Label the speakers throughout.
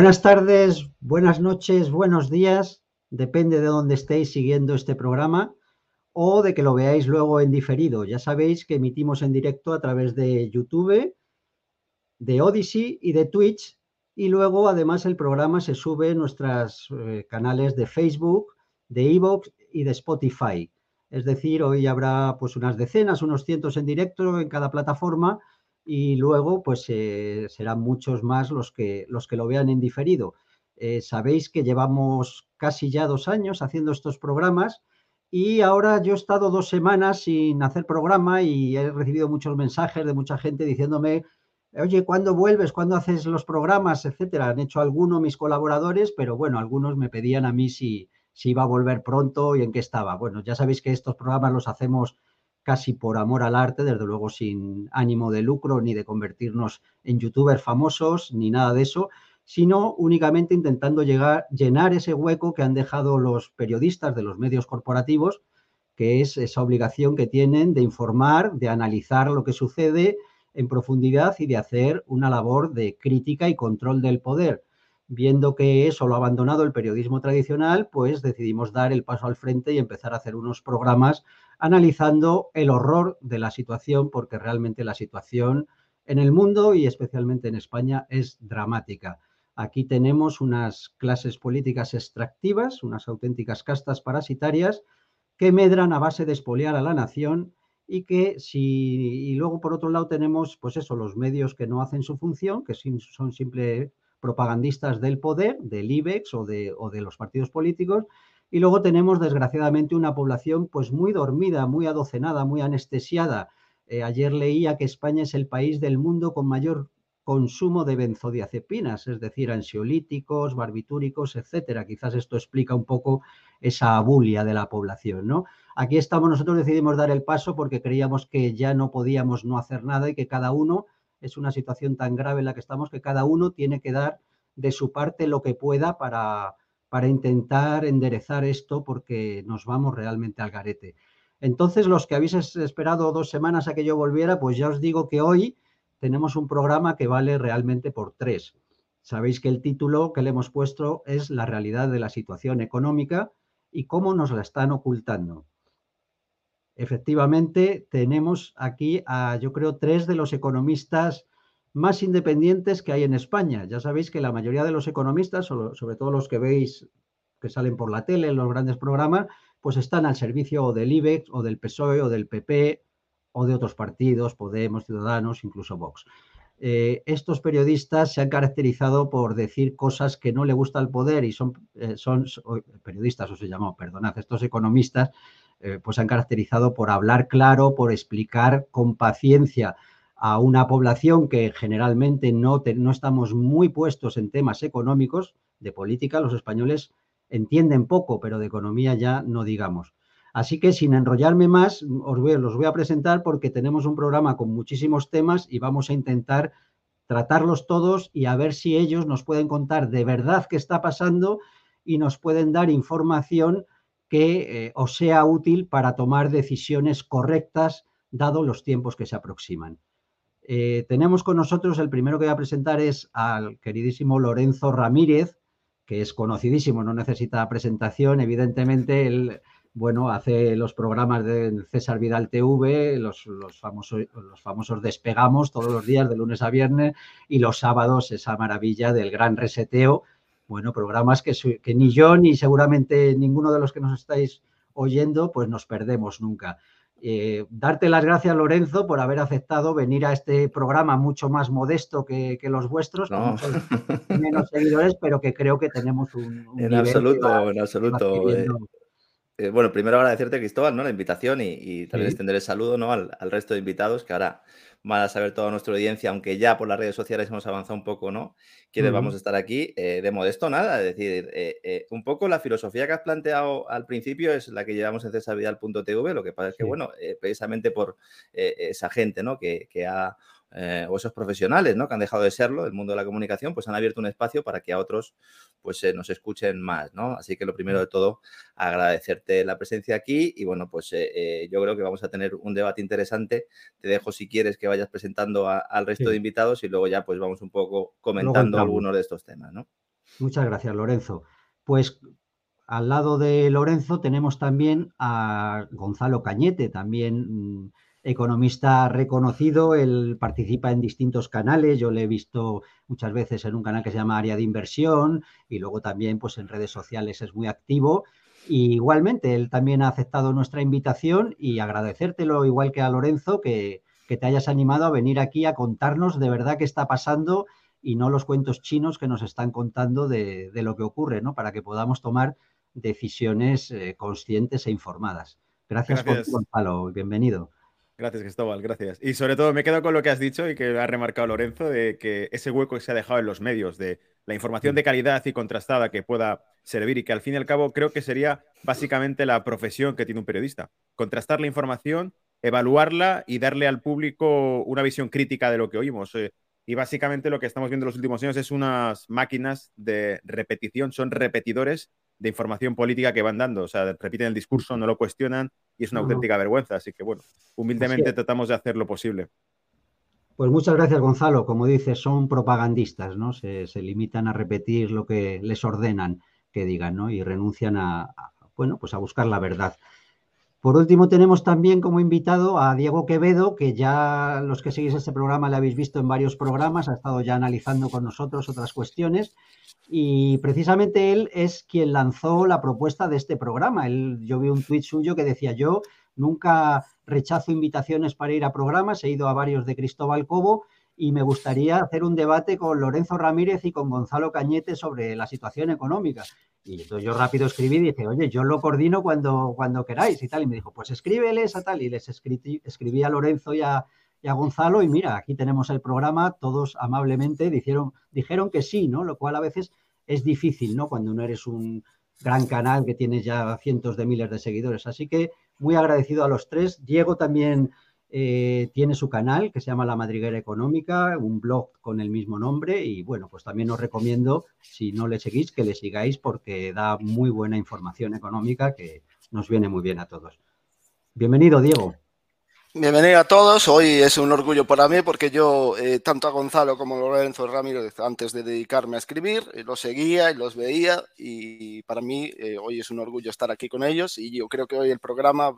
Speaker 1: Buenas tardes, buenas noches, buenos días, depende de dónde estéis siguiendo este programa o de que lo veáis luego en diferido. Ya sabéis que emitimos en directo a través de YouTube, de Odyssey y de Twitch y luego además el programa se sube en nuestros eh, canales de Facebook, de Evox y de Spotify. Es decir, hoy habrá pues unas decenas, unos cientos en directo en cada plataforma y luego pues eh, serán muchos más los que, los que lo vean en diferido. Eh, sabéis que llevamos casi ya dos años haciendo estos programas y ahora yo he estado dos semanas sin hacer programa y he recibido muchos mensajes de mucha gente diciéndome, oye, ¿cuándo vuelves? ¿Cuándo haces los programas? Etcétera. Han hecho algunos mis colaboradores, pero bueno, algunos me pedían a mí si, si iba a volver pronto y en qué estaba. Bueno, ya sabéis que estos programas los hacemos casi por amor al arte, desde luego sin ánimo de lucro ni de convertirnos en youtubers famosos ni nada de eso, sino únicamente intentando llegar, llenar ese hueco que han dejado los periodistas de los medios corporativos, que es esa obligación que tienen de informar, de analizar lo que sucede en profundidad y de hacer una labor de crítica y control del poder. Viendo que eso lo ha abandonado el periodismo tradicional, pues decidimos dar el paso al frente y empezar a hacer unos programas analizando el horror de la situación, porque realmente la situación en el mundo y especialmente en España es dramática. Aquí tenemos unas clases políticas extractivas, unas auténticas castas parasitarias que medran a base de expoliar a la nación y que si y luego por otro lado tenemos pues eso los medios que no hacen su función que son simple propagandistas del poder del IBEX o de, los partidos políticos y luego tenemos, desgraciadamente, una población pues muy dormida, muy adocenada, muy anestesiada. Eh, ayer leía que España es el país del mundo con mayor consumo de benzodiazepinas, es decir, ansiolíticos, barbitúricos, etcétera. Quizás esto explica un poco esa abulia de la población, ¿no? Aquí estamos, nosotros decidimos dar el paso porque creíamos que ya no podíamos no hacer nada y que cada uno, es una situación tan grave en la que estamos, que cada uno tiene que dar de su parte lo que pueda para, para intentar enderezar esto porque nos vamos realmente al garete. Entonces, los que habéis esperado dos semanas a que yo volviera, pues ya os digo que hoy tenemos un programa que vale realmente por tres. Sabéis que el título que le hemos puesto es La realidad de la situación económica y cómo nos la están ocultando. Efectivamente, tenemos aquí a, yo creo, tres de los economistas más independientes que hay en España. Ya sabéis que la mayoría de los economistas, sobre todo los que veis que salen por la tele en los grandes programas, pues están al servicio del IBEX o del PSOE o del PP o de otros partidos, Podemos, Ciudadanos, incluso Vox. Eh, estos periodistas se han caracterizado por decir cosas que no le gusta al poder y son, eh, son periodistas, o se llamó, perdonad, estos economistas, eh, pues se han caracterizado por hablar claro, por explicar con paciencia a una población que generalmente no, no estamos muy puestos en temas económicos, de política, los españoles entienden poco, pero de economía ya no digamos. Así que sin enrollarme más, os voy, los voy a presentar porque tenemos un programa con muchísimos temas y vamos a intentar tratarlos todos y a ver si ellos nos pueden contar de verdad qué está pasando y nos pueden dar información que eh, os sea útil para tomar decisiones correctas dado los tiempos que se aproximan. Eh, tenemos con nosotros, el primero que voy a presentar es al queridísimo Lorenzo Ramírez, que es conocidísimo, no necesita presentación, evidentemente él, bueno, hace los programas de César Vidal TV, los, famosos, los famosos despegamos todos los días, de lunes a viernes, y los sábados esa maravilla del gran reseteo, bueno, programas que, que ni yo ni seguramente ninguno de los que nos estáis oyendo, pues nos perdemos nunca. Eh, darte las gracias, Lorenzo, por haber aceptado venir a este programa mucho más modesto que, los vuestros, con menos seguidores, pero que creo que tenemos un.
Speaker 2: en absoluto, en absoluto. Eh, eh, bueno, primero agradecerte, Cristóbal, ¿no? la invitación y, también extender el saludo ¿no? al, resto de invitados que ahora van a saber toda nuestra audiencia, aunque ya por las redes sociales hemos avanzado un poco, ¿no? Quienes vamos a estar aquí, eh, de modesto nada, es decir, eh, eh, un poco la filosofía que has planteado al principio es la que llevamos en cesarvidal.tv, lo que pasa es que, bueno, precisamente por esa gente, ¿no? Que, que ha o esos profesionales ¿no? que han dejado de serlo, el mundo de la comunicación, pues han abierto un espacio para que a otros pues nos escuchen más, ¿no? Así que lo primero de todo, agradecerte la presencia aquí y bueno, pues yo creo que vamos a tener un debate interesante. Te dejo si quieres que vayas presentando al resto de invitados y luego ya pues vamos un poco comentando algunos de estos temas, ¿no?
Speaker 1: Muchas gracias, Lorenzo. Pues al lado de Lorenzo tenemos también a Gonzalo Cañete, también mm, economista reconocido. Él participa en distintos canales. Yo le he visto muchas veces en un canal que se llama Área de Inversión y luego también pues, en redes sociales es muy activo. Y igualmente, él también ha aceptado nuestra invitación y agradecértelo, igual que a Lorenzo, que, que te hayas animado a venir aquí a contarnos de verdad qué está pasando y no los cuentos chinos que nos están contando de, de lo que ocurre, ¿no? Para que podamos tomar decisiones eh, conscientes e informadas. Gracias, por Gonzalo. Bienvenido.
Speaker 3: Gracias, Cristóbal, gracias. Y sobre todo me quedo con lo que has dicho y que ha remarcado Lorenzo, de que ese hueco que se ha dejado en los medios, de la información de calidad y contrastada que pueda servir y que al fin y al cabo creo que sería básicamente la profesión que tiene un periodista. Contrastar la información, evaluarla y darle al público una visión crítica de lo que oímos. Eh, y básicamente lo que estamos viendo en los últimos años es unas máquinas de repetición, son repetidores de información política que van dando. O sea, repiten el discurso, no lo cuestionan y es una auténtica vergüenza. Así que, bueno, humildemente tratamos de hacer lo posible.
Speaker 1: Pues muchas gracias, Gonzalo. Como dices, son propagandistas, ¿no? Se, limitan a repetir lo que les ordenan que digan, ¿no? Y renuncian a, bueno, pues a buscar la verdad. Por último, tenemos también como invitado a Diego Quevedo, que ya los que seguís este programa le habéis visto en varios programas, ha estado ya analizando con nosotros otras cuestiones y precisamente él es quien lanzó la propuesta de este programa. yo vi un tuit suyo que decía yo nunca rechazo invitaciones para ir a programas, he ido a varios de Cristóbal Cobo y me gustaría hacer un debate con Lorenzo Ramírez y con Gonzalo Cañete sobre la situación económica. Y entonces yo rápido escribí y dije, oye, yo lo coordino cuando, cuando queráis y tal. Y me dijo, pues escríbeles a tal. Y les escribí, escribí a Lorenzo y a, Gonzalo y mira, aquí tenemos el programa, todos amablemente dijeron, dijeron que sí, ¿no? Lo cual a veces es difícil, ¿no? Cuando no eres un gran canal que tienes ya cientos de miles de seguidores. Así que muy agradecido a los tres. Diego también eh, tiene su canal que se llama La Madriguera Económica, un blog con el mismo nombre y bueno, pues también os recomiendo, si no le seguís, que le sigáis porque da muy buena información económica que nos viene muy bien a todos. Bienvenido, Diego.
Speaker 4: Bienvenido a todos. Hoy es un orgullo para mí porque yo, eh, tanto a Gonzalo como a Lorenzo Ramírez, antes de dedicarme a escribir, eh, los seguía y los veía y para mí hoy es un orgullo estar aquí con ellos y yo creo que hoy el programa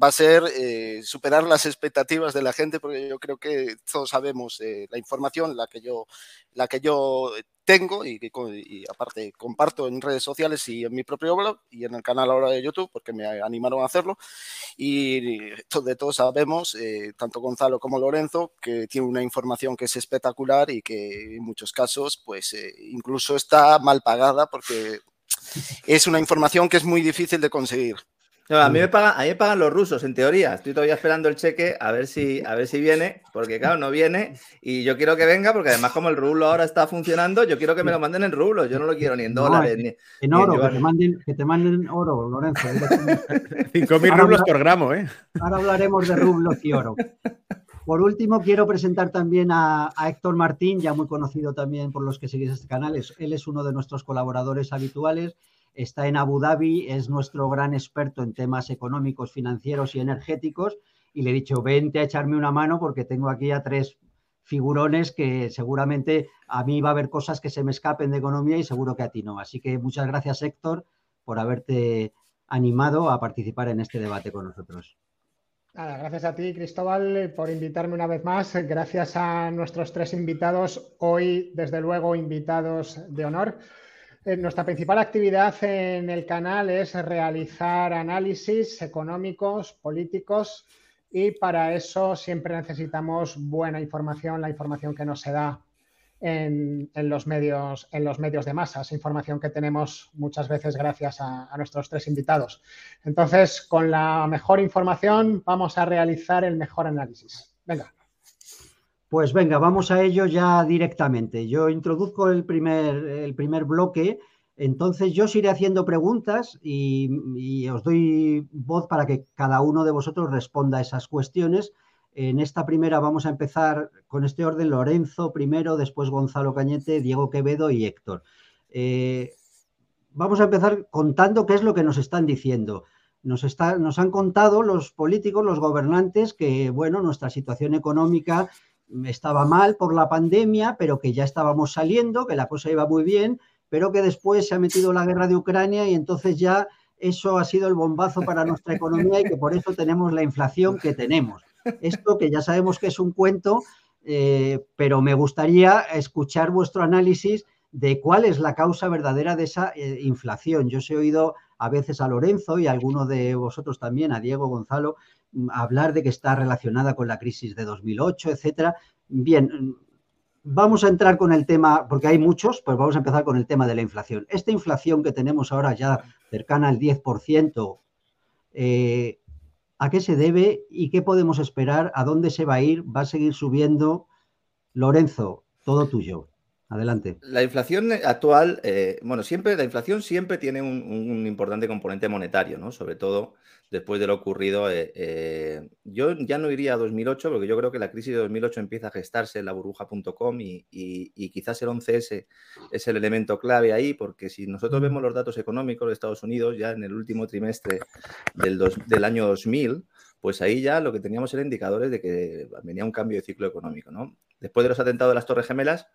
Speaker 4: va a ser eh, superar las expectativas de la gente, porque yo creo que todos sabemos eh, la información, la que yo, la que yo tengo y, y, aparte comparto en redes sociales y en mi propio blog y en el canal ahora de YouTube, porque me animaron a hacerlo. Y de todos sabemos, eh, tanto Gonzalo como Lorenzo, que tiene una información que es espectacular y que en muchos casos, pues incluso está mal pagada porque es una información que es muy difícil de conseguir
Speaker 2: a, mí me pagan, a mí me pagan los rusos, en teoría. Estoy todavía esperando el cheque a ver si, a ver si viene, porque claro, no viene. Y yo quiero que venga, porque además, como el rublo ahora está funcionando, yo quiero que me lo manden en rublos. Yo no lo quiero ni en dólares. ni,
Speaker 1: en oro, que, te manden, que te manden oro, Lorenzo.
Speaker 3: 5.000 rublos por gramo, ¿eh?
Speaker 1: Ahora hablaremos de rublos y oro. Por último, quiero presentar también a, a, Héctor Martín, ya muy conocido también por los que seguís este canal. él es uno de nuestros colaboradores habituales está en Abu Dhabi, es nuestro gran experto en temas económicos, financieros y energéticos, y le he dicho, vente a echarme una mano porque tengo aquí a tres figurones que seguramente a mí va a haber cosas que se me escapen de economía y seguro que a ti no. Así que muchas gracias, Héctor, por haberte animado a participar en este debate con nosotros.
Speaker 5: Nada, gracias a ti, Cristóbal, por invitarme una vez más. Gracias a nuestros tres invitados, hoy, desde luego, invitados de honor. Eh, nuestra principal actividad en el canal es realizar análisis económicos, políticos y para eso siempre necesitamos buena información, la información que no se da en, los, medios, en los medios de masas, información que tenemos muchas veces gracias a nuestros tres invitados. Entonces, con la mejor información vamos a realizar el mejor análisis. Venga.
Speaker 1: Pues venga, vamos a ello ya directamente. Yo introduzco el primer, el primer bloque, entonces yo os iré haciendo preguntas y, os doy voz para que cada uno de vosotros responda a esas cuestiones. En esta primera vamos a empezar con este orden, Lorenzo primero, después Gonzalo Cañete, Diego Quevedo y Héctor. Eh, vamos a empezar contando qué es lo que nos están diciendo. Nos, está, nos han contado los políticos, los gobernantes, que bueno, nuestra situación económica estaba mal por la pandemia, pero que ya estábamos saliendo, que la cosa iba muy bien, pero que después se ha metido la guerra de Ucrania y entonces ya eso ha sido el bombazo para nuestra economía y que por eso tenemos la inflación que tenemos. Esto que ya sabemos que es un cuento, eh, pero me gustaría escuchar vuestro análisis de cuál es la causa verdadera de esa eh, inflación. Yo os he oído a veces a Lorenzo y a alguno de vosotros también, a Diego Gonzalo, hablar de que está relacionada con la crisis de 2008, etcétera. Bien, Vamos a entrar con el tema, porque hay muchos, pues vamos a empezar con el tema de la inflación. Esta inflación que tenemos ahora ya cercana al 10%, eh, ¿a qué se debe y qué podemos esperar? ¿A dónde se va a ir? ¿Va a seguir subiendo? Lorenzo, todo tuyo. Adelante.
Speaker 2: La inflación actual, eh, bueno, siempre, la inflación siempre tiene un, importante componente monetario, ¿no? Sobre todo después de lo ocurrido. Eh, eh, yo ya no iría a 2008 porque yo creo que la crisis de 2008 empieza a gestarse en la burbuja.com y, y, quizás el 11S es el elemento clave ahí porque si nosotros vemos los datos económicos de Estados Unidos ya en el último trimestre del, del año 2000, pues ahí ya lo que teníamos era indicadores de que venía un cambio de ciclo económico, ¿no? Después de los atentados de las Torres Gemelas,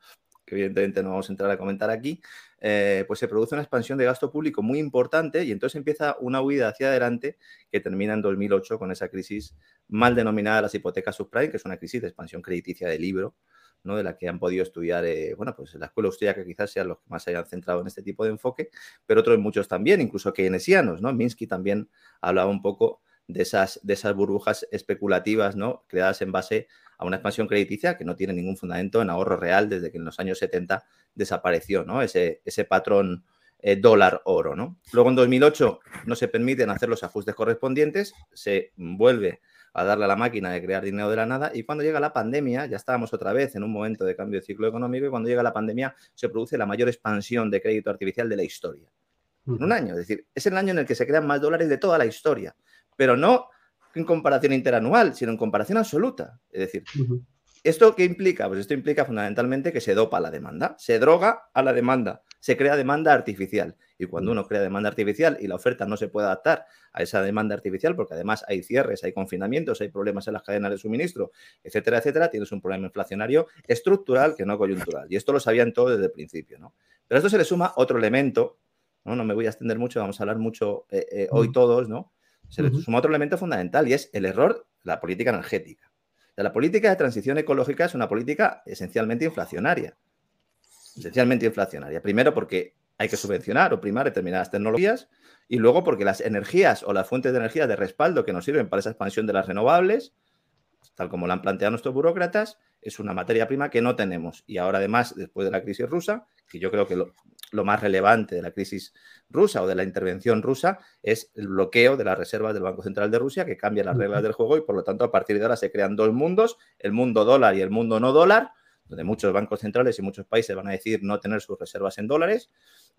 Speaker 2: que evidentemente no vamos a entrar a comentar aquí, eh, pues se produce una expansión de gasto público muy importante y entonces empieza una huida hacia adelante que termina en 2008 con esa crisis mal denominada las hipotecas subprime, que es una crisis de expansión crediticia de libro, ¿no? de la que han podido estudiar, eh, bueno, pues la escuela austríaca quizás sean los que más se hayan centrado en este tipo de enfoque, pero otros muchos también, incluso keynesianos, ¿no? Minsky también hablaba un poco de esas, de esas burbujas especulativas, ¿no? Creadas en base a una expansión crediticia que no tiene ningún fundamento en ahorro real desde que en los años 70 desapareció ¿no? ese, ese patrón eh, dólar-oro. ¿no? Luego en 2008 no se permiten hacer los ajustes correspondientes, se vuelve a darle a la máquina de crear dinero de la nada y cuando llega la pandemia, ya estábamos otra vez en un momento de cambio de ciclo económico y cuando llega la pandemia se produce la mayor expansión de crédito artificial de la historia. En un año, es decir, es el año en el que se crean más dólares de toda la historia, pero no en comparación interanual, sino en comparación absoluta. Es decir, ¿esto qué implica? Pues esto implica fundamentalmente que se dopa la demanda, se droga a la demanda, se crea demanda artificial. Y cuando uno crea demanda artificial y la oferta no se puede adaptar a esa demanda artificial, porque además hay cierres, hay confinamientos, hay problemas en las cadenas de suministro, etcétera, etcétera, tienes un problema inflacionario estructural que no coyuntural. Y esto lo sabían todos desde el principio, ¿no? Pero a esto se le suma otro elemento, ¿no? No me voy a extender mucho, vamos a hablar mucho eh, eh, hoy todos, ¿no? Se le suma otro elemento fundamental y es el error de la política energética. la política de transición ecológica es una política esencialmente inflacionaria. Esencialmente inflacionaria. Primero porque hay que subvencionar o primar determinadas tecnologías y luego porque las energías o las fuentes de energía de respaldo que nos sirven para esa expansión de las renovables, tal como lo han planteado nuestros burócratas, es una materia prima que no tenemos. Y ahora además, después de la crisis rusa, que yo creo que lo, lo más relevante de la crisis rusa o de la intervención rusa es el bloqueo de las reservas del Banco Central de Rusia que cambia las reglas del juego y por lo tanto a partir de ahora se crean dos mundos, el mundo dólar y el mundo no dólar, donde muchos bancos centrales y muchos países van a decidir no tener sus reservas en dólares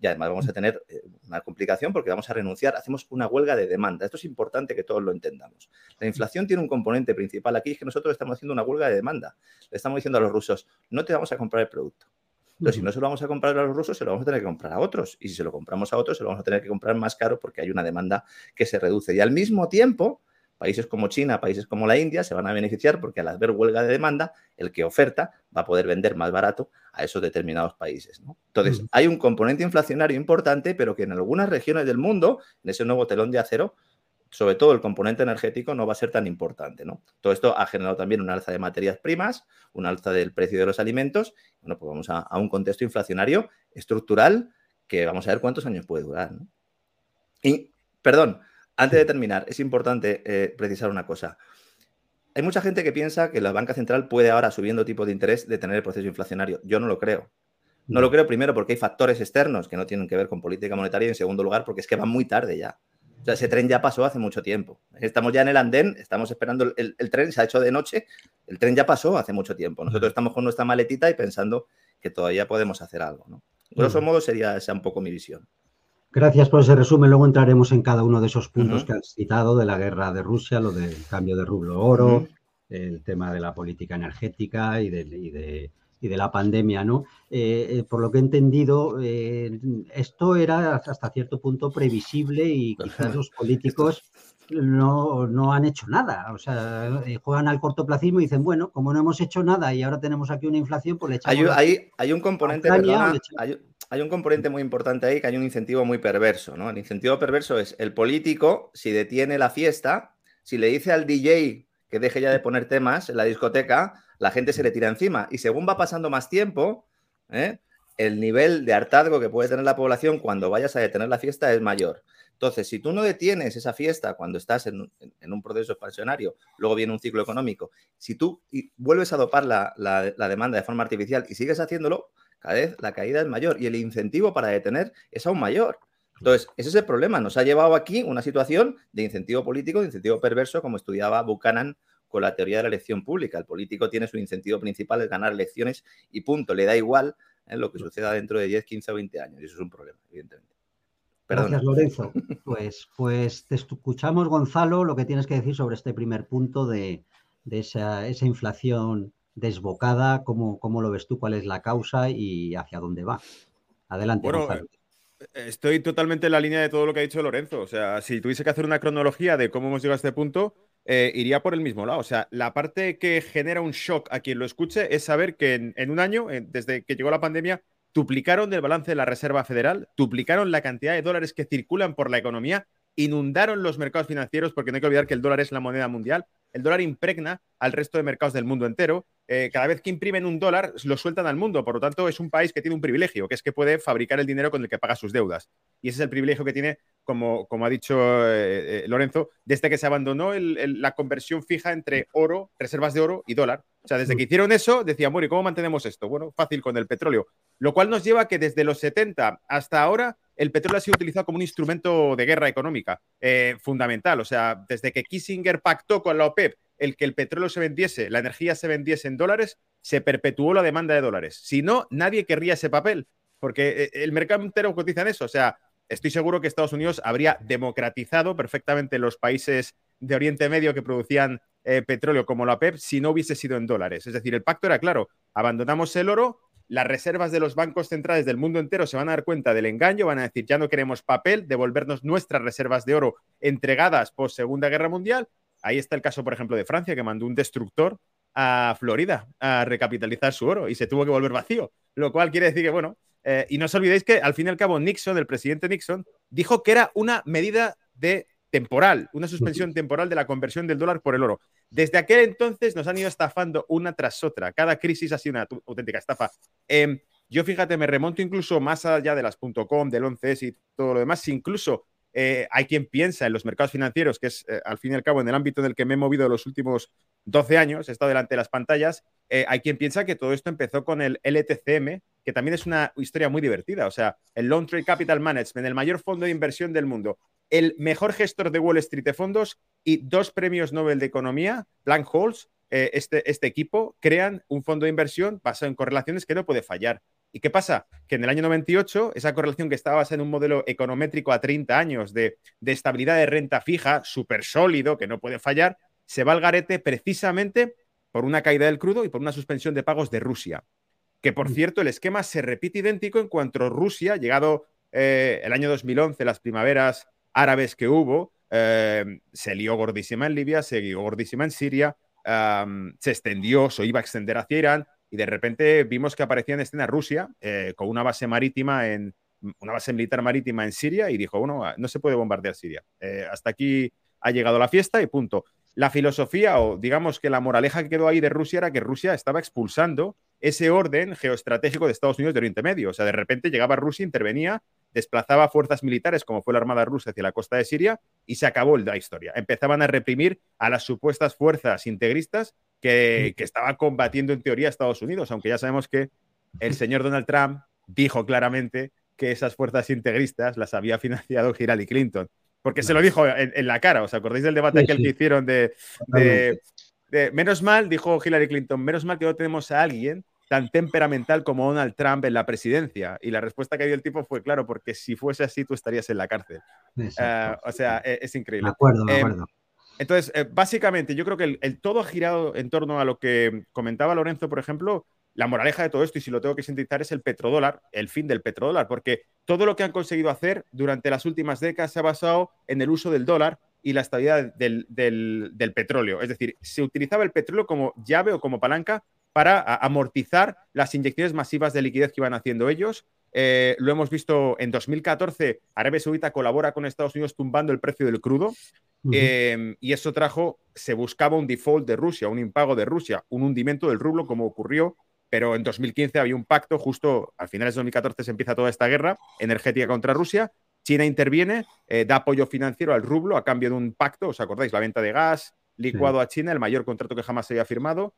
Speaker 2: y además vamos a tener eh, una complicación porque vamos a renunciar, hacemos una huelga de demanda. Esto es importante que todos lo entendamos. La inflación tiene un componente principal aquí, es que nosotros estamos haciendo una huelga de demanda. Le estamos diciendo a los rusos, no te vamos a comprar el producto. Entonces, si no se lo vamos a comprar a los rusos, se lo vamos a tener que comprar a otros. Y si se lo compramos a otros, se lo vamos a tener que comprar más caro porque hay una demanda que se reduce. Y al mismo tiempo, países como China, países como la India se van a beneficiar porque al haber huelga de demanda, el que oferta va a poder vender más barato a esos determinados países. Entonces, hay un componente inflacionario importante, pero que en algunas regiones del mundo, en ese nuevo telón de acero, sobre todo el componente energético no va a ser tan importante. ¿no? Todo esto ha generado también un alza de materias primas, un alza del precio de los alimentos. Bueno, pues vamos a, un contexto inflacionario estructural que vamos a ver cuántos años puede durar. Y, perdón, antes de terminar, es importante eh, precisar una cosa. Hay mucha gente que piensa que la banca central puede ahora, subiendo tipos de interés, detener el proceso inflacionario. Yo no lo creo. No lo creo primero porque hay factores externos que no tienen que ver con política monetaria y en segundo lugar porque es que van muy tarde ya. O sea, ese tren ya pasó hace mucho tiempo. Estamos ya en el andén, estamos esperando el, tren, se ha hecho de noche, el tren ya pasó hace mucho tiempo. Nosotros estamos con nuestra maletita y pensando que todavía podemos hacer algo. ¿no? Grosso modo sería esa un poco mi visión.
Speaker 1: Gracias por ese resumen. Luego entraremos en cada uno de esos puntos que has citado de la guerra de Rusia, lo del cambio de rublo oro, el tema de la política energética y de, y de la pandemia, ¿no? por lo que he entendido, esto era hasta cierto punto previsible y quizás los políticos no, no, han hecho nada. O sea, eh, juegan al cortoplacismo y dicen, bueno, como no hemos hecho nada y ahora tenemos aquí una inflación, pues le echamos.
Speaker 2: Hay, hay, un componente, hay, un componente muy importante ahí que hay un incentivo muy perverso, ¿no? El incentivo perverso es el político, si detiene la fiesta, si le dice al DJ que deje ya de poner temas en la discoteca, la gente se le tira encima. Y según va pasando más tiempo, ¿eh? el nivel de hartazgo que puede tener la población cuando vayas a detener la fiesta es mayor. Entonces, si tú no detienes esa fiesta cuando estás en, un proceso expansionario, luego viene un ciclo económico, si tú vuelves a dopar la, demanda de forma artificial y sigues haciéndolo, cada vez la caída es mayor y el incentivo para detener es aún mayor. Entonces, ese es el problema. Nos ha llevado aquí una situación de incentivo político, de incentivo perverso, como estudiaba Buchanan con la teoría de la elección pública. El político tiene su incentivo principal, es ganar elecciones y punto. Le da igual ¿eh? lo que suceda dentro de 10, 15 o 20 años. Y eso es un problema, evidentemente.
Speaker 1: Gracias, Lorenzo. Pues, pues te escuchamos, Gonzalo, lo que tienes que decir sobre este primer punto de, esa, inflación desbocada, cómo, cómo, lo ves tú, cuál es la causa y hacia dónde va. Adelante, Gonzalo.
Speaker 3: Estoy totalmente en la línea de todo lo que ha dicho Lorenzo. O sea, si tuviese que hacer una cronología de cómo hemos llegado a este punto, eh, iría por el mismo lado. O sea, la parte que genera un shock a quien lo escuche es saber que en, un año, desde que llegó la pandemia, duplicaron el balance de la Reserva Federal, duplicaron la cantidad de dólares que circulan por la economía, inundaron los mercados financieros, porque no hay que olvidar que el dólar es la moneda mundial. El dólar impregna al resto de mercados del mundo entero. Eh, cada vez que imprimen un dólar, lo sueltan al mundo. Por lo tanto, es un país que tiene un privilegio, que es que puede fabricar el dinero con el que paga sus deudas. Y ese es el privilegio que tiene, como, como ha dicho eh, eh, Lorenzo, desde que se abandonó la conversión fija entre oro, reservas de oro y dólar. O sea, desde que hicieron eso, decían, bueno, ¿y cómo mantenemos esto? Bueno, fácil con el petróleo. Lo cual nos lleva a que desde los 70 hasta ahora el petróleo ha sido utilizado como un instrumento de guerra económica eh, fundamental. O sea, desde que Kissinger pactó con la OPEP el que el petróleo se vendiese, la energía se vendiese en dólares, se perpetuó la demanda de dólares. Si no, nadie querría ese papel, porque eh, el mercado entero cotiza en eso. O sea, estoy seguro que Estados Unidos habría democratizado perfectamente los países de Oriente Medio que producían eh, petróleo como la OPEP si no hubiese sido en dólares. Es decir, el pacto era claro, abandonamos el oro, las reservas de los bancos centrales del mundo entero se van a dar cuenta del engaño, van a decir, ya no queremos papel, devolvernos nuestras reservas de oro entregadas por Segunda Guerra Mundial. Ahí está el caso, por ejemplo, de Francia, que mandó un destructor a Florida a recapitalizar su oro y se tuvo que volver vacío, lo cual quiere decir que, bueno, eh, y no os olvidéis que al fin y al cabo Nixon, el presidente Nixon, dijo que era una medida de temporal, una suspensión temporal de la conversión del dólar por el oro. Desde aquel entonces nos han ido estafando una tras otra. Cada crisis ha sido una auténtica estafa. Em, yo fíjate, me remonto incluso más allá de las .com, del 11S y todo lo demás. Incluso eh, hay quien piensa en los mercados financieros, que es eh, al fin y al cabo en el ámbito en el que me he movido los últimos 12 años, he estado delante de las pantallas, eh, hay quien piensa que todo esto empezó con el LTCM, que también es una historia muy divertida. O sea, el Long Trade Capital Management, el mayor fondo de inversión del mundo, el mejor gestor de Wall Street de fondos y dos premios Nobel de Economía, Blank Holes, eh, este, este equipo, crean un fondo de inversión basado en correlaciones que no puede fallar. ¿Y qué pasa? Que en el año 98, esa correlación que estaba basada en un modelo econométrico a 30 años de, de estabilidad de renta fija, súper sólido, que no puede fallar, se va al garete precisamente por una caída del crudo y por una suspensión de pagos de Rusia. Que por mm. cierto, el esquema se repite idéntico en cuanto Rusia, llegado eh, el año 2011, las primaveras árabes que hubo, eh, se lió gordísima en Libia, se lió gordísima en Siria, se extendió, se iba a extender hacia Irán y de repente vimos que aparecía en escena Rusia eh, con una base marítima en una base militar marítima en Siria y dijo, bueno, no se puede bombardear Siria. hasta aquí ha llegado la fiesta y punto la filosofía o digamos que la moraleja que quedó ahí de Rusia era que Rusia estaba expulsando ese orden geoestratégico de Estados Unidos de Oriente Medio. O sea, de repente llegaba Rusia, intervenía, desplazaba fuerzas militares como fue la Armada rusa hacia la costa de Siria y se acabó la historia. Empezaban a reprimir a las supuestas fuerzas integristas que, que estaban combatiendo en teoría Estados Unidos, aunque ya sabemos que el señor Donald Trump dijo claramente que esas fuerzas integristas las había financiado Hillary Clinton. Porque se lo dijo en, la cara. ¿Os acordáis del debate que hicieron de, Menos mal, dijo Hillary Clinton, menos mal que no tenemos a alguien tan temperamental como Donald Trump en la presidencia. Y la respuesta que dio el tipo fue, claro, porque si fuese así, tú estarías en la cárcel. Ah, o sea, e, es, increíble.
Speaker 1: De acuerdo, de em, acuerdo.
Speaker 3: entonces, eh, básicamente, yo creo que el, todo ha girado en torno a lo que comentaba Lorenzo, por ejemplo, la moraleja de todo esto, y si lo tengo que sintetizar, es el petrodólar, el fin del petrodólar, porque todo lo que han conseguido hacer durante las últimas décadas se ha basado en el uso del dólar y la estabilidad del, petróleo. Es decir, se utilizaba el petróleo como llave o como palanca para amortizar las inyecciones masivas de liquidez que iban haciendo ellos. Eh, lo hemos visto en 2014, Arabia Saudita colabora con Estados Unidos tumbando el precio del crudo. Em, y eso trajo, se buscaba un default de Rusia, un impago de Rusia, un hundimiento del rublo como ocurrió pero en 2015 había un pacto, justo al finales de 2014 se empieza toda esta guerra energética contra Rusia, China interviene, eh, da apoyo financiero al rublo a cambio de un pacto, ¿os acordáis? La venta de gas licuado a China, el mayor contrato que jamás se había firmado,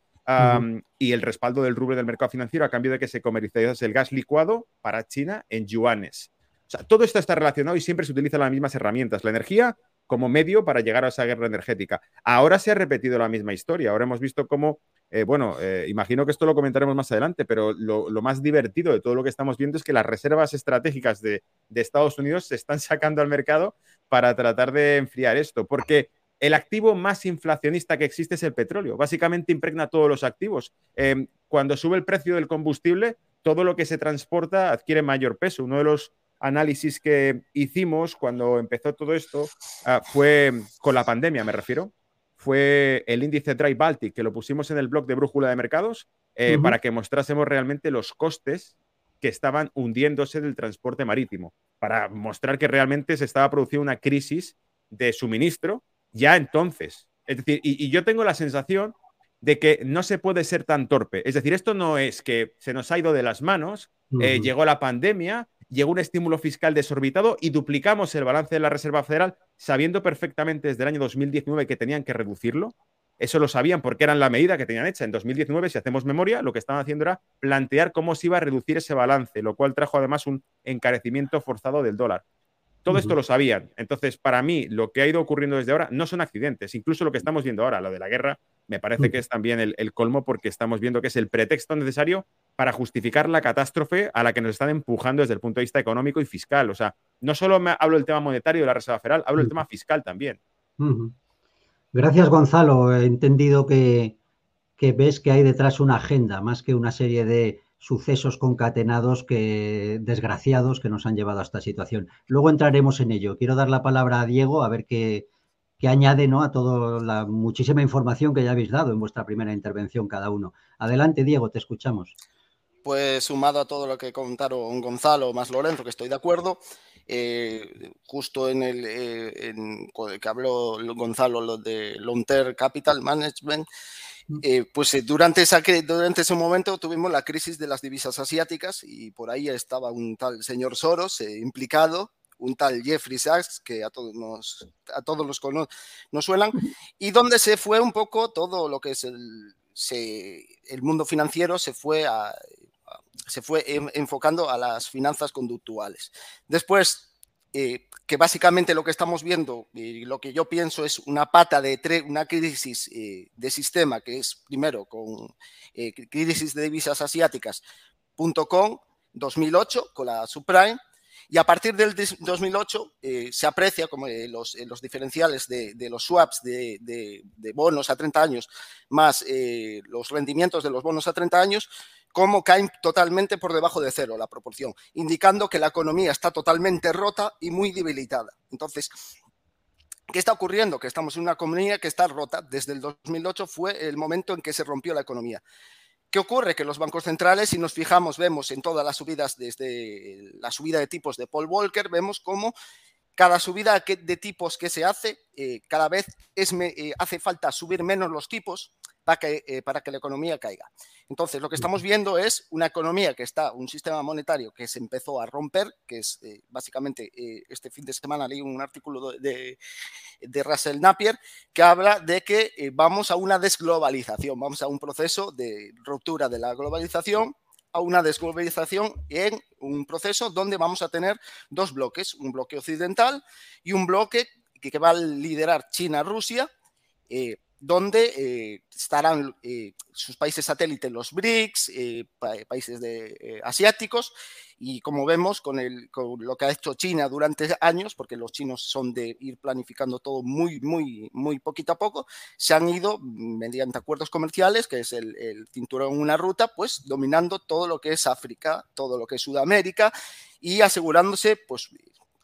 Speaker 3: y el respaldo del rublo del mercado financiero a cambio de que se comercializase el gas licuado para China en yuanes. O sea, todo esto está relacionado y siempre se utilizan las mismas herramientas. La energía como medio para llegar a esa guerra energética. Ahora se ha repetido la misma historia. Ahora hemos visto cómo, eh, bueno, eh, imagino que esto lo comentaremos más adelante, pero lo, más divertido de todo lo que estamos viendo es que las reservas estratégicas de, Estados Unidos se están sacando al mercado para tratar de enfriar esto, porque el activo más inflacionista que existe es el petróleo. Básicamente impregna todos los activos. Em, cuando sube el precio del combustible, todo lo que se transporta adquiere mayor peso. Uno de los análisis que hicimos cuando empezó todo esto ah, fue con la pandemia, me refiero. Fue el índice Dry Baltic, que lo pusimos en el blog de Brújula de Mercados eh, para que mostrásemos realmente los costes que estaban hundiéndose del transporte marítimo, para mostrar que realmente se estaba produciendo una crisis de suministro ya entonces. Es decir, y, yo tengo la sensación de que no se puede ser tan torpe. Es decir, esto no es que se nos ha ido de las manos, eh, llegó la pandemia, llegó un estímulo fiscal desorbitado y duplicamos el balance de la Reserva Federal sabiendo perfectamente desde el año 2019 que tenían que reducirlo. Eso lo sabían porque eran la medida que tenían hecha. En 2019, si hacemos memoria, lo que estaban haciendo era plantear cómo se iba a reducir ese balance, lo cual trajo además un encarecimiento forzado del dólar. Todo esto lo sabían. Entonces, para mí, lo que ha ido ocurriendo desde ahora no son accidentes. Incluso lo que estamos viendo ahora, lo de la guerra, me parece que es también el colmo porque estamos viendo que es el pretexto necesario para justificar la catástrofe a la que nos están empujando desde el punto de vista económico y fiscal. O sea, no solo me hablo del tema monetario de la Reserva Federal, hablo del tema fiscal también.
Speaker 1: Gracias, Gonzalo. He entendido que, ves que hay detrás una agenda, más que una serie de sucesos concatenados que desgraciados que nos han llevado a esta situación. Luego entraremos en ello. Quiero dar la palabra a Diego a ver qué, añade ¿no? a toda la muchísima información que ya habéis dado en vuestra primera intervención cada uno. Adelante, Diego, te escuchamos
Speaker 4: pues sumado a todo lo que contaron Gonzalo más Lorenzo, que estoy de acuerdo, eh, justo en el eh, que habló Gonzalo lo de Long Capital Management. Eh, pues durante, esa, durante ese momento tuvimos la crisis de las divisas asiáticas y por ahí estaba un tal señor Soros implicado, un tal Jeffrey Sachs, que a todos nos, a todos los nos suenan, y donde se fue un poco todo lo que es el, el mundo financiero se fue a, se fue enfocando a las finanzas conductuales. Después, eh, que básicamente lo que estamos viendo y lo que yo pienso es una pata de una crisis eh, de sistema que es primero con eh, crisis de divisas asiáticas.com 2008 con la subprime y a partir del 2008 se aprecia como los, los, diferenciales de, los swaps de, de, bonos a 30 años más los rendimientos de los bonos a 30 años cómo caen totalmente por debajo de cero la proporción, indicando que la economía está totalmente rota y muy debilitada. Entonces, ¿qué está ocurriendo? Que estamos en una economía que está rota. Desde el 2008 fue el momento en que se rompió la economía. ¿Qué ocurre? Que los bancos centrales, si nos fijamos, vemos en todas las subidas, desde la subida de tipos de Paul Volcker, vemos cómo cada subida de tipos que se hace, eh, cada vez eh, hace falta subir menos los tipos para que, eh, para que la economía caiga. Entonces, lo que estamos viendo es una economía que está, un sistema monetario que se empezó a romper, que es eh, básicamente eh, este fin de semana leí un artículo de, de Russell Napier que habla de que vamos a una desglobalización, vamos a un proceso de ruptura de la globalización a una desglobalización en un proceso donde vamos a tener dos bloques, un bloque occidental y un bloque que, va a liderar China-Rusia donde eh, estarán eh, sus países satélites, los BRICS, países de, asiáticos, y como vemos con, lo que ha hecho China durante años, porque los chinos son de ir planificando todo muy, muy, muy poquito a poco, se han ido mediante acuerdos comerciales, que es el, el cinturón una ruta, pues dominando todo lo que es África, todo lo que es Sudamérica y asegurándose, pues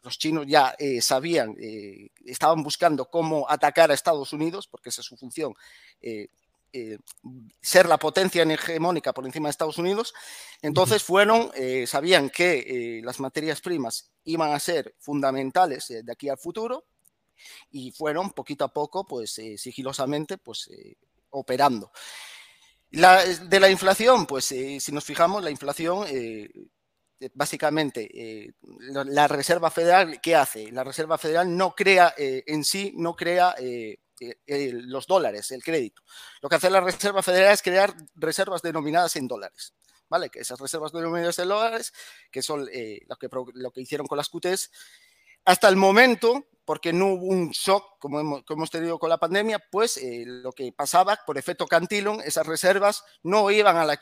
Speaker 4: los chinos ya eh, sabían, eh, estaban buscando cómo atacar a Estados Unidos, porque esa es su función, eh, ser la potencia hegemónica por encima de Estados Unidos. Entonces fueron, sabían que las materias primas iban a ser fundamentales de aquí al futuro y fueron poquito a poco, pues sigilosamente, pues operando. de la inflación, pues si nos fijamos, la inflación básicamente, eh, la Reserva Federal, ¿qué hace? La Reserva Federal no crea eh, en sí, no crea los dólares, el crédito. Lo que hace la Reserva Federal es crear reservas denominadas en dólares. ¿Vale? Que esas reservas denominadas en dólares, que son lo, que, lo que hicieron con las QTs, hasta el momento porque no hubo un shock como hemos, tenido con la pandemia, pues eh, lo que pasaba por efecto Cantillon, esas reservas no iban, a,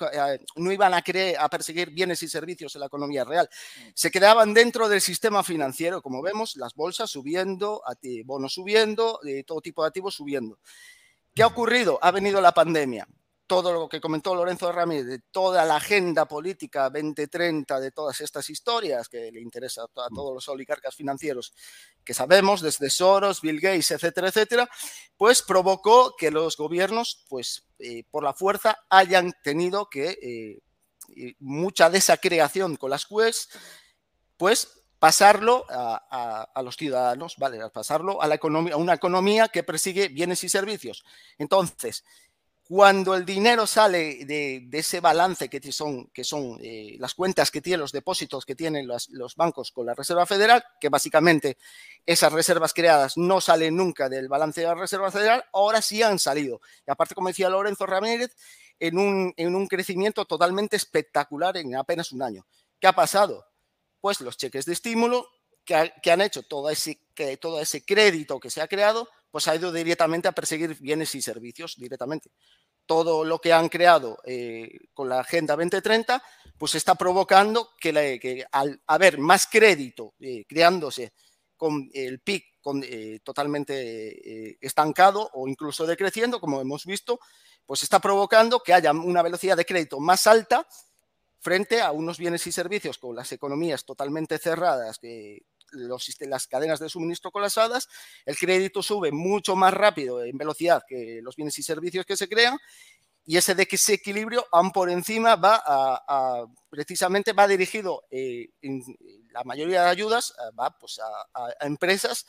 Speaker 4: no iban a, a perseguir bienes y servicios en la economía real, se quedaban dentro del sistema financiero, como vemos, las bolsas subiendo, bonos subiendo, eh, todo tipo de activos subiendo. ¿Qué ha ocurrido? Ha venido la pandemia todo lo que comentó Lorenzo Ramírez, de toda la agenda política 2030, de todas estas historias que le interesa a, mm. todos los oligarcas financieros que sabemos, desde Soros, Bill Gates, etcétera, etcétera, pues provocó que los gobiernos, pues eh, por la fuerza, hayan tenido que, eh, mucha de esa creación con las QES, pues pasarlo a, los ciudadanos, ¿vale? pasarlo a, la economía, a una economía que persigue bienes y servicios. Entonces, cuando el dinero sale de, ese balance que son, que son eh, las cuentas que tienen los depósitos que tienen los, bancos con la Reserva Federal, que básicamente esas reservas creadas no salen nunca del balance de la Reserva Federal, ahora sí han salido. Y aparte, como decía Lorenzo Ramírez, en un, en un crecimiento totalmente espectacular en apenas un año. ¿Qué ha pasado? Pues los cheques de estímulo que han hecho todo ese, que, todo ese crédito que se ha creado, pues ha ido directamente a perseguir bienes y servicios directamente. Todo lo que han creado eh, con la Agenda 2030, pues está provocando que, al haber más crédito eh, creándose con el PIB eh, totalmente estancado o incluso decreciendo, como hemos visto, pues está provocando que haya una velocidad de crédito más alta frente a unos bienes y servicios con las economías totalmente cerradas, que las cadenas de suministro colapsadas, el crédito sube mucho más rápido en velocidad que los bienes y servicios que se crean y ese desequilibrio aún por encima va a, precisamente va dirigido eh, la mayoría de ayudas va pues a, empresas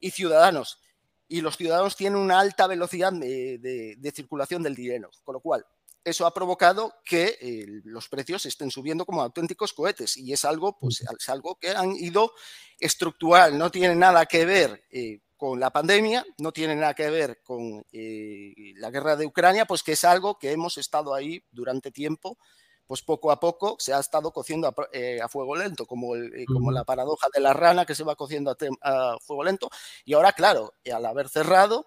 Speaker 4: y ciudadanos. Y los ciudadanos tienen una alta velocidad de circulación del dinero con lo cual eso ha provocado que eh, los precios estén subiendo como auténticos cohetes y es algo, pues, es algo que han ido estructural, no tiene nada que ver eh, con la pandemia, no tiene nada que ver con eh, la guerra de Ucrania, pues que es algo que hemos estado ahí durante tiempo, pues poco a poco se ha estado cociendo a, fuego lento, como, como la paradoja de la rana que se va cociendo a, a fuego lento. Y ahora, claro, al haber cerrado,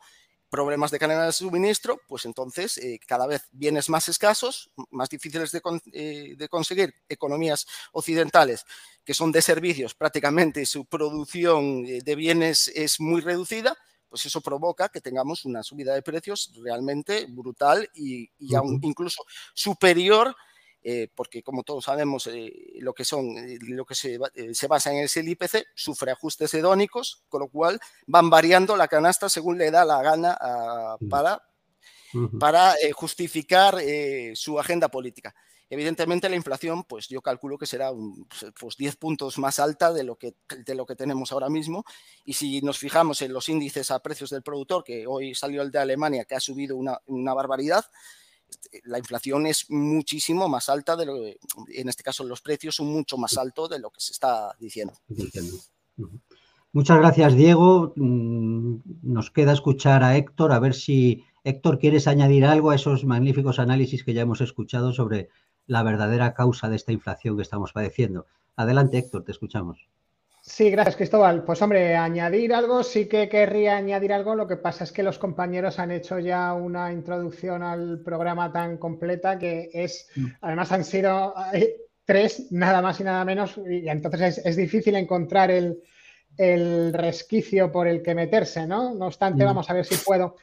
Speaker 4: problemas de cadena de suministro, pues entonces eh, cada vez bienes más escasos, más difíciles eh, de, conseguir, economías occidentales que son de servicios, prácticamente su producción eh, de bienes es muy reducida, pues eso provoca que tengamos una subida de precios realmente brutal y, incluso superior eh, porque como todos sabemos, eh, lo que son, eh, lo que se, basa en ese IPC sufre ajustes hedónicos, con lo cual van variando la canasta según le da la gana para, para justificar su agenda política. Evidentemente la inflación, pues yo calculo que será un, pues 10 puntos más alta de lo, que, de lo que tenemos ahora mismo. Y si nos fijamos en los índices a precios del productor, que hoy salió el de Alemania, que ha subido una, una barbaridad, la inflación es muchísimo más alta de lo en este caso los precios son mucho más altos de lo que se está diciendo.
Speaker 1: Muchas gracias, Diego. Mm, nos queda escuchar a Héctor, a ver si, Héctor, ¿quieres añadir algo a esos magníficos análisis que ya hemos escuchado sobre la verdadera causa de esta inflación que estamos padeciendo? Adelante, Héctor, te escuchamos.
Speaker 5: Sí, gracias Cristóbal. Pues hombre, añadir algo, sí que querría añadir algo. Lo que pasa es que los compañeros han hecho ya una introducción al programa tan completa que es, mm. además han sido eh, tres, nada más y nada menos, y entonces es, difícil encontrar el, resquicio por el que meterse, ¿no? No obstante, mm. vamos a ver si puedo.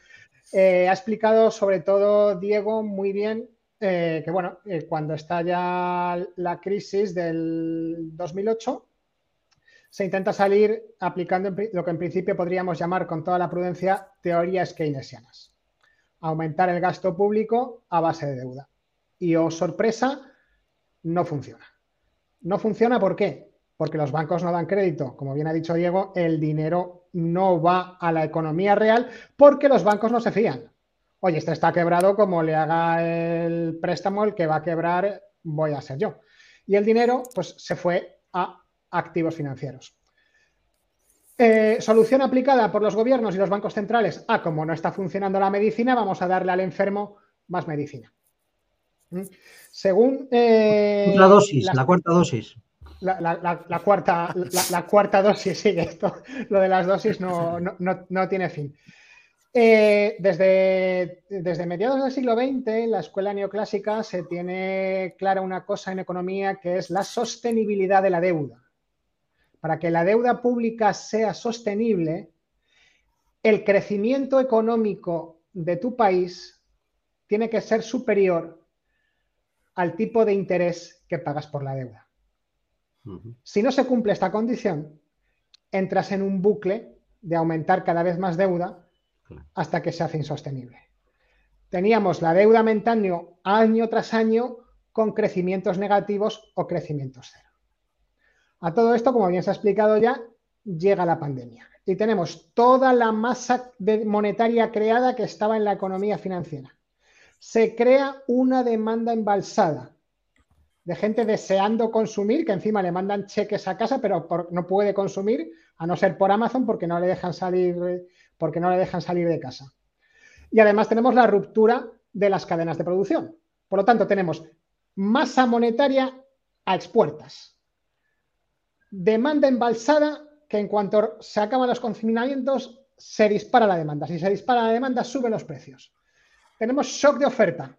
Speaker 5: Eh, ha explicado sobre todo Diego muy bien eh, que, bueno, cuando estalla la crisis del 2008, se intenta salir aplicando lo que en principio podríamos llamar con toda la prudencia teorías keynesianas. Aumentar el gasto público a base de deuda. Y, oh sorpresa, no funciona. No funciona ¿por qué? Porque los bancos no dan crédito. Como bien ha dicho Diego, el dinero no va a la economía real porque los bancos no se fían. Oye, este está quebrado, como le haga el préstamo, el que va a quebrar voy a ser yo. Y el dinero, pues, se fue a activos financieros. Eh, solución aplicada por los gobiernos y los bancos centrales. Ah, como no está funcionando la medicina, vamos a darle al enfermo más medicina. ¿Mm? Según.
Speaker 1: Eh, la dosis, la cuarta dosis.
Speaker 5: La, cuarta, la, cuarta dosis, sí, esto, lo de las dosis no, no, tiene fin. Eh, desde, desde, mediados del siglo XX, en la escuela neoclásica se tiene clara una cosa en economía que es la sostenibilidad de la deuda para que la deuda pública sea sostenible, el crecimiento económico de tu país tiene que ser superior al tipo de interés que pagas por la deuda. Si no se cumple esta condición, entras en un bucle de aumentar cada vez más deuda hasta que se hace insostenible. Teníamos la deuda aumentando año tras año con crecimientos negativos o crecimientos cero. A todo esto, como bien se ha explicado ya, llega la pandemia y tenemos toda la masa monetaria creada que estaba en la economía financiera. Se crea una demanda embalsada de gente deseando consumir, que encima le mandan cheques a casa, pero no puede consumir, a no ser por Amazon, porque no le dejan salir, porque no le dejan salir de casa. Y además tenemos la ruptura de las cadenas de producción. Por lo tanto, tenemos masa monetaria a expuertas demanda embalsada que en cuanto se acaban los confinamientos se dispara la demanda. Si se dispara la demanda, suben los precios. Tenemos shock de oferta.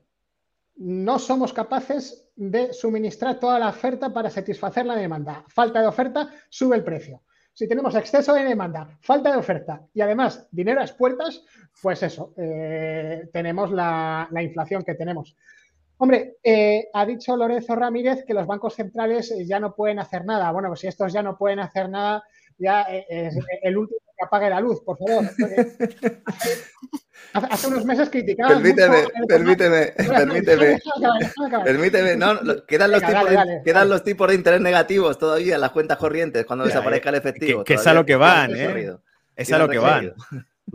Speaker 5: No somos capaces de suministrar toda la oferta para satisfacer la demanda. Falta de oferta, sube el precio. Si tenemos exceso de demanda, falta de oferta y además dinero a puertas, pues eso, eh, tenemos la inflación que tenemos. Hombre, eh, ha dicho Lorenzo Ramírez que los bancos centrales eh, ya no pueden hacer nada. Bueno, pues si estos ya no pueden hacer nada, ya eh, es el último que apague la luz, por favor. Hace unos meses criticaban.
Speaker 2: Permíteme, permíteme, permíteme. Permíteme, no, quedan los, tipos de, quedan los tipos de interés negativos todavía en las cuentas corrientes cuando desaparezca el efectivo.
Speaker 3: Que, es a lo que van, ¿eh? Es a lo que van.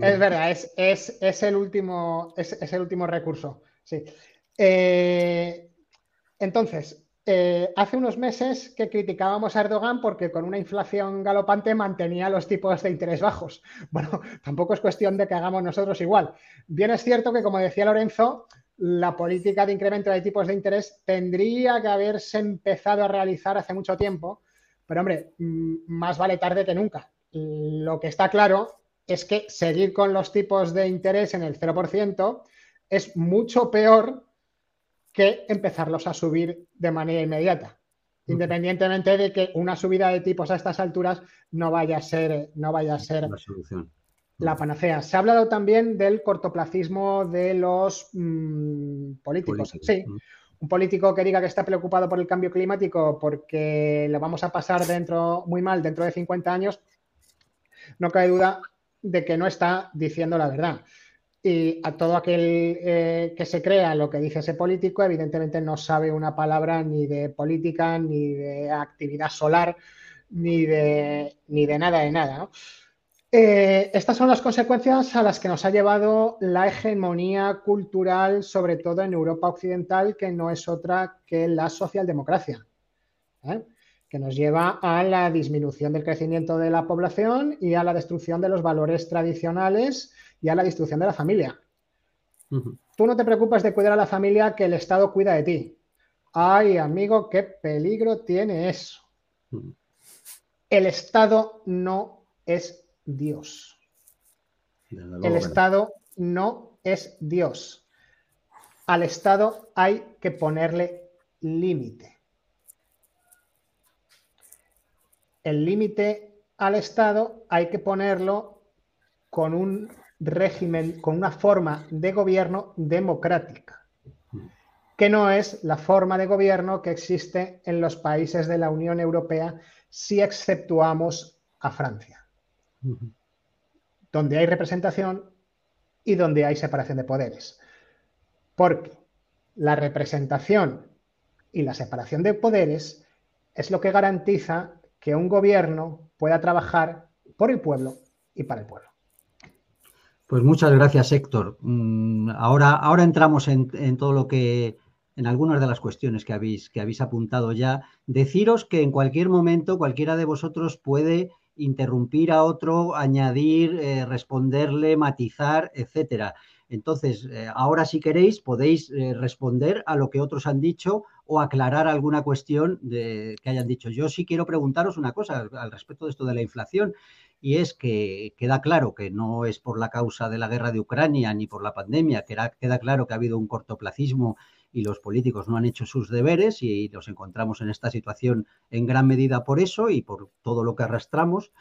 Speaker 5: Es verdad, es, es, el último, es, es el último recurso. Sí. Eh, entonces, eh, hace unos meses que criticábamos a Erdogan porque con una inflación galopante mantenía los tipos de interés bajos. Bueno, tampoco es cuestión de que hagamos nosotros igual. Bien es cierto que, como decía Lorenzo, la política de incremento de tipos de interés tendría que haberse empezado a realizar hace mucho tiempo, pero hombre, mm, más vale tarde que nunca. Lo que está claro es que seguir con los tipos de interés en el 0% es mucho peor que empezarlos a subir de manera inmediata, independientemente de que una subida de tipos a estas alturas no vaya a ser, no vaya a ser la, solución. la panacea. Se ha hablado también del cortoplacismo de los mm, políticos. Sí, un político que diga que está preocupado por el cambio climático porque lo vamos a pasar dentro muy mal dentro de 50 años, no cabe duda de que no está diciendo la verdad. Y a todo aquel eh, que se crea lo que dice ese político, evidentemente no sabe una palabra ni de política, ni de actividad solar, ni de, ni de nada de nada. Eh, estas son las consecuencias a las que nos ha llevado la hegemonía cultural, sobre todo en Europa Occidental, que no es otra que la socialdemocracia, ¿eh? que nos lleva a la disminución del crecimiento de la población y a la destrucción de los valores tradicionales y a la destrucción de la familia. Tú no te preocupas de cuidar a la familia que el Estado cuida de ti. Ay, amigo, qué peligro tiene eso. El Estado no es Dios. El Estado no es Dios. Al Estado hay que ponerle límite. El límite al Estado hay que ponerlo con un régimen, con una forma de gobierno democrática, que no es la forma de gobierno que existe en los países de la Unión Europea si exceptuamos a Francia, donde hay representación y donde hay separación de poderes. Porque la representación y la separación de poderes es lo que garantiza que un gobierno pueda trabajar por el pueblo y para el pueblo.
Speaker 1: Pues muchas gracias, Héctor. Mm, ahora, ahora entramos en, todo lo que, en algunas de las cuestiones que habéis, que habéis apuntado ya. Deciros que en cualquier momento cualquiera de vosotros puede interrumpir a otro, añadir, eh, responderle, matizar, etcétera. Entonces, eh, ahora si queréis podéis eh, responder a lo que otros han dicho o aclarar alguna cuestión que hayan dicho. Yo sí quiero preguntaros una cosa al respecto de esto de la inflación y es que queda claro que no es por la causa de la guerra de Ucrania ni por la pandemia, que queda claro que ha habido un cortoplacismo y los políticos no han hecho sus deberes y nos encontramos en esta situación en gran medida por eso y por todo lo que arrastramos.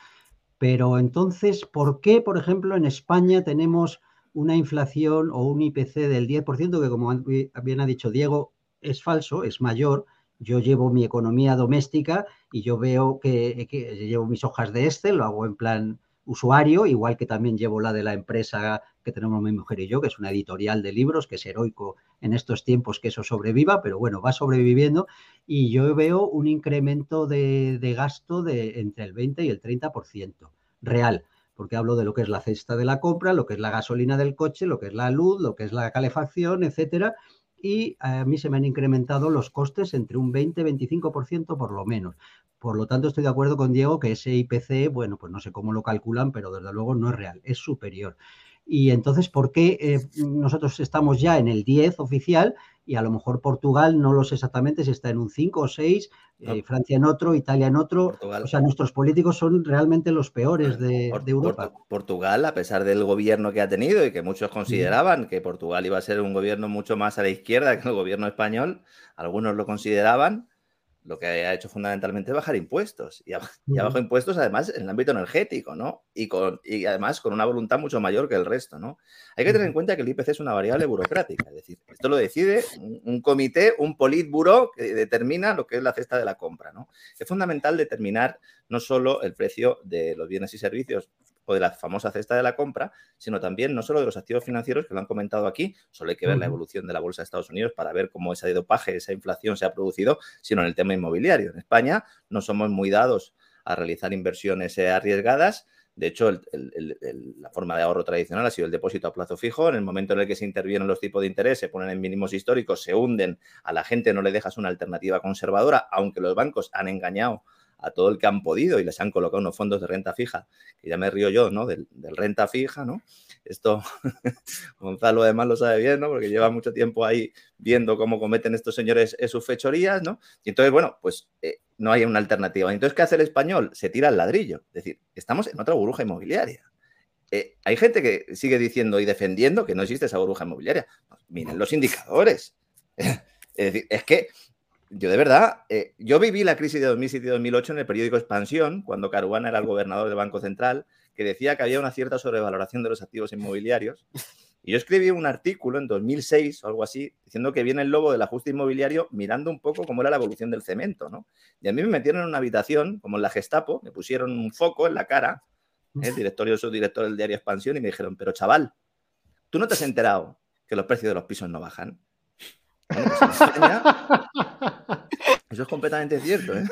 Speaker 1: Pero entonces, ¿por qué, por ejemplo, en España tenemos una inflación o un IPC del 10%, que como bien ha dicho Diego, es falso, es mayor, yo llevo mi economía doméstica y yo veo que, llevo mis hojas de Excel, lo hago en plan usuario, igual que también llevo la de la empresa que tenemos mi mujer y yo, que es una editorial de libros, que es heroico en estos tiempos que eso sobreviva, pero bueno, va sobreviviendo. Y yo veo un incremento de, de gasto de entre el 20 y el 30% real, porque hablo de lo que es la cesta de la compra, lo que es la gasolina del coche, lo que es la luz, lo que es la calefacción, etcétera, y a mí se me han incrementado los costes entre un 20-25% por lo menos. Por lo tanto, estoy de acuerdo con Diego que ese IPC, bueno, pues no sé cómo lo calculan, pero desde luego no es real, es superior. Y entonces, ¿por qué eh, nosotros estamos ya en el 10 oficial y a lo mejor Portugal no lo sé exactamente si está en un 5 o 6, eh, Francia en otro, Italia en otro? O sea, nuestros políticos son realmente los peores de, Europa.
Speaker 2: Portugal, a pesar del gobierno que ha tenido y que muchos consideraban que Portugal iba a ser un gobierno mucho más a la izquierda que el gobierno español, algunos lo consideraban lo que ha hecho fundamentalmente es bajar impuestos. Y, abajo impuestos, además, en el ámbito energético, ¿no? Y, con, y además con una voluntad mucho mayor que el resto, ¿no? Hay que tener en cuenta que el IPC es una variable burocrática. Es decir, esto lo decide un, comité, un politburo que determina lo que es la cesta de la compra, ¿no? Es fundamental determinar no solo el precio de los bienes y servicios o de la famosa cesta de la compra, sino también no solo de los activos financieros que lo han comentado aquí, solo hay que ver la evolución de la bolsa de Estados Unidos para ver cómo ese dopaje, esa inflación se ha producido, sino en el tema inmobiliario. En España no somos muy dados a realizar inversiones eh, arriesgadas. De hecho, la forma de ahorro tradicional ha sido el depósito a plazo fijo. En el momento en el que se intervienen los tipos de interés, se ponen en mínimos históricos, se hunden, a la gente no le dejas una alternativa conservadora, aunque los bancos han engañado a todo el que han podido y les han colocado unos fondos de renta fija, que ya me río yo, ¿no? Del, renta fija, ¿no? Esto Gonzalo además lo sabe bien, ¿no? Porque lleva mucho tiempo ahí viendo cómo cometen estos señores sus fechorías, ¿no? Y entonces, bueno, pues eh, no hay una alternativa. Entonces, ¿qué hace el español? Se tira al ladrillo. Es decir, estamos en otra burbuja inmobiliaria. Eh, hay gente que sigue diciendo y defendiendo que no existe esa burbuja inmobiliaria. Pues miren los indicadores. es decir, es que yo de verdad, eh, yo viví la crisis de 2007-2008 en el periódico Expansión, cuando Caruana era el gobernador del Banco Central, que decía que había una cierta sobrevaloración de los activos inmobiliarios. Y yo escribí un artículo en 2006 o algo así, diciendo que viene el lobo del ajuste inmobiliario mirando un poco cómo era la evolución del cemento, ¿no? Y a mí me metieron en una habitación, como en la Gestapo, me pusieron un foco en la cara, el director y subdirector del diario Expansión, y me dijeron, pero chaval, ¿tú no te has enterado que los precios de los pisos no bajan? Eso es completamente cierto. ¿eh?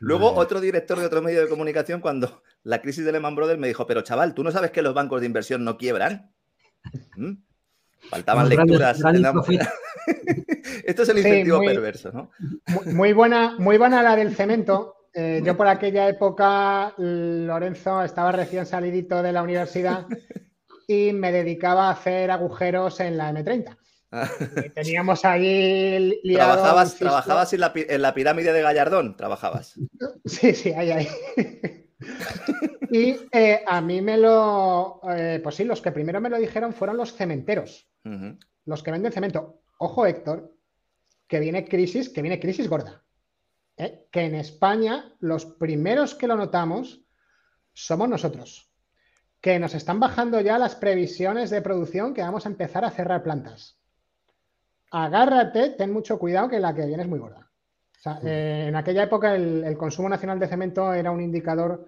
Speaker 2: Luego, otro director de otro medio de comunicación, cuando la crisis de Lehman Brothers, me dijo: Pero chaval, ¿tú no sabes que los bancos de inversión no quiebran? ¿Mm? Faltaban lecturas. Esto es el incentivo perverso, ¿no?
Speaker 5: Muy buena, muy buena la del cemento. Eh, yo por aquella época, Lorenzo, estaba recién salidito de la universidad y me dedicaba a hacer agujeros en la M30. Teníamos ahí
Speaker 2: ¿Trabajabas, trabajabas en, la, pirámide de Gallardón? ¿Trabajabas?
Speaker 5: Sí, sí, ahí, ahí. y eh, a mí me lo, eh, pues sí, los que primero me lo dijeron fueron los cementeros, los que venden cemento. Ojo, Héctor, que viene crisis, que viene crisis gorda. ¿eh? Que en España los primeros que lo notamos somos nosotros que nos están bajando ya las previsiones de producción que vamos a empezar a cerrar plantas. Agárrate, ten mucho cuidado que la que viene es muy gorda. Eh, en aquella época el, consumo nacional de cemento era un indicador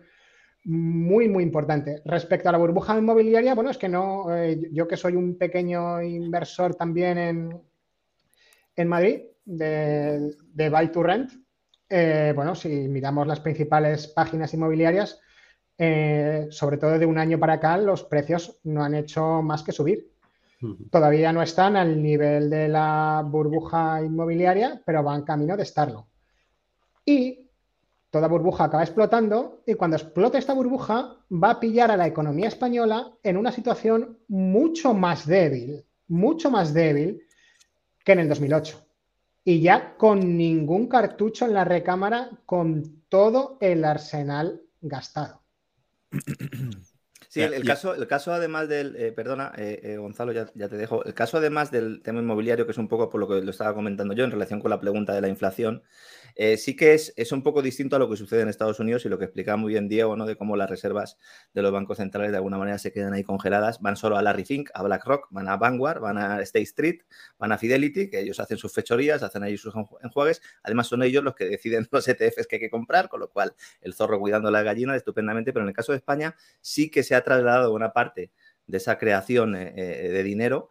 Speaker 5: muy, muy importante. Respecto a la burbuja inmobiliaria, bueno, es que no, eh, yo que soy un pequeño inversor también en, en Madrid, de, de Buy to Rent, eh, bueno, si miramos las principales páginas inmobiliarias, sobre todo de un año para acá, los precios no han hecho más que subir. Todavía no están al nivel de la burbuja inmobiliaria, pero van camino de estarlo. Y toda burbuja acaba explotando y cuando explote esta burbuja va a pillar a la economía española en una situación mucho más débil, mucho más débil que en el 2008. Y ya con ningún cartucho en la recámara, con todo el arsenal gastado.
Speaker 2: Sí, el, caso, el caso además del, eh, perdona, eh, eh, Gonzalo, ya, te dejo, el caso además del tema inmobiliario, que es un poco por lo que lo estaba comentando yo en relación con la pregunta de la inflación, eh, sí que es, es, un poco distinto a lo que sucede en Estados Unidos y lo que explicaba muy bien Diego, ¿no? De cómo las reservas de los bancos centrales de alguna manera se quedan ahí congeladas. Van solo a Larry Fink, a BlackRock, van a Vanguard, van a State Street, van a Fidelity, que ellos hacen sus fechorías, hacen ahí sus enjuagues. Además, son ellos los que deciden los ETFs que hay que comprar, con lo cual el zorro cuidando la gallina estupendamente. Pero en el caso de España, sí que se ha trasladado una parte de esa creación eh, eh, de dinero.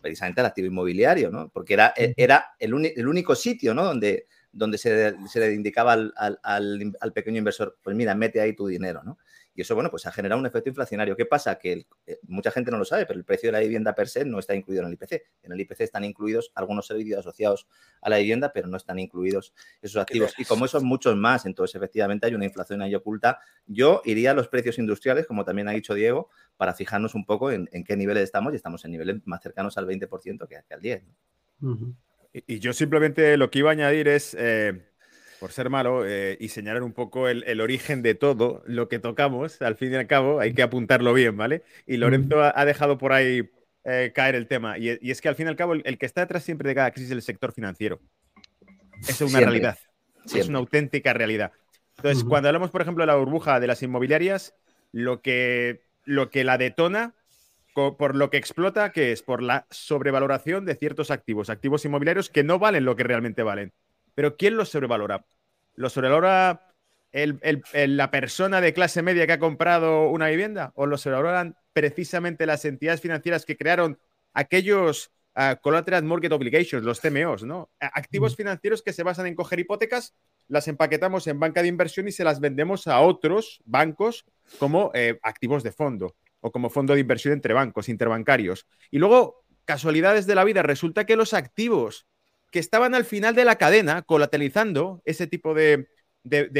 Speaker 2: precisamente al activo inmobiliario, ¿no? Porque era, era el, el único sitio, ¿no? Donde, donde se, le indicaba al, pequeño inversor, pues mira, mete ahí tu dinero, ¿no? Y eso, bueno, pues ha generado un efecto inflacionario. ¿Qué pasa? Que eh, mucha gente no lo sabe, pero el precio de la vivienda per se no está incluido en el IPC. En el IPC están incluidos algunos servicios asociados a la vivienda, pero no están incluidos esos activos. Y como esos muchos más, entonces efectivamente hay una inflación ahí oculta. Yo iría a los precios industriales, como también ha dicho Diego, para fijarnos un poco en, qué niveles estamos y estamos en niveles más cercanos al 20% que, al 10%.
Speaker 3: Y, yo simplemente lo que iba a añadir es, eh, por ser malo, eh, y señalar un poco el, origen de todo lo que tocamos, al fin y al cabo, hay que apuntarlo bien, ¿vale? Y Lorenzo ha, dejado por ahí eh, caer el tema. Y, es que al fin y al cabo, el, que está detrás siempre de cada crisis es el sector financiero. Es una realidad. Es una auténtica realidad. Entonces, cuando hablamos, por ejemplo, de la burbuja de las inmobiliarias, lo que, lo que la detona por lo que explota, que es por la sobrevaloración de ciertos activos, activos inmobiliarios que no valen lo que realmente valen. Pero ¿quién los sobrevalora? ¿Los sobrevalora la persona de clase media que ha comprado una vivienda? ¿O los sobrevaloran precisamente las entidades financieras que crearon aquellos uh, Collateral Mortgage Obligations, los CMOs, ¿no? Activos financieros que se basan en coger hipotecas, las empaquetamos en banca de inversión y se las vendemos a otros bancos como eh, activos de fondo o como fondo de inversión entre bancos, interbancarios. Y luego, casualidades de la vida, resulta que los activos que estaban al final de la cadena colateralizando ese tipo de,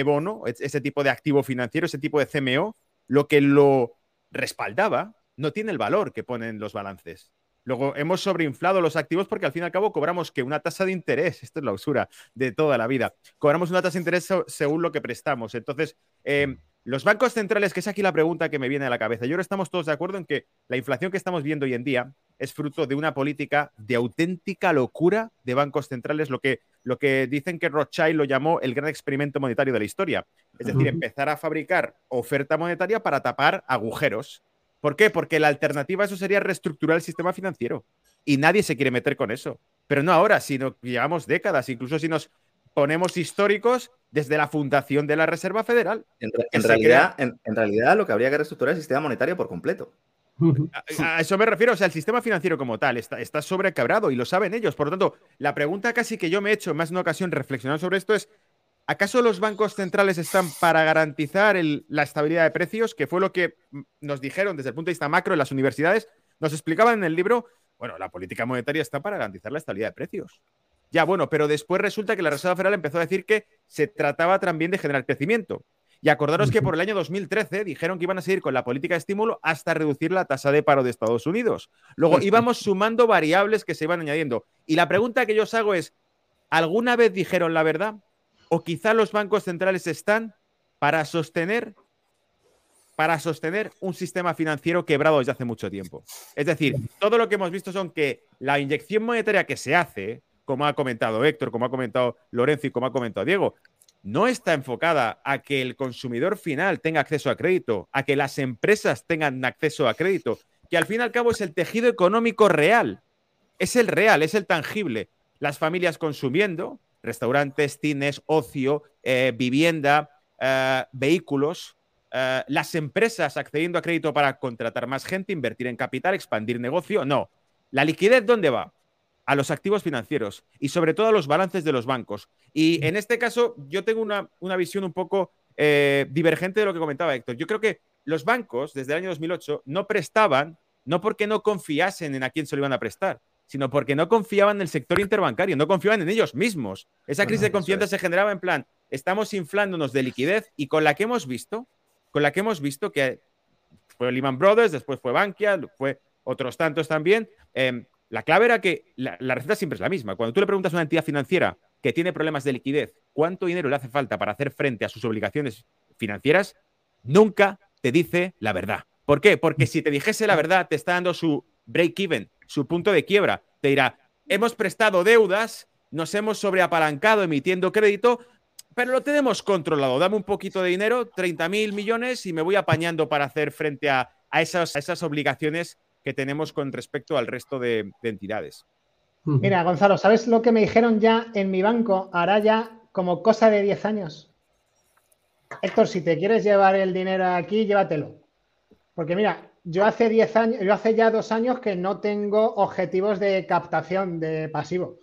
Speaker 3: bono, ese tipo de activo financiero, ese tipo de CMO, lo que lo respaldaba no tiene el valor que ponen los balances. Luego hemos sobreinflado los activos porque al fin y al cabo cobramos que una tasa de interés, esto es la usura de toda la vida, cobramos una tasa de interés según lo que prestamos. Entonces, eh, los bancos centrales, que es aquí la pregunta que me viene a la cabeza. Yo ahora estamos todos de acuerdo en que la inflación que estamos viendo hoy en día es fruto de una política de auténtica locura de bancos centrales, lo que, lo que dicen que Rothschild lo llamó el gran experimento monetario de la historia. Es decir, empezar a fabricar oferta monetaria para tapar agujeros. ¿Por qué? Porque la alternativa a eso sería reestructurar el sistema financiero. Y nadie se quiere meter con eso. Pero no ahora, sino que llevamos décadas. Incluso si nos ponemos históricos desde la fundación de la Reserva Federal.
Speaker 2: En, realidad, en, realidad, lo que habría que reestructurar es el sistema monetario por completo.
Speaker 3: A, eso me refiero, o sea, el sistema financiero como tal está, está sobrecabrado y lo saben ellos. Por lo tanto, la pregunta casi que yo me he hecho en más de una ocasión reflexionando sobre esto es, ¿acaso los bancos centrales están para garantizar la estabilidad de precios? Que fue lo que nos dijeron desde el punto de vista macro en las universidades. Nos explicaban en el libro, bueno, la política monetaria está para garantizar la estabilidad de precios. Ya, bueno, pero después resulta que la Reserva Federal empezó a decir que se trataba también de generar crecimiento. Y acordaros que por el año 2013 dijeron que iban a seguir con la política de estímulo hasta reducir la tasa de paro de Estados Unidos. Luego íbamos sumando variables que se iban añadiendo. Y la pregunta que yo os hago es, ¿alguna vez dijeron la verdad? ¿O quizá los bancos centrales están para sostener para sostener un sistema financiero quebrado desde hace mucho tiempo. Es decir, todo lo que hemos visto son que la inyección monetaria que se hace, como ha comentado Héctor, como ha comentado Lorenzo y como ha comentado Diego, no está enfocada a que el consumidor final tenga acceso a crédito, a que las empresas tengan acceso a crédito, que al fin y al cabo es el tejido económico real, es el real, es el tangible. Las familias consumiendo, restaurantes, cines, ocio, eh, vivienda, eh, vehículos, eh, las empresas accediendo a crédito para contratar más gente, invertir en capital, expandir negocio. No. ¿La liquidez dónde va? A los activos financieros y sobre todo a los balances de los bancos. Y en este caso yo tengo una, una visión un poco eh, divergente de lo que comentaba Héctor. Yo creo que los bancos desde el año 2008 no prestaban, no porque no confiasen en a quién se lo iban a prestar, sino porque no confiaban en el sector interbancario, no confiaban en ellos mismos. Esa crisis de confianza se generaba en plan, estamos inflándonos de liquidez y con la que hemos visto, con la que hemos visto que fue Lehman Brothers, después fue Bankia, fue otros tantos también. Em, la clave era que la, receta siempre es la misma. Cuando tú le preguntas a una entidad financiera que tiene problemas de liquidez, cuánto dinero le hace falta para hacer frente a sus obligaciones financieras, nunca te dice la verdad. ¿Por qué? Porque si te dijese la verdad, te está dando su break-even, su punto de quiebra. Te dirá, hemos prestado deudas, nos hemos sobreapalancado emitiendo crédito, pero lo tenemos controlado. Dame un poquito de dinero, 30 mil millones, y me voy apañando para hacer frente a, esas, obligaciones que tenemos con respecto al resto de, entidades.
Speaker 5: Mira, Gonzalo, ¿sabes lo que me dijeron ya en mi banco? Hará ya como cosa de 10 años. Héctor, si te quieres llevar el dinero aquí, llévatelo. Porque mira, yo hace 10 años, yo hace ya dos años que no tengo objetivos de captación de pasivo.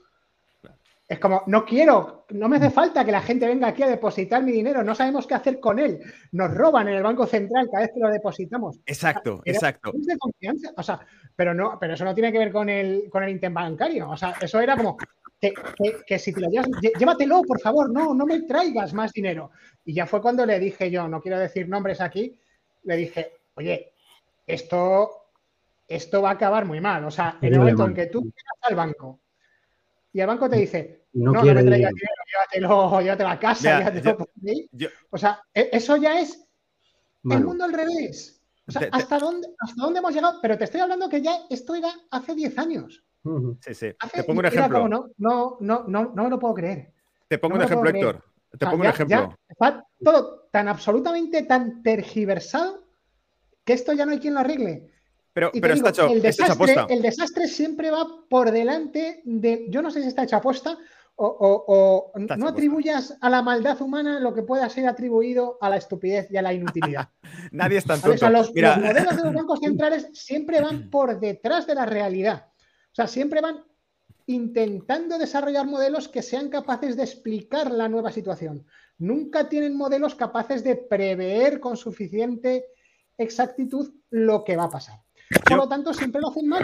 Speaker 5: Es como, no quiero, no me hace falta que la gente venga aquí a depositar mi dinero, no sabemos qué hacer con él. Nos roban en el Banco Central cada vez que lo depositamos.
Speaker 3: Exacto, exacto.
Speaker 5: De confianza, o sea, pero no, pero eso no tiene que ver con el, con el interbancario. O sea, eso era como que, que, si te lo llevas, llévatelo, por favor, no, no me traigas más dinero. Y ya fue cuando le dije yo, no quiero decir nombres aquí, le dije, oye, esto, esto va a acabar muy mal. O sea, en el momento en que tú llegas al banco y el banco te dice, no, no, me traigas dinero, llévatelo, llévatelo a casa, llévatelo por mí. O sea, e, eso ya es el mundo al revés. O sea, ¿hasta, dónde, ¿hasta dónde hemos llegado? Pero te estoy hablando que ya esto era hace 10 años.
Speaker 3: Sí, sí. te pongo un ejemplo.
Speaker 5: no, no, no, no, no me lo puedo creer.
Speaker 3: Te pongo un ejemplo, Héctor. Te pongo un ejemplo.
Speaker 5: está todo tan absolutamente tan tergiversado que esto ya no hay quien lo arregle.
Speaker 3: Pero, pero está, hecho,
Speaker 5: el
Speaker 3: desastre,
Speaker 5: El desastre siempre va por delante de. Yo no sé si está hecha aposta o, no atribuyas a la maldad humana lo que pueda ser atribuido a la estupidez y a la inutilidad.
Speaker 3: Nadie está tan
Speaker 5: los, los, modelos de los bancos centrales siempre van por detrás de la realidad. O sea, siempre van intentando desarrollar modelos que sean capaces de explicar la nueva situación. Nunca tienen modelos capaces de prever con suficiente exactitud lo que va a pasar. Por lo tanto, siempre lo hacen mal.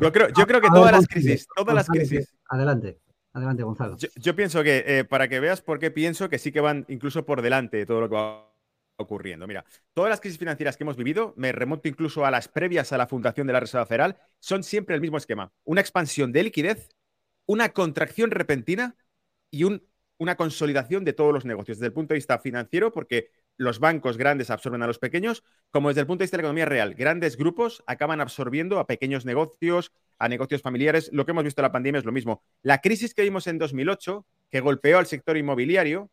Speaker 3: Yo creo, yo creo que todas las crisis, todas las crisis.
Speaker 1: Adelante. Adelante, Gonzalo.
Speaker 3: Yo, pienso que, eh, para que veas por qué pienso que sí que van incluso por delante de todo lo que va ocurriendo. Mira, todas las crisis financieras que hemos vivido, me remonto incluso a las previas a la fundación de la Reserva Federal, son siempre el mismo esquema. Una expansión de liquidez, una contracción repentina y una consolidación de todos los negocios desde el punto de vista financiero, porque los bancos grandes absorben a los pequeños, como desde el punto de vista de la economía real. Grandes grupos acaban absorbiendo a pequeños negocios, a negocios familiares. Lo que hemos visto en la pandemia es lo mismo. La crisis que vimos en 2008, que golpeó al sector inmobiliario,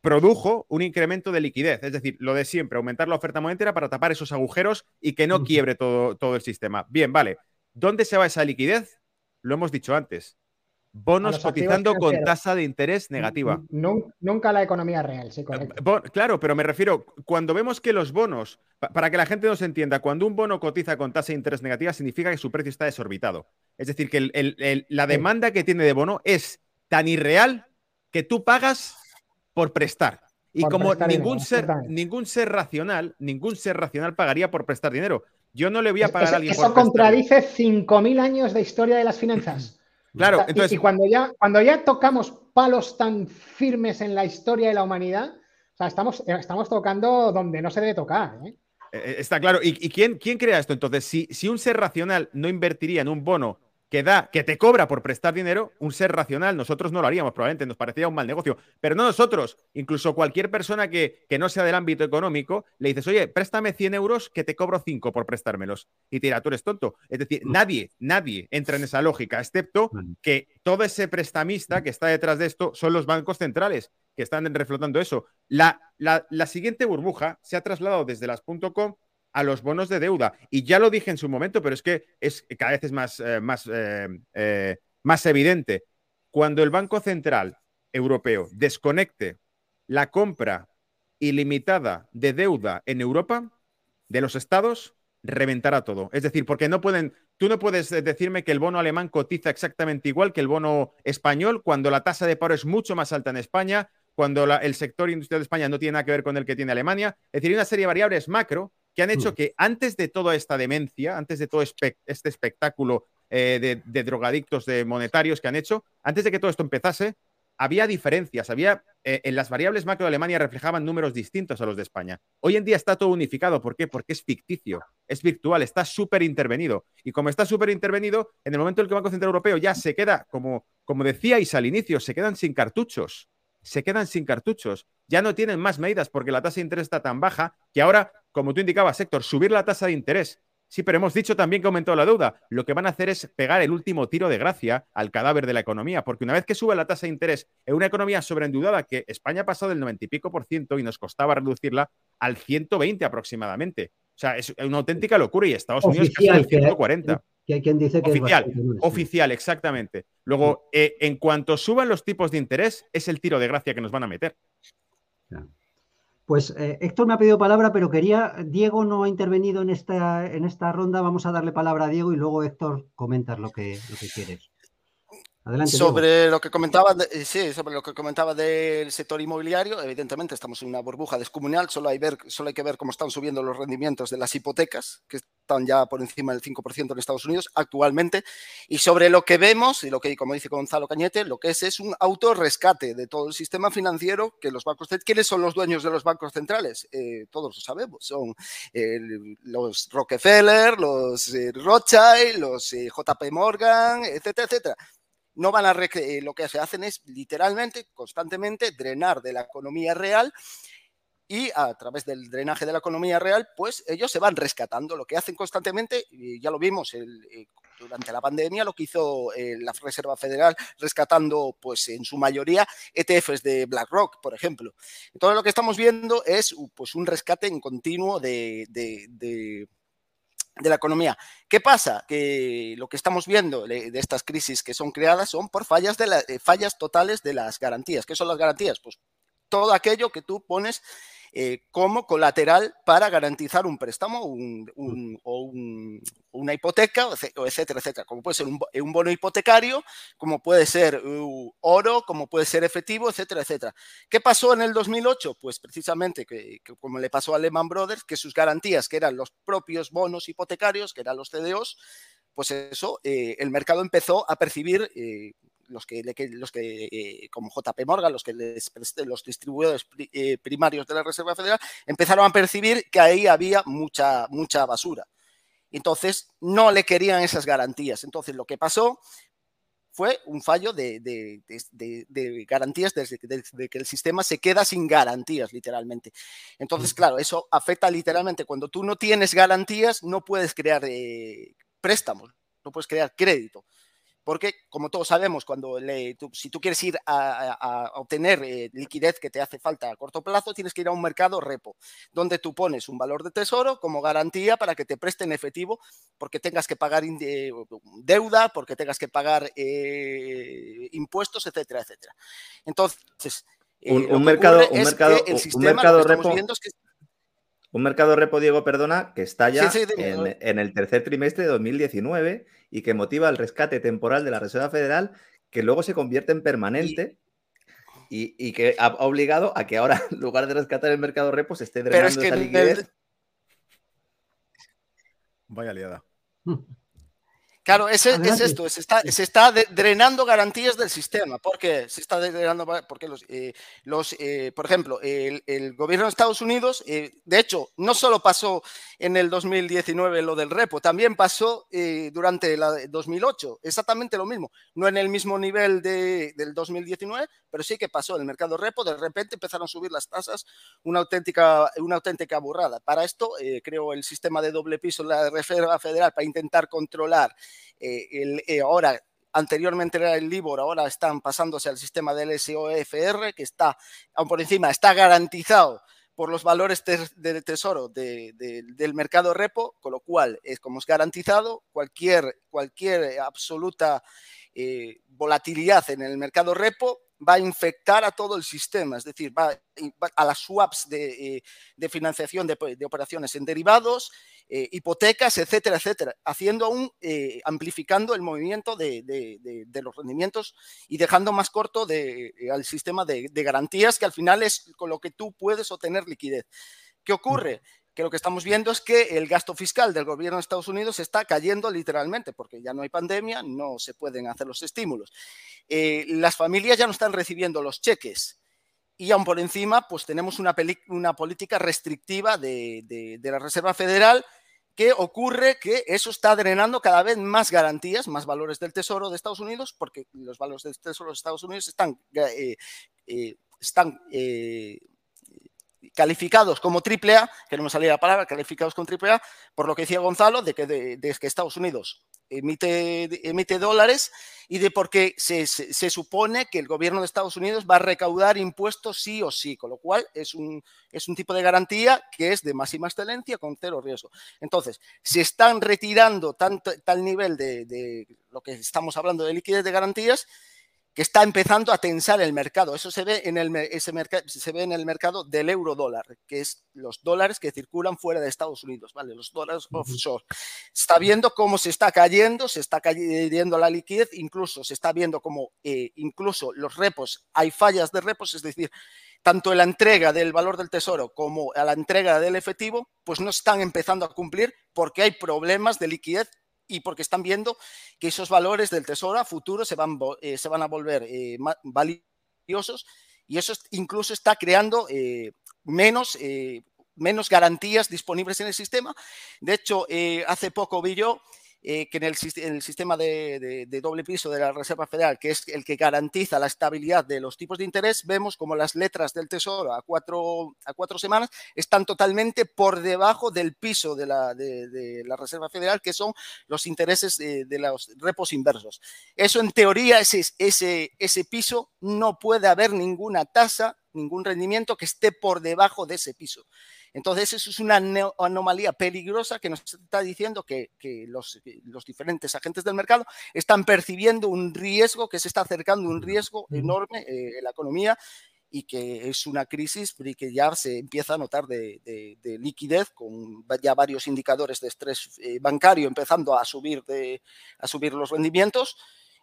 Speaker 3: produjo un incremento de liquidez, es decir, lo de siempre, aumentar la oferta monetaria para tapar esos agujeros y que no quiebre todo, todo el sistema. Bien, vale. ¿Dónde se va esa liquidez? Lo hemos dicho antes. Bonos cotizando con tasa de interés negativa.
Speaker 5: Nunca la economía real, sí, correcto.
Speaker 3: Claro, pero me refiero, cuando vemos que los bonos, para que la gente nos entienda, cuando un bono cotiza con tasa de interés negativa, significa que su precio está desorbitado. Es decir, que la demanda que tiene de bono es tan irreal que tú pagas por prestar. Y como ningún, ser, ningún ser racional, ningún ser racional pagaría por prestar dinero. Yo no le voy a pagar a alguien
Speaker 5: eso contradice 5.000 años de historia de las finanzas.
Speaker 3: Claro, entonces.
Speaker 5: Y, cuando, ya, cuando ya tocamos palos tan firmes en la historia de la humanidad, o sea, estamos, estamos tocando donde no se debe tocar. ¿eh?
Speaker 3: Eh, está claro. ¿Y, quién, quién, crea esto entonces? Si, si, un ser racional no invertiría en un bono que da, que te cobra por prestar dinero, un ser racional, nosotros no lo haríamos, probablemente nos parecería un mal negocio, pero no nosotros, incluso cualquier persona que, que no sea del ámbito económico, le dices, oye, préstame 100 euros que te cobro 5 por prestármelos. Y te dirá, tú eres tonto. Es decir, nadie, nadie entra en esa lógica, excepto que todo ese prestamista que está detrás de esto son los bancos centrales que están reflotando eso. La, la, la siguiente burbuja se ha trasladado desde las .com a los bonos de deuda. Y ya lo dije en su momento, pero es que es, cada vez es más, eh, más, eh, eh, más evidente. Cuando el Banco Central Europeo desconecte la compra ilimitada de deuda en Europa, de los estados, reventará todo. Es decir, porque no pueden, tú no puedes decirme que el bono alemán cotiza exactamente igual que el bono español cuando la tasa de paro es mucho más alta en España, cuando el sector industrial de España no tiene nada que ver con el que tiene Alemania. Es decir, hay una serie de variables macro que han hecho mm. que antes de toda esta demencia, antes de todo este espectáculo eh, de, drogadictos, de monetarios que han hecho, antes de que todo esto empezase, había diferencias, había eh, en las variables macro de Alemania reflejaban números distintos a los de España. Hoy en día está todo unificado, ¿por qué? Porque es ficticio, es virtual, está súper intervenido. Y como está súper intervenido, en el momento en el que el Banco Central Europeo ya se queda, como, como decíais al inicio, se quedan sin cartuchos se quedan sin cartuchos. Ya no tienen más medidas porque la tasa de interés está tan baja que ahora, como tú indicabas, Héctor, subir la tasa de interés. Sí, pero hemos dicho también que ha aumentado la deuda. Lo que van a hacer es pegar el último tiro de gracia al cadáver de la economía, porque una vez que sube la tasa de interés en una economía sobreendeudada que España ha pasado del 90 y pico por ciento y nos costaba reducirla al 120 aproximadamente. O sea, es una auténtica locura y Estados Unidos casi al 140
Speaker 1: que hay quien dice que
Speaker 3: oficial, es oficial, exactamente. Luego, eh, en cuanto suban los tipos de interés, es el tiro de gracia que nos van a meter.
Speaker 1: Pues eh, Héctor me ha pedido palabra, pero quería, Diego no ha intervenido en esta, en esta ronda, vamos a darle palabra a Diego y luego Héctor comentas lo que, lo que quieres.
Speaker 4: Sobre lo que comentaba, eh, sí, sobre lo que comentaba del sector inmobiliario, evidentemente estamos en una burbuja descomunal, solo hay, ver, solo hay que ver cómo están subiendo los rendimientos de las hipotecas, que están ya por encima del 5% en Estados Unidos actualmente, y sobre lo que vemos, y lo que, como dice Gonzalo Cañete, lo que es es un autorrescate de todo el sistema financiero que los bancos, ¿quiénes son los dueños de los bancos centrales? Eh, todos lo sabemos, son eh, los Rockefeller, los Rothschild, los JP Morgan, etcétera, etcétera no van a eh, lo que se hacen es literalmente, constantemente, drenar de la economía real y a través del drenaje de la economía real, pues ellos se van rescatando. Lo que hacen constantemente, y ya lo vimos eh, durante la pandemia, lo que hizo eh, la Reserva Federal rescatando, pues en su mayoría, ETFs de BlackRock, por ejemplo. Entonces lo que estamos viendo es pues, un rescate en continuo de de la economía. ¿Qué pasa? Que lo que estamos viendo de estas crisis que son creadas son por fallas, de eh, fallas totales de las garantías. ¿Qué son las garantías? Pues todo aquello que tú pones eh, como colateral para garantizar un préstamo o una hipoteca, etcétera, etcétera. Como puede ser un, bono hipotecario, como puede ser uh, oro, como puede ser efectivo, etcétera, etcétera. ¿Qué pasó en el 2008? Pues precisamente que, como le pasó a Lehman Brothers, que sus garantías, que eran los propios bonos hipotecarios, que eran los CDOs, pues eso, eh, el mercado empezó a percibir eh, los que, los que eh, como JP Morgan, los que les, los distribuidores eh, primarios de la Reserva Federal, empezaron a percibir que ahí había mucha, mucha basura. Entonces, no le querían esas garantías. Entonces, lo que pasó fue un fallo de, de, garantías desde, que el sistema se queda sin garantías, literalmente. Entonces, claro, eso afecta literalmente. Cuando tú no tienes garantías, no puedes crear eh, préstamos, no puedes crear crédito. Porque, como todos sabemos, cuando si tú quieres ir a, obtener eh, liquidez que te hace falta a corto plazo, tienes que ir a un mercado repo, donde tú pones un valor de tesoro como garantía para que te presten efectivo, porque tengas que pagar eh, deuda, porque tengas que pagar eh, impuestos, etcétera, etcétera. Entonces,
Speaker 2: un, mercado, un mercado, un mercado repo. Un mercado repo, Diego, perdona, que está ya en, el tercer trimestre de 2019 y que motiva el rescate temporal de la Reserva Federal, que luego se convierte en permanente y, que ha obligado a que ahora, en lugar de rescatar el mercado repo, se esté drenando esa liquidez.
Speaker 3: Vaya liada.
Speaker 4: Claro, es, es esto, se está, se está, drenando garantías del sistema. ¿Por qué? Se está drenando, porque los, eh, los eh, por ejemplo, el, el, gobierno de Estados Unidos, eh, de hecho, no solo pasó en el 2019 lo del repo, también pasó durante el 2008, exactamente lo mismo. No en el mismo nivel de, del 2019, pero sí que pasó en el mercado repo, de repente empezaron a subir las tasas, una auténtica, una auténtica burrada. Para esto, creo el sistema de doble piso la Reserva Federal para intentar controlar eh, eh, ahora anteriormente era el LIBOR, ahora están pasándose al sistema del SOFR, que está, aún por encima, está garantizado por los valores de tesoro del mercado repo, con lo cual, es como es garantizado, cualquier, cualquier absoluta eh, volatilidad en el mercado repo va a infectar a todo el sistema, es decir, va, a las swaps de, financiación de, operaciones en derivados, eh, hipotecas, etcétera, etcétera, haciendo aún, eh, amplificando el movimiento de, los rendimientos y dejando más corto eh, al sistema de, garantías, que al final es con lo que tú puedes obtener liquidez. ¿Qué ocurre? Que lo que estamos viendo es que el gasto fiscal del gobierno de Estados Unidos está cayendo literalmente, porque ya no hay pandemia, no se pueden hacer los estímulos. las familias ya no están recibiendo los cheques y aún por encima, pues tenemos una, política restrictiva de, la Reserva Federal que ocurre que eso está drenando cada vez más garantías, más valores del Tesoro de Estados Unidos, porque los valores del Tesoro de Estados Unidos están, eh, eh, están eh, calificados como AAA, que no me salía la palabra, calificados como AAA, por lo que decía Gonzalo, de que, de, que Estados Unidos emite, emite dólares y de por qué se, se, supone que el gobierno de Estados Unidos va a recaudar impuestos sí o sí, con lo cual es un, es un tipo de garantía que es de máxima excelencia con cero riesgo. Entonces, se están retirando tanto, tal nivel de, de lo que estamos hablando de liquidez de garantías que está empezando a tensar el mercado. Eso se ve en el, ese se ve en el mercado del euro dólar, que es los dólares que circulan fuera de Estados Unidos, ¿vale? Los dólares offshore. Está viendo cómo se está cayendo, se está cayendo la liquidez, incluso se está viendo cómo eh, incluso los repos, hay fallas de repos, es decir, tanto en la entrega del valor del tesoro como a la entrega del efectivo, pues no están empezando a cumplir porque hay problemas de liquidez y porque están viendo que esos valores del tesoro a futuro se van, eh, se van a volver eh, valiosos y eso incluso está creando eh, menos, menos garantías disponibles en el sistema. De hecho, hace poco vi yo eh, que en el, sistema de, doble piso de la Reserva Federal, que es el que garantiza la estabilidad de los tipos de interés, vemos como las letras del Tesoro a cuatro, a cuatro semanas están totalmente por debajo del piso de la, de, la Reserva Federal, que son los intereses de, los repos inversos. Eso en teoría, ese, ese, ese piso no puede haber ninguna tasa, ningún rendimiento que esté por debajo de ese piso. Entonces, eso es una anomalía peligrosa que nos está diciendo que, los, diferentes agentes del mercado están percibiendo un riesgo, que se está acercando un riesgo enorme eh, en la economía y que es una crisis que ya se empieza a notar de, liquidez con ya varios indicadores de estrés eh, bancario empezando a subir, a subir los rendimientos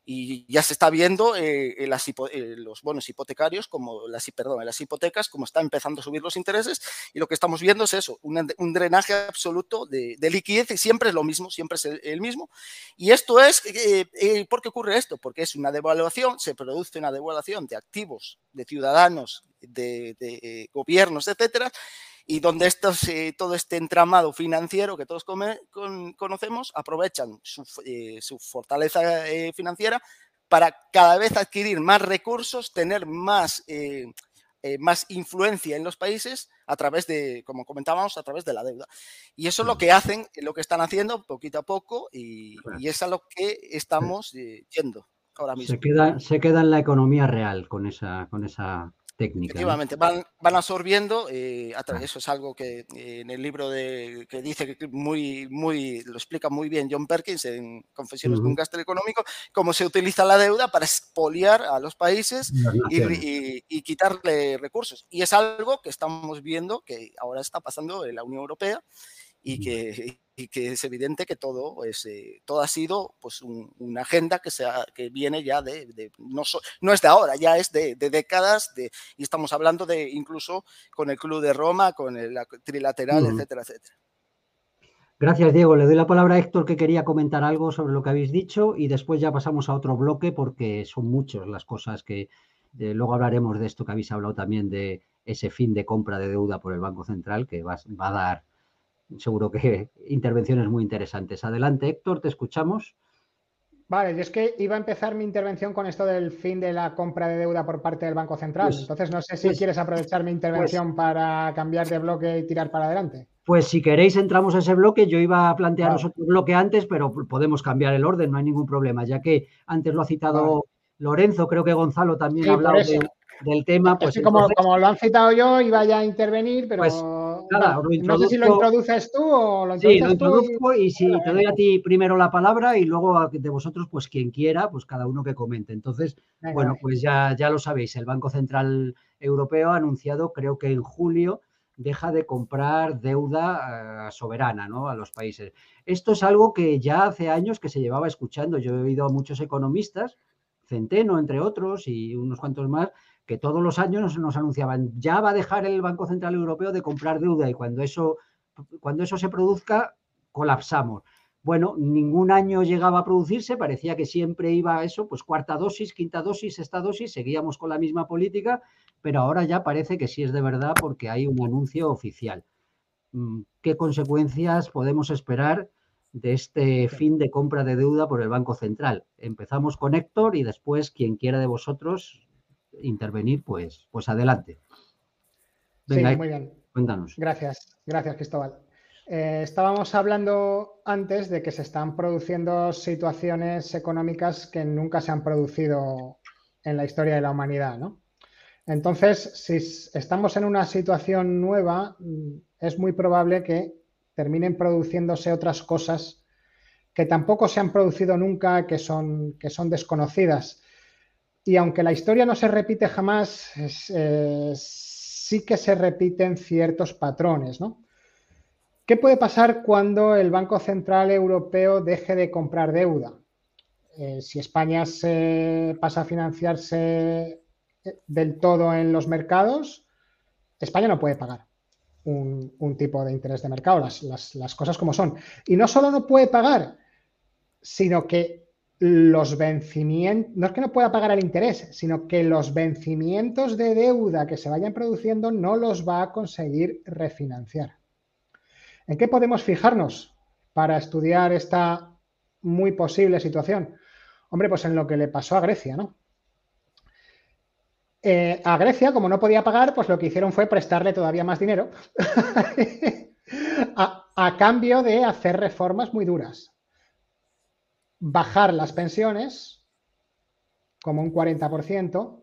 Speaker 4: y ya se está viendo eh, en eh, los bonos hipotecarios, como las, las hipotecas, como está empezando a subir los intereses, y lo que estamos viendo es eso, un, drenaje absoluto de, liquidez, y siempre es lo mismo, siempre es el, mismo. Y esto es, eh, ¿por qué ocurre esto? Porque es una devaluación, se produce una devaluación de activos, de ciudadanos, de, de gobiernos, etcétera, y donde estos, eh, todo este entramado financiero que todos conocemos aprovechan su, eh, fortaleza eh, financiera para cada vez adquirir más recursos, tener más, más influencia en los países a través de, como comentábamos, a través de la deuda. Y eso es lo que hacen, lo que están haciendo poquito a poco y, es a lo que estamos yendo ahora mismo.
Speaker 1: Se queda, se queda en la economía real con esa, con esa técnica.
Speaker 4: Efectivamente, van, van, absorbiendo, eh, eso es algo que eh, en el libro de, que dice que muy, muy, lo explica muy bien John Perkins en Confesiones de un gasto económico, cómo se utiliza la deuda para expoliar a los países y, y, quitarle recursos. Y es algo que estamos viendo que ahora está pasando en la Unión Europea y que, que es evidente que todo, pues, eh, todo ha sido pues, una agenda que, sea, que viene ya de, no, no, es de ahora, ya es de, décadas, de, y estamos hablando de incluso con el Club de Roma, con el trilateral, etcétera, etcétera.
Speaker 1: Gracias, Diego. Le doy la palabra a Héctor que quería comentar algo sobre lo que habéis dicho y después ya pasamos a otro bloque porque son muchas las cosas que eh, luego hablaremos de esto que habéis hablado también de ese fin de compra de deuda por el Banco Central que va, va a dar seguro que intervenciones muy interesantes. Adelante, Héctor, te escuchamos.
Speaker 5: Vale, yo es que iba a empezar mi intervención con esto del fin de la compra de deuda por parte del Banco Central. Pues, Entonces, no sé si pues, quieres aprovechar mi intervención pues, para cambiar de bloque y tirar para adelante.
Speaker 1: Pues si queréis entramos a ese bloque. Yo iba a plantearos otro bloque antes, pero podemos cambiar el orden, no hay ningún problema, ya que antes lo ha citado Lorenzo, creo que Gonzalo también ha hablado del tema.
Speaker 5: Pues como, como, lo han citado yo, iba ya a intervenir, pero no, sé si lo introduces tú o lo
Speaker 1: Sí, lo introduzco y, si te doy a ti primero la palabra y luego de vosotros, pues quien quiera, pues cada uno que comente. Entonces, bueno, pues ya, ya lo sabéis, el Banco Central Europeo ha anunciado, creo que en julio, deja de comprar deuda eh, soberana ¿no? a los países. Esto es algo que ya hace años que se llevaba escuchando. Yo he oído a muchos economistas, Centeno entre otros y unos cuantos más, que todos los años nos, anunciaban, ya va a dejar el Banco Central Europeo de comprar deuda y cuando eso, cuando eso se produzca, colapsamos. Bueno, ningún año llegaba a producirse, parecía que siempre iba a eso, pues cuarta dosis, quinta dosis, sexta dosis, seguíamos con la misma política, pero ahora ya parece que sí es de verdad porque hay un anuncio oficial. Mm, ¿Qué consecuencias podemos esperar de este fin de compra de deuda por el Banco Central? Empezamos con Héctor y después quien quiera de vosotros intervenir, pues, pues adelante.
Speaker 5: Venga, sí, muy bien. Cuéntanos. Gracias, gracias Cristóbal. Eh, estábamos hablando antes de que se están produciendo situaciones económicas que nunca se han producido en la historia de la humanidad, ¿no? Entonces, si estamos en una situación nueva, es muy probable que terminen produciéndose otras cosas que tampoco se han producido nunca, que son, que son desconocidas. Y aunque la historia no se repite jamás, eh, sí que se repiten ciertos patrones. ¿no? ¿Qué puede pasar cuando el Banco Central Europeo deje de comprar deuda? Eh, si España se pasa a financiarse eh, del todo en los mercados, España no puede pagar un, tipo de interés de mercado, las cosas como son. Y no solo no puede pagar, sino que los vencimientos, no es que no pueda pagar el interés, sino que los vencimientos de deuda que se vayan produciendo no los va a conseguir refinanciar. ¿En qué podemos fijarnos para estudiar esta muy posible situación? Hombre, pues en lo que le pasó a Grecia, ¿no? Eh, a Grecia, como no podía pagar, pues lo que hicieron fue prestarle todavía más dinero a cambio de hacer reformas muy duras bajar las pensiones como un 40%,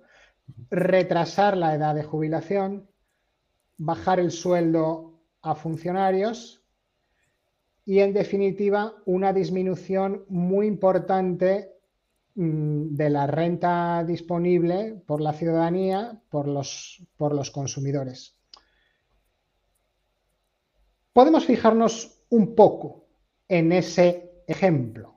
Speaker 5: retrasar la edad de jubilación, bajar el sueldo a funcionarios y, en definitiva, una disminución muy importante mm, de la renta disponible por la ciudadanía, por los, por los consumidores. Podemos fijarnos un poco en ese ejemplo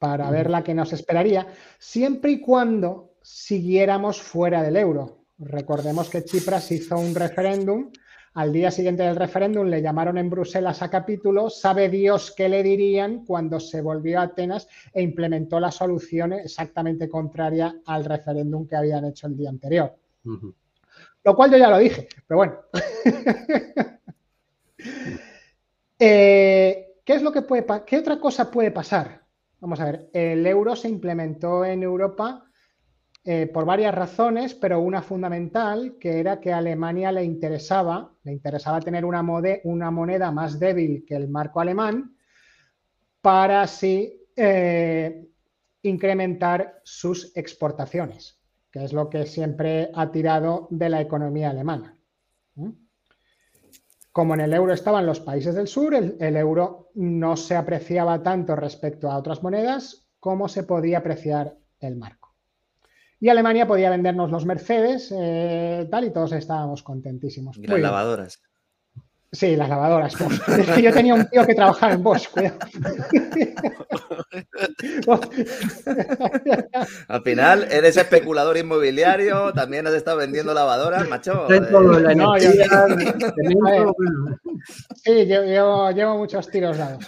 Speaker 5: para ver la que nos esperaría, siempre y cuando siguiéramos fuera del euro. Recordemos que Chipras hizo un referéndum, al día siguiente del referéndum le llamaron en Bruselas a capítulo, sabe Dios qué le dirían cuando se volvió a Atenas e implementó la solución exactamente contraria al referéndum que habían hecho el día anterior. Lo cual yo ya lo dije, pero bueno. Eh, ¿Qué es lo que puede ¿Qué otra cosa puede pasar? Vamos a ver, el euro se implementó en Europa eh, por varias razones, pero una fundamental, que era que a Alemania le interesaba, le interesaba tener una, moneda más débil que el marco alemán para así eh, incrementar sus exportaciones, que es lo que siempre ha tirado de la economía alemana. Como en el euro estaban los países del sur, el, euro no se apreciaba tanto respecto a otras monedas como se podía apreciar el marco. Y Alemania podía vendernos los Mercedes, eh, tal, y todos estábamos contentísimos.
Speaker 2: Y las lavadoras.
Speaker 5: Sí, las lavadoras. Es que yo tenía un tío que trabajaba en Bosch, cuidado.
Speaker 2: Al final, eres especulador inmobiliario, también has estado vendiendo lavadoras, macho.
Speaker 5: Sí, yo, llevo muchos tiros dados.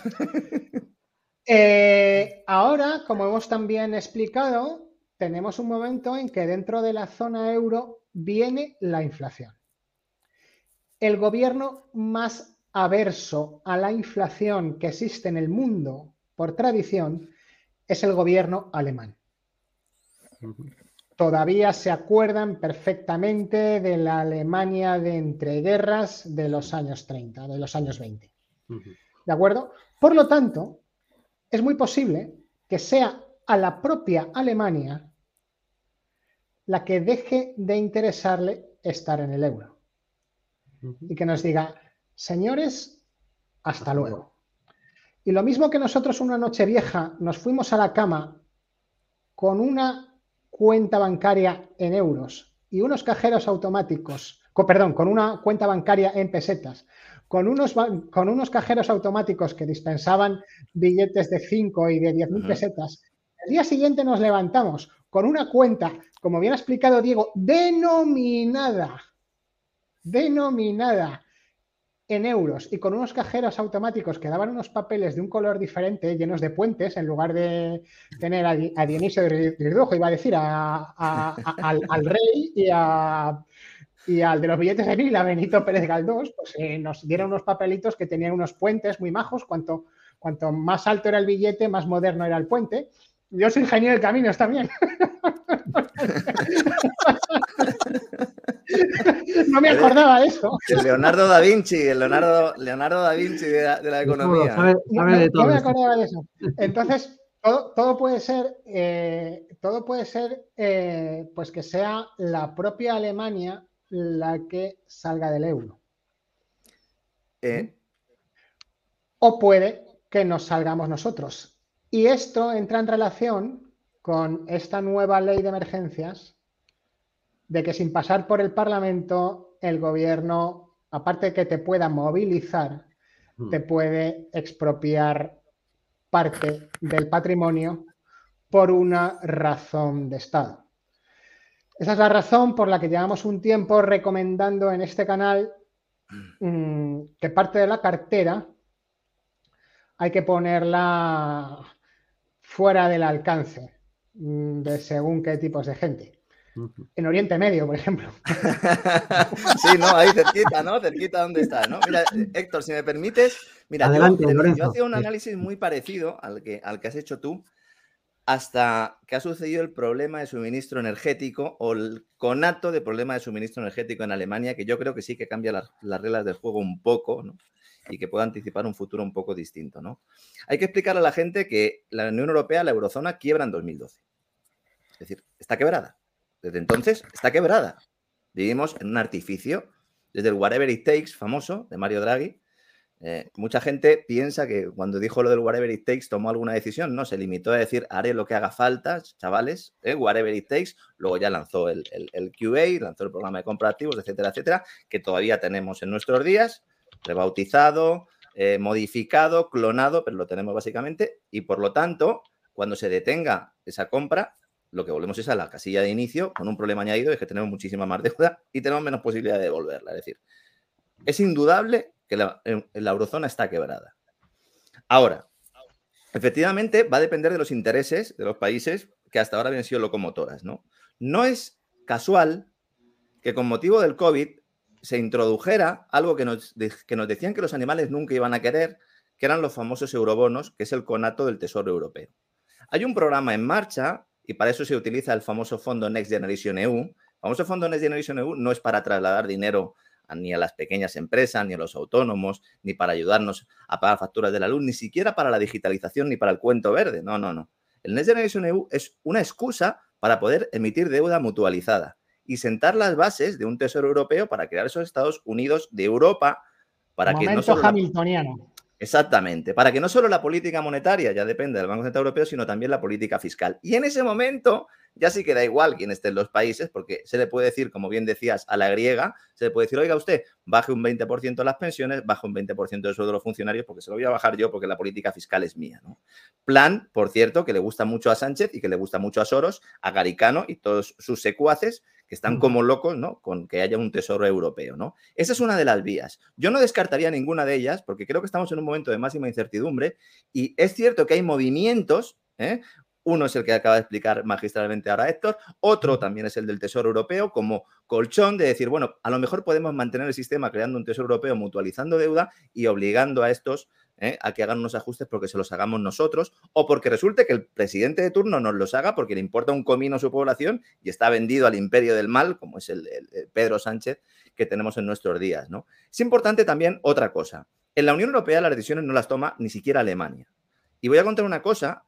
Speaker 5: Eh, ahora, como hemos también explicado, tenemos un momento en que dentro de la zona euro viene la inflación. El gobierno más averso a la inflación que existe en el mundo por tradición es el gobierno alemán. Todavía se acuerdan perfectamente de la Alemania de entreguerras de los años 30, de los años 20. ¿De acuerdo? Por lo tanto, es muy posible que sea a la propia Alemania la que deje de interesarle estar en el euro. Y que nos diga, señores, hasta luego. Y lo mismo que nosotros una noche vieja nos fuimos a la cama con una cuenta bancaria en euros y unos cajeros automáticos, perdón, con una cuenta bancaria en pesetas, con unos, con unos cajeros automáticos que dispensaban billetes de 5 y de 10 mil pesetas, el día siguiente nos levantamos con una cuenta, como bien ha explicado Diego, denominada, denominada en euros y con unos cajeros automáticos que daban unos papeles de un color diferente, llenos de puentes, en lugar de tener a, Dionisio de Ridujo, iba a decir al, rey y, al de los billetes de mil, a Benito Pérez Galdós, pues eh, nos dieron unos papelitos que tenían unos puentes muy majos, cuanto, cuanto más alto era el billete, más moderno era el puente. Yo soy ingeniero de caminos también. no me acordaba de eso.
Speaker 2: El Leonardo da Vinci, el Leonardo, Leonardo da Vinci de la, economía.
Speaker 5: No, me acordaba de eso. Entonces, todo, puede ser, eh, todo puede ser eh, pues que sea la propia Alemania la que salga del euro.
Speaker 2: Eh.
Speaker 5: O puede que nos salgamos nosotros. Y esto entra en relación con esta nueva ley de emergencias de que sin pasar por el Parlamento, el gobierno, aparte de que te pueda movilizar, hmm. te puede expropiar parte del patrimonio por una razón de Estado. Esa es la razón por la que llevamos un tiempo recomendando en este canal mm, que parte de la cartera hay que ponerla fuera del alcance mm, de según qué tipos de gente. En Oriente Medio, por ejemplo.
Speaker 2: sí, no, ahí cerquita, ¿no? Cerquita donde está, ¿no? Mira, Héctor, si me permites, mira, yo, hacía un análisis muy parecido al que, al que has hecho tú, hasta que ha sucedido el problema de suministro energético o el conato de problema de suministro energético en Alemania, que yo creo que sí que cambia las, las reglas del juego un poco, ¿no? y que pueda anticipar un futuro un poco distinto, ¿no? Hay que explicarle a la gente que la Unión Europea, la eurozona, quiebra en 2012. Es decir, está quebrada. Desde entonces está quebrada. Vivimos en un artificio. Desde el Whatever It Takes famoso de Mario Draghi, eh, mucha gente piensa que cuando dijo lo del Whatever It Takes tomó alguna decisión. No, se limitó a decir haré lo que haga falta, chavales, eh, Whatever It Takes. Luego ya lanzó el, el, QA, lanzó el programa de compra activos, etcétera, etcétera, que todavía tenemos en nuestros días, rebautizado, eh, modificado, clonado, pero lo tenemos básicamente. Y por lo tanto, cuando se detenga esa compra, lo que volvemos es a la casilla de inicio con un problema añadido, es que tenemos muchísima más deuda y tenemos menos posibilidad de devolverla. Es decir, es indudable que la, eurozona está quebrada. Ahora, efectivamente va a depender de los intereses de los países que hasta ahora habían sido locomotoras. No, no es casual que con motivo del COVID se introdujera algo que nos, que nos decían que los animales nunca iban a querer, que eran los famosos eurobonos, que es el conato del Tesoro Europeo. Hay un programa en marcha y para eso se utiliza el famoso fondo Next Generation EU. El famoso fondo Next Generation EU no es para trasladar dinero ni a las pequeñas empresas, ni a los autónomos, ni para ayudarnos a pagar facturas de la luz, ni siquiera para la digitalización, ni para el cuento verde. No, no, no. El Next Generation EU es una excusa para poder emitir deuda mutualizada y sentar las bases de un tesoro europeo para crear esos Estados Unidos de Europa para que no
Speaker 5: solo hamiltoniano.
Speaker 2: Exactamente, para que no solo la política monetaria ya depende del Banco Central Europeo, sino también la política fiscal. Y en ese momento ya sí que da igual quién esté en los países, porque se le puede decir, como bien decías, a la griega, se le puede decir, oiga usted, baje un 20% las pensiones, baje un 20% de sueldo de los funcionarios, porque se lo voy a bajar yo, porque la política fiscal es mía. ¿no? Plan, por cierto, que le gusta mucho a Sánchez y que le gusta mucho a Soros, a Garicano y todos sus secuaces, que están como locos, ¿no? Con que haya un tesoro europeo, ¿no? Esa es una de las vías. Yo no descartaría ninguna de ellas porque creo que estamos en un momento de máxima incertidumbre y es cierto que hay movimientos, ¿eh? Uno es el que acaba de explicar magistralmente ahora Héctor, otro también es el del Tesoro Europeo como colchón de decir, bueno, a lo mejor podemos mantener el sistema creando un Tesoro Europeo mutualizando deuda y obligando a estos ¿eh? a que hagan unos ajustes porque se los hagamos nosotros o porque resulte que el presidente de turno nos los haga porque le importa un comino a su población y está vendido al imperio del mal, como es el, Pedro Sánchez que tenemos en nuestros días. ¿no? Es importante también otra cosa. En la Unión Europea las decisiones no las toma ni siquiera Alemania. Y voy a contar una cosa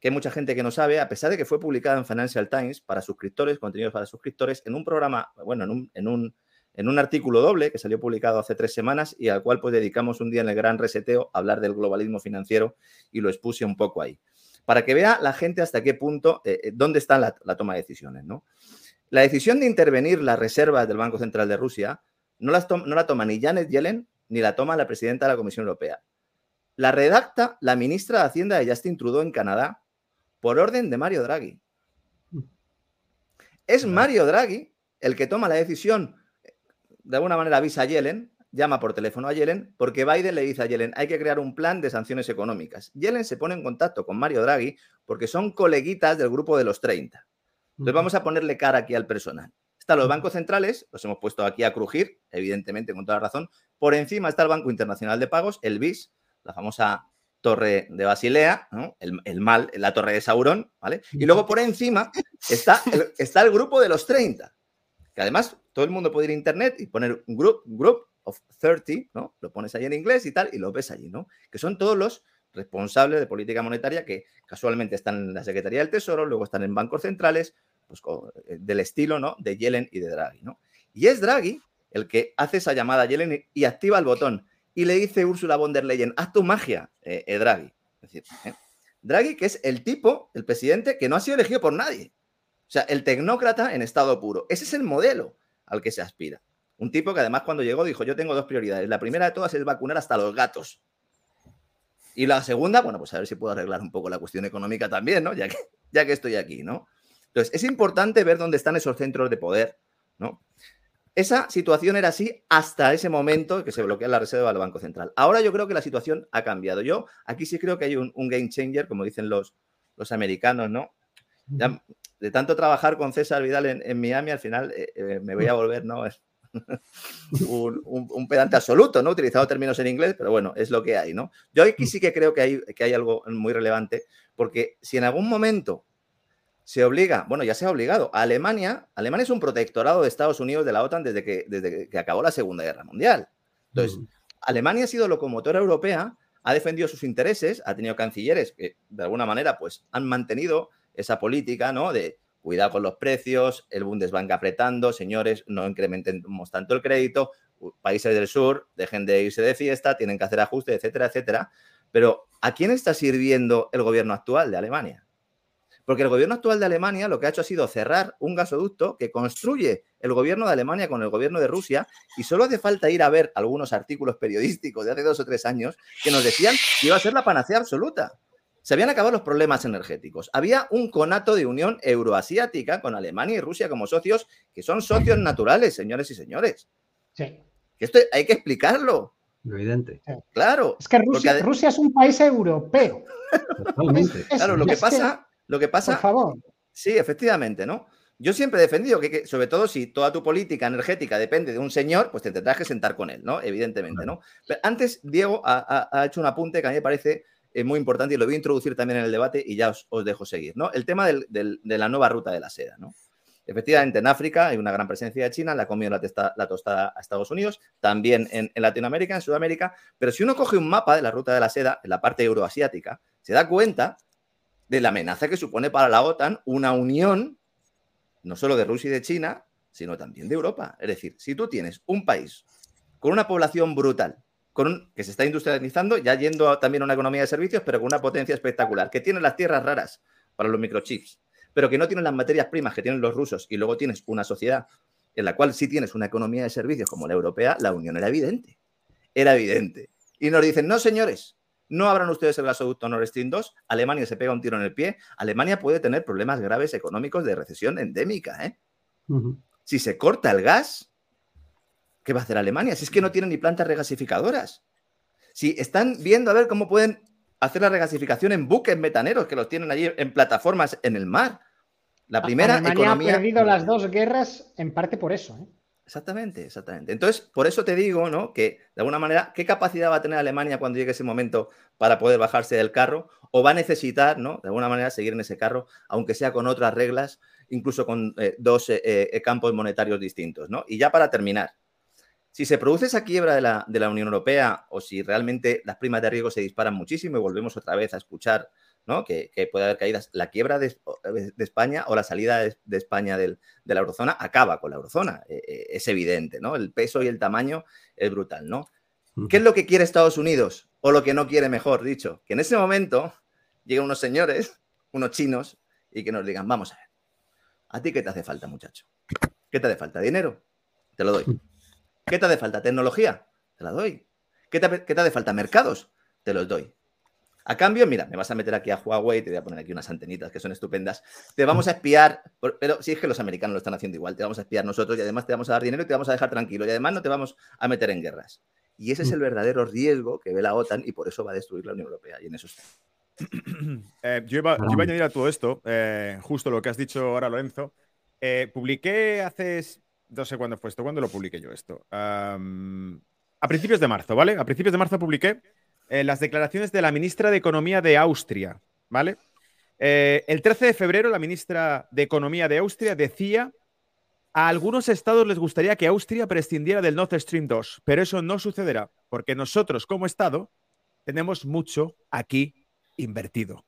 Speaker 2: que hay mucha gente que no sabe, a pesar de que fue publicada en Financial Times para suscriptores, contenidos para suscriptores, en un programa, bueno, en un, en un, en un artículo doble que salió publicado hace tres semanas y al cual pues dedicamos un día en el gran reseteo a hablar del globalismo financiero y lo expuse un poco ahí. Para que vea la gente hasta qué punto, eh, eh, dónde está la, toma de decisiones, ¿no? La decisión de intervenir las reservas del Banco Central de Rusia no, las no la toma ni Janet Yellen ni la toma la presidenta de la Comisión Europea. La redacta la ministra de Hacienda de Justin Trudeau en Canadá por orden de Mario Draghi. Es Mario Draghi el que toma la decisión, de alguna manera avisa a Yellen, llama por teléfono a Yellen, porque Biden le dice a Yellen, hay que crear un plan de sanciones económicas. Yellen se pone en contacto con Mario Draghi porque son coleguitas del grupo de los 30. Entonces vamos a ponerle cara aquí al personal. Están los bancos centrales, los hemos puesto aquí a crujir, evidentemente con toda razón. Por encima está el Banco Internacional de Pagos, el BIS, la famosa torre de Basilea, el, mal, la torre de Saurón, ¿vale? Y luego por encima está el, está el grupo de los 30, que además todo el mundo puede ir a internet y poner un group, group of 30, ¿no? Lo pones ahí en inglés y tal, y lo ves allí, ¿no? Que son todos los responsables de política monetaria que casualmente están en la Secretaría del Tesoro, luego están en bancos centrales, pues eh, del estilo, ¿no? De Yellen y de Draghi, ¿no? Y es Draghi el que hace esa llamada a Yellen y activa el botón y le dice Úrsula von der Leyen, haz tu magia, eh, eh, Draghi. Es decir. Draghi, que es el tipo, el presidente, que no ha sido elegido por nadie. O sea, el tecnócrata en estado puro. Ese es el modelo al que se aspira. Un tipo que además cuando llegó dijo, yo tengo dos prioridades. La primera de todas es vacunar hasta los gatos. Y la segunda, bueno, pues a ver si puedo arreglar un poco la cuestión económica también, ¿no? Ya que, ya que estoy aquí, ¿no? Entonces, es importante ver dónde están esos centros de poder, ¿no? Esa situación era así hasta ese momento que se bloquea la reserva del Banco Central. Ahora yo creo que la situación ha cambiado. Yo aquí sí creo que hay un, game changer, como dicen los, los americanos, ¿no? De tanto trabajar con César Vidal en, Miami, al final eh, eh, me voy a volver, ¿no? un, un, pedante absoluto, ¿no? Utilizado términos en inglés, pero bueno, es lo que hay, ¿no? Yo aquí sí que creo que hay, que hay algo muy relevante, porque si en algún momento se obliga, bueno, ya se ha obligado a Alemania. Alemania es un protectorado de Estados Unidos de la OTAN desde que, desde que acabó la Segunda Guerra Mundial. Entonces, Alemania ha sido locomotora europea, ha defendido sus intereses, ha tenido cancilleres que de alguna manera pues han mantenido esa política, ¿no? De cuidado con los precios, el Bundesbank apretando, señores, no incrementemos tanto el crédito, países del sur, dejen de irse de fiesta, tienen que hacer ajustes, etcétera, etcétera. Pero ¿a quién está sirviendo el gobierno actual de Alemania? Porque el gobierno actual de Alemania lo que ha hecho ha sido cerrar un gasoducto que construye el gobierno de Alemania con el gobierno de Rusia y solo hace falta ir a ver algunos artículos periodísticos de hace dos o tres años que nos decían que iba a ser la panacea absoluta. Se habían acabado los problemas energéticos. Había un conato de unión euroasiática con Alemania y Rusia como socios, que son socios naturales, señores y señores. Sí. esto hay que explicarlo.
Speaker 1: Evidente.
Speaker 5: Claro. Es que Rusia, Rusia es un país europeo.
Speaker 2: Totalmente. claro, lo que pasa lo que pasa.
Speaker 5: Por favor.
Speaker 2: Sí, efectivamente, ¿no? Yo siempre he defendido que, sobre todo si toda tu política energética depende de un señor, pues te tendrás que sentar con él, ¿no? Evidentemente, ¿no? Pero antes, Diego ha, hecho un apunte que a mí me parece eh, muy importante y lo voy a introducir también en el debate y ya os, dejo seguir, ¿no? El tema de la nueva ruta de la seda, ¿no? Efectivamente, en África hay una gran presencia de China, la ha comido la, tostada a Estados Unidos, también en, Latinoamérica, en Sudamérica, pero si uno coge un mapa de la ruta de la seda, en la parte euroasiática, se da cuenta de la amenaza que supone para la OTAN una unión, no solo de Rusia y de China, sino también de Europa. Es decir, si tú tienes un país con una población brutal, con que se está industrializando, ya yendo también a una economía de servicios, pero con una potencia espectacular, que tiene las tierras raras para los microchips, pero que no tienen las materias primas que tienen los rusos, y luego tienes una sociedad en la cual sí tienes una economía de servicios como la europea, la unión era evidente. Era evidente. Y nos dicen, no, señores, no abran ustedes el gasoducto Nord Stream 2, Alemania se pega un tiro en el pie, Alemania puede tener problemas graves económicos de recesión endémica. ¿eh? Si se corta el gas, ¿qué va a hacer Alemania? Si es que no tienen ni plantas regasificadoras. Si están viendo a ver cómo pueden hacer la regasificación en buques metaneros que los tienen allí en plataformas en el mar. La primera
Speaker 5: Alemania ha perdido las dos guerras en parte por eso. ¿eh?
Speaker 2: Exactamente, exactamente. Entonces, por eso te digo, ¿no? Que de alguna manera, ¿qué capacidad va a tener Alemania cuando llegue ese momento para poder bajarse del carro? O va a necesitar, ¿no? De alguna manera, seguir en ese carro, aunque sea con otras reglas, incluso con eh, dos eh, eh, campos monetarios distintos, ¿no? Y ya para terminar, si se produce esa quiebra de la, de la Unión Europea o si realmente las primas de riesgo se disparan muchísimo y volvemos otra vez a escuchar que, puede haber caídas. La quiebra de, España o la salida de, España de la eurozona acaba con la eurozona. E, e, es evidente, ¿no? El peso y el tamaño es brutal, ¿no? ¿Qué es lo que quiere Estados Unidos? O lo que no quiere, mejor dicho. Que en ese momento lleguen unos señores, unos chinos, y que nos digan, vamos a ver, ¿a ti qué te hace falta, muchacho? ¿Qué te hace falta? ¿Dinero? Te lo doy. ¿Qué te hace falta? ¿Tecnología? Te la doy. ¿Qué te, qué te hace falta? ¿Mercados? Te los doy. A cambio, mira, me vas a meter aquí a Huawei, te voy a poner aquí unas antenitas que son estupendas. Te vamos a espiar, pero si es que los americanos lo están haciendo igual, te vamos a espiar nosotros y además te vamos a dar dinero y te vamos a dejar tranquilo y además no te vamos a meter en guerras. Y ese es el verdadero riesgo que ve la OTAN y por eso va a destruir la Unión Europea y en eso está.
Speaker 3: Eh, yo, iba, a añadir a todo esto, eh, justo lo que has dicho ahora, Lorenzo. Eh, publiqué hace, no sé cuándo fue esto, ¿cuándo lo publiqué yo esto? a principios de marzo, ¿vale? A principios de marzo publiqué eh, las declaraciones de la ministra de Economía de Austria, ¿vale? Eh, el 13 de febrero, la ministra de Economía de Austria decía a algunos estados les gustaría que Austria prescindiera del Nord Stream 2, pero eso no sucederá, porque nosotros como Estado tenemos mucho aquí invertido.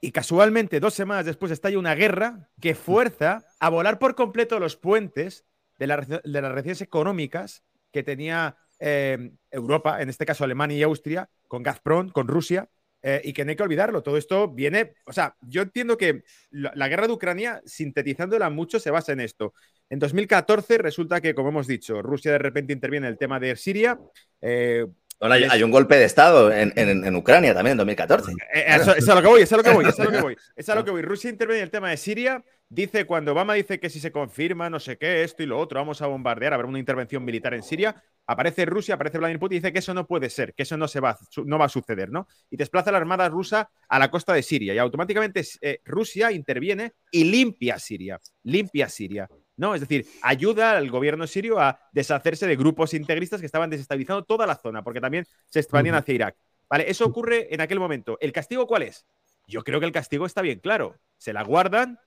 Speaker 3: Y casualmente, dos semanas después, estalla una guerra que fuerza a volar por completo los puentes de, de las relaciones económicas que tenía eh, Europa, en este caso Alemania y Austria, con Gazprom, con Rusia, eh, y que no hay que olvidarlo. Todo esto viene, o sea, yo entiendo que la, guerra de Ucrania, sintetizándola mucho, se basa en esto. En 2014 resulta que, como hemos dicho, Rusia de repente interviene en el tema de Siria.
Speaker 2: Eh, hay, un golpe de Estado en, Ucrania también en 2014.
Speaker 3: eso, es a lo que voy, eso es a lo que voy, eso es a lo que voy. Es a lo que voy. Rusia interviene en el tema de Siria, dice cuando Obama dice que si se confirma, no sé qué, esto y lo otro, vamos a bombardear, habrá una intervención militar en Siria aparece Rusia, aparece Vladimir Putin y dice que eso no puede ser, que eso no, se va, no va a suceder, ¿no? Y desplaza la armada rusa a la costa de Siria y automáticamente eh, Rusia interviene y limpia Siria, limpia Siria. ¿no? Es decir, ayuda al gobierno sirio a deshacerse de grupos integristas que estaban desestabilizando toda la zona, porque también se expandían hacia Irak. Vale, eso ocurre en aquel momento. ¿El castigo cuál es? Yo creo que el castigo está bien claro. Se la guardan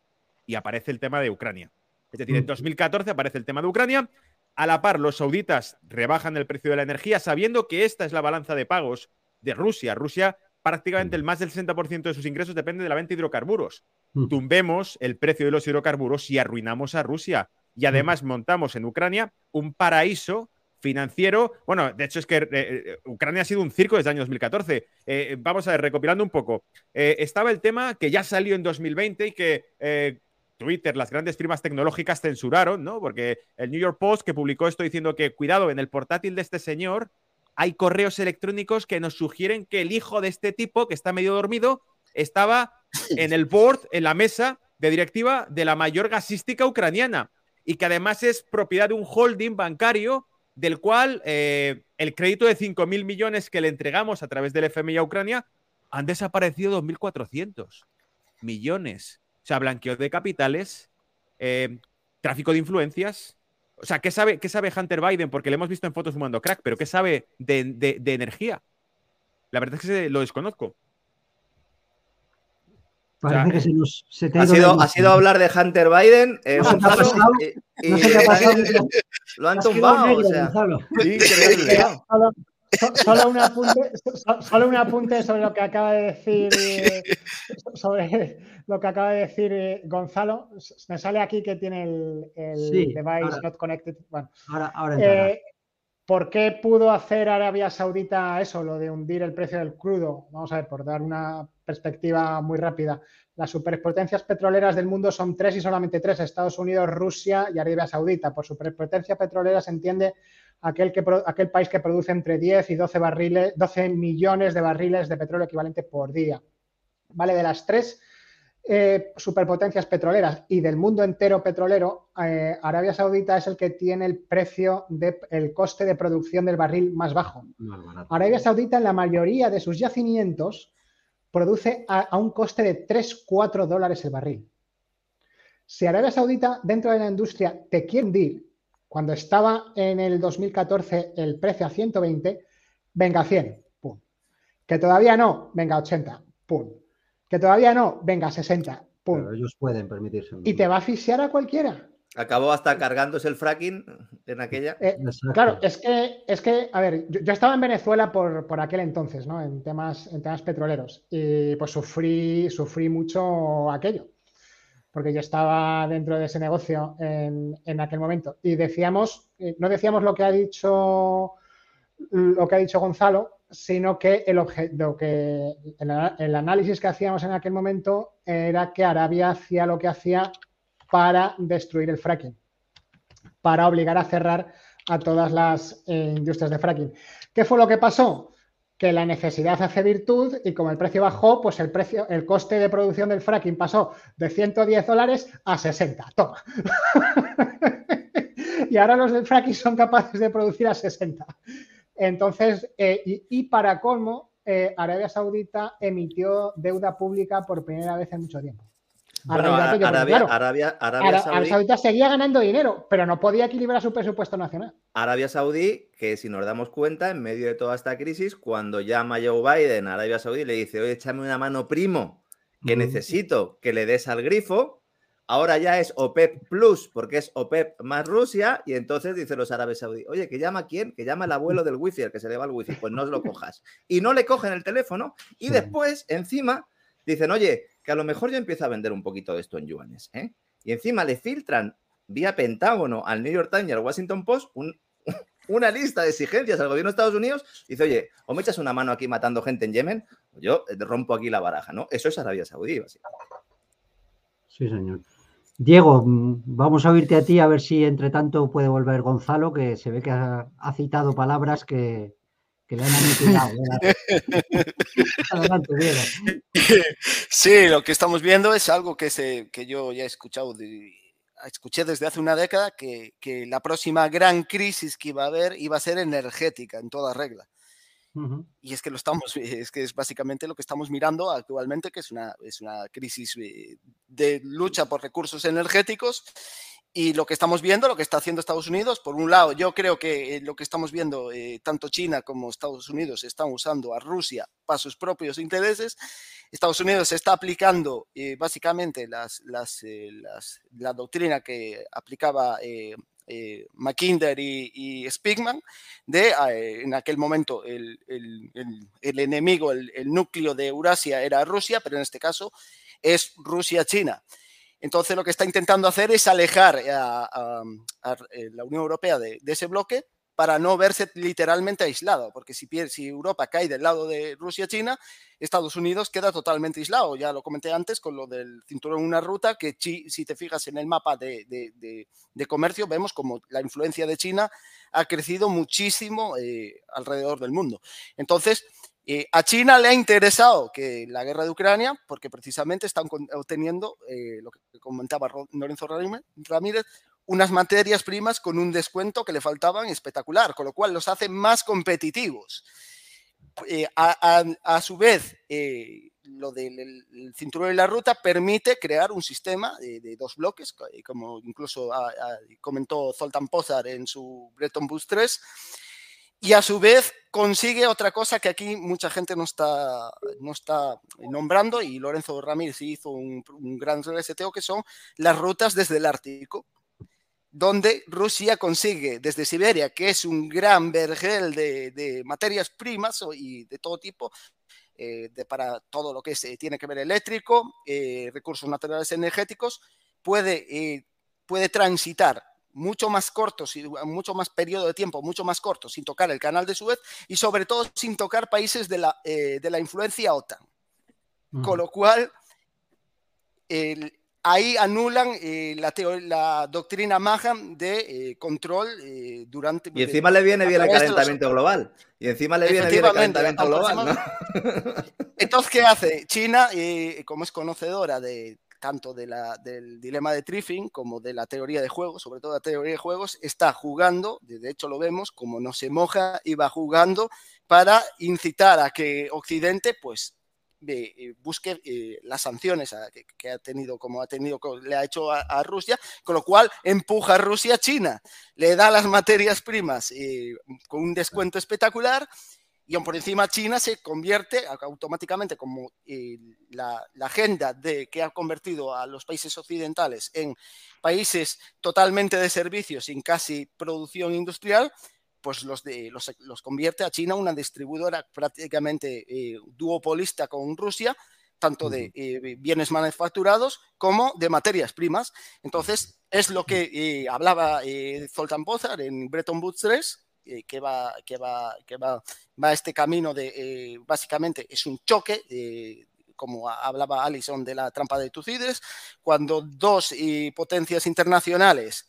Speaker 3: y aparece el tema de Ucrania. Es decir, en 2014 aparece el tema de Ucrania, a la par, los sauditas rebajan el precio de la energía sabiendo que esta es la balanza de pagos de Rusia. Rusia, prácticamente el más del 60% de sus ingresos depende de la venta de hidrocarburos. Tumbemos el precio de los hidrocarburos y arruinamos a Rusia. Y además montamos en Ucrania un paraíso financiero. Bueno, de hecho es que eh, eh, Ucrania ha sido un circo desde el año 2014. Eh, vamos a ver, recopilando un poco. estaba el tema que ya salió en 2020 y que Twitter, las grandes firmas tecnológicas censuraron, ¿no? Porque el New York Post que publicó esto diciendo que, cuidado, en el portátil de este señor hay correos electrónicos que nos sugieren que el hijo de este tipo, que está medio dormido, estaba en el board, en la mesa de directiva de la mayor gasística ucraniana y que además es propiedad de un holding bancario del cual eh, el crédito de 5.000 millones que le entregamos a través del FMI a Ucrania han desaparecido 2.400 millones. O sea, blanqueo de capitales, eh, tráfico de influencias. O sea, ¿qué sabe, ¿qué sabe Hunter Biden? Porque le hemos visto en fotos fumando crack, pero ¿qué sabe de, energía? La verdad es que lo desconozco.
Speaker 2: Parece que se nos, ha, sido, ha sido hablar de Hunter Biden. Eh, no, lo han tumbado. O sea, increíble.
Speaker 5: Solo un, apunte, solo un apunte sobre lo que acaba de decir eh, sobre lo que acaba de decir eh, Gonzalo. Me sale aquí que tiene el, device not connected. Bueno,
Speaker 1: ahora, ahora eh,
Speaker 5: ¿Por qué pudo hacer Arabia Saudita eso, lo de hundir el precio del crudo? Vamos a ver, por dar una perspectiva muy rápida. Las superpotencias petroleras del mundo son tres y solamente tres, Estados Unidos, Rusia y Arabia Saudita. Por superpotencia petrolera se entiende aquel, que, aquel país que produce entre 10 y 12, barriles, 12 millones de barriles de petróleo equivalente por día. Vale, de las tres eh, superpotencias petroleras y del mundo entero petrolero, eh, Arabia Saudita es el que tiene el precio del el coste de producción del barril más bajo. Arabia Saudita en la mayoría de sus yacimientos produce a, un coste de 3-4 dólares el barril. Si Arabia Saudita dentro de la industria te quiere hundir, cuando estaba en el 2014 el precio a 120, venga a 100, pum. Que todavía no, venga a 80, pum que todavía no, venga, 60. Pero
Speaker 1: ellos pueden permitirse.
Speaker 5: Y te va a asfixiar a cualquiera.
Speaker 2: Acabó hasta cargándose el fracking en aquella.
Speaker 5: Eh, claro, es que, es que, a ver, yo, estaba en Venezuela por, aquel entonces, ¿no? En temas, en temas petroleros. Y pues sufrí, sufrí mucho aquello. Porque yo estaba dentro de ese negocio en, en aquel momento. Y decíamos, eh, no decíamos lo que ha dicho lo que ha dicho Gonzalo, sino que el, que el, análisis que hacíamos en aquel momento era que Arabia hacía lo que hacía para destruir el fracking, para obligar a cerrar a todas las eh, industrias de fracking. ¿Qué fue lo que pasó? Que la necesidad hace virtud y como el precio bajó, pues el precio, el coste de producción del fracking pasó de 110 dólares a 60. Toma. y ahora los del fracking son capaces de producir a 60. Entonces, eh, y, para colmo, eh, Arabia Saudita emitió deuda pública por primera vez en mucho tiempo.
Speaker 2: Arabia,
Speaker 5: Saudita seguía ganando dinero, pero no podía equilibrar su presupuesto nacional.
Speaker 2: Arabia Saudí, que si nos damos cuenta, en medio de toda esta crisis, cuando llama Joe Biden a Arabia Saudí le dice, oye, échame una mano primo, que necesito que le des al grifo, Ahora ya es OPEP Plus, porque es OPEP más Rusia, y entonces dicen los árabes saudíes, oye, ¿que llama quién? Que llama el abuelo del wifi, el que se le va el wifi, pues no os lo cojas. Y no le cogen el teléfono, y después, encima, dicen, oye, que a lo mejor yo empiezo a vender un poquito de esto en yuanes, ¿eh? Y encima le filtran vía Pentágono al New York Times y al Washington Post una lista de exigencias al gobierno de Estados Unidos. Dice, oye, o me echas una mano aquí matando gente en Yemen, o yo rompo aquí la baraja, ¿no? Eso es Arabia Saudí, básicamente.
Speaker 1: Sí, señor. Diego, mm, vamos a oírte a ti a ver si entre tanto puede volver Gonzalo, que se ve que ha, citado palabras que, le han aniquilado.
Speaker 4: Adelante, Diego. Sí, lo que estamos viendo es algo que, se, que yo ya he escuchado, escuché desde hace una década, que, que la próxima gran crisis que iba a haber iba a ser energética en toda regla. Y es que lo estamos, es que es básicamente lo que estamos mirando actualmente, que es una, es una crisis eh, de lucha por recursos energéticos. Y lo que estamos viendo, lo que está haciendo Estados Unidos, por un lado, yo creo que eh, lo que estamos viendo, eh, tanto China como Estados Unidos están usando a Rusia para sus propios intereses. Estados Unidos está aplicando básicamente las, las, la doctrina que aplicaba eh, Mackinder y, y, Spigman, de eh, en aquel momento el, enemigo, el, núcleo de Eurasia era Rusia, pero en este caso es Rusia-China. Entonces lo que está intentando hacer es alejar a, la Unión Europea de, ese bloque para no verse literalmente aislado, porque si, Europa cae del lado de Rusia-China, Estados Unidos queda totalmente aislado. Ya lo comenté antes con lo del cinturón una ruta, que si te fijas en el mapa de, comercio, vemos como la influencia de China ha crecido muchísimo eh, alrededor del mundo. Entonces, eh, a China le ha interesado que la guerra de Ucrania, porque precisamente están obteniendo, eh, lo que comentaba Lorenzo Ramírez, unas materias primas con un descuento que le faltaban espectacular, con lo cual los hace más competitivos. Eh, a, su vez, eh, lo del cinturón de la ruta permite crear un sistema de, dos bloques, eh, como incluso comentó Zoltan Pozar en su Bretton Woods 3, y a su vez consigue otra cosa que aquí mucha gente no está, no está nombrando, y Lorenzo Ramírez hizo un, un gran reseteo, que son las rutas desde el Ártico donde Rusia consigue desde Siberia, que es un gran vergel de, materias primas y de todo tipo, eh, para todo lo que tiene que ver eléctrico, eh, recursos naturales energéticos, puede, eh, puede transitar mucho más cortos, y mucho más periodo de tiempo, mucho más corto, sin tocar el canal de Suez y sobre todo sin tocar países de la, de la influencia OTAN. Con lo cual, ahí anulan eh, la, la, doctrina Maham de eh, control durante...
Speaker 2: Y encima le viene bien el calentamiento global. Y encima le viene bien el calentamiento global.
Speaker 4: Entonces, ¿qué hace? China, como es conocedora de tanto de la, del dilema de Triffin como de la teoría de juegos, sobre todo la teoría de juegos, está jugando, de hecho lo vemos, como no se moja, y va jugando para incitar a que Occidente, pues, eh, busque eh, las sanciones que, ha tenido, como ha tenido, le ha hecho a, Rusia, con lo cual empuja a Rusia a China, le da las materias primas eh, con un descuento espectacular y aún por encima China se convierte automáticamente como eh, la, agenda de que ha convertido a los países occidentales en países totalmente de servicios sin casi producción industrial, pues los, de, los, convierte a China una distribuidora prácticamente eh, duopolista con Rusia, tanto de eh, bienes manufacturados como de materias primas. Entonces, es lo que hablaba Zoltán Pozar en Bretton Woods 3, eh, que, va, que, va, que va, va este camino de, eh, básicamente, es un choque, eh, como hablaba Alison de la trampa de Tucídides, cuando dos potencias internacionales,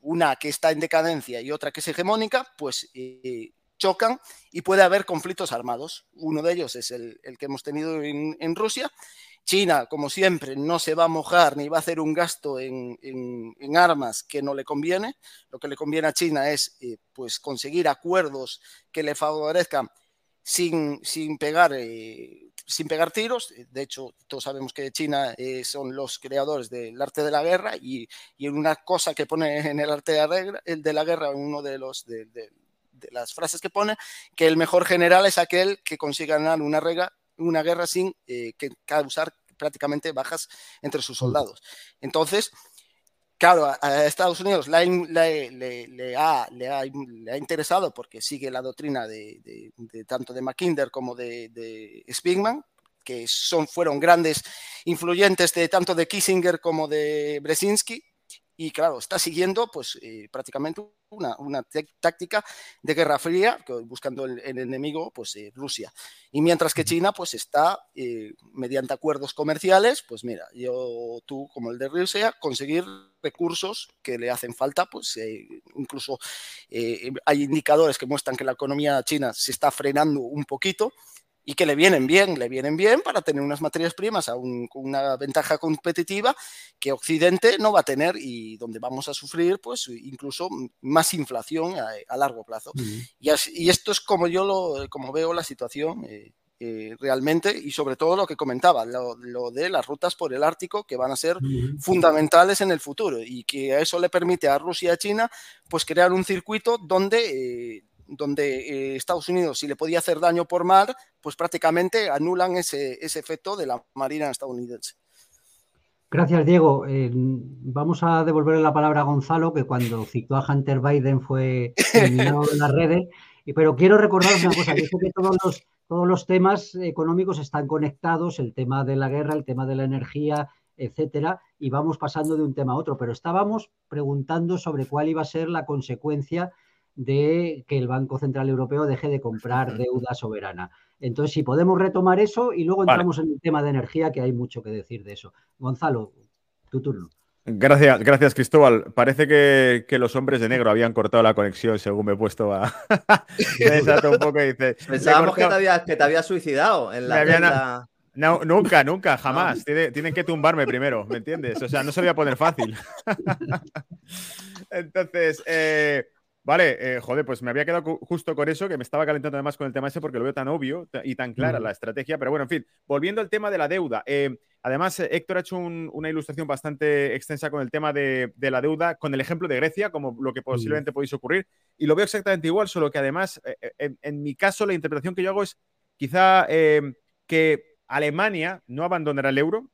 Speaker 4: una que está en decadencia y otra que es hegemónica, pues chocan y puede haber conflictos armados. Uno de ellos es el, que hemos tenido en, Rusia China, como siempre, no se va a mojar ni va a hacer un gasto en, armas que no le conviene. Lo que le conviene a China es eh, pues conseguir acuerdos que le favorezcan sin, sin, pegar, eh, sin pegar tiros. De hecho, todos sabemos que China eh, son los creadores del arte de la guerra y, y, una cosa que pone en el arte de la guerra, el de la guerra uno de los... De, las frases que pone, que el mejor general es aquel que consiga ganar una, regla, una guerra sin que causar prácticamente bajas entre sus soldados. Entonces, claro, a, Estados Unidos le, ha, interesado porque sigue la doctrina de, tanto de Mackinder como de, de Spigman, que son, fueron grandes influyentes de tanto de Kissinger como de Brzezinski, y claro, está siguiendo pues eh, prácticamente una, una táctica de guerra fría, buscando el, enemigo, pues eh, Rusia. Y mientras que China pues está, eh, mediante acuerdos comerciales, pues mira, yo, tú como el de Rusia, conseguir recursos que le hacen falta, pues incluso hay indicadores que muestran que la economía china se está frenando un poquito, y que le vienen bien, le vienen bien para tener unas materias primas con una ventaja competitiva que Occidente no va a tener y donde vamos a sufrir pues incluso más inflación a, largo plazo. y, esto es como yo lo, como veo la situación. Eh, eh, realmente y sobre todo lo que comentaba, lo, de las rutas por el Ártico que van a ser fundamentales en el futuro y que eso le permite a Rusia y a China pues crear un circuito donde eh, donde eh, Estados Unidos, si le podía hacer daño por mar, pues prácticamente anulan ese, efecto de la Marina estadounidense.
Speaker 1: Gracias, Diego. Eh, vamos a devolverle la palabra a Gonzalo, que cuando citó a Hunter Biden fue eliminado en las redes. Pero quiero recordaros una cosa, que todos los, todos los temas económicos están conectados, el tema de la guerra, el tema de la energía, etcétera, y vamos pasando de un tema a otro. Pero estábamos preguntando sobre cuál iba a ser la consecuencia de que el Banco Central Europeo deje de comprar deuda soberana. Entonces, si podemos retomar eso y luego entramos en el tema de energía, que hay mucho que decir de eso. Gonzalo, tu turno.
Speaker 3: Gracias, gracias Cristóbal. Parece que, los hombres de negro habían cortado la conexión según me he puesto a...
Speaker 2: un poco y dice, Pensábamos que te, había, suicidado en la...
Speaker 3: No, nunca, nunca, jamás. Tienen que tumbarme primero, ¿me entiendes? O sea, no se lo voy a poner fácil. Entonces, eh, Vale, eh, joder, pues me había quedado justo con eso, que me estaba calentando además con el tema ese porque lo veo tan obvio y tan clara la estrategia. Pero bueno, en fin, volviendo al tema de la deuda. Eh, además, eh, Héctor ha hecho una ilustración bastante extensa con el tema de, la deuda, con el ejemplo de Grecia, como lo que posiblemente podéis ocurrir. Y lo veo exactamente igual, solo que además, en, mi caso, la interpretación que yo hago es quizá que Alemania no abandonará el euro,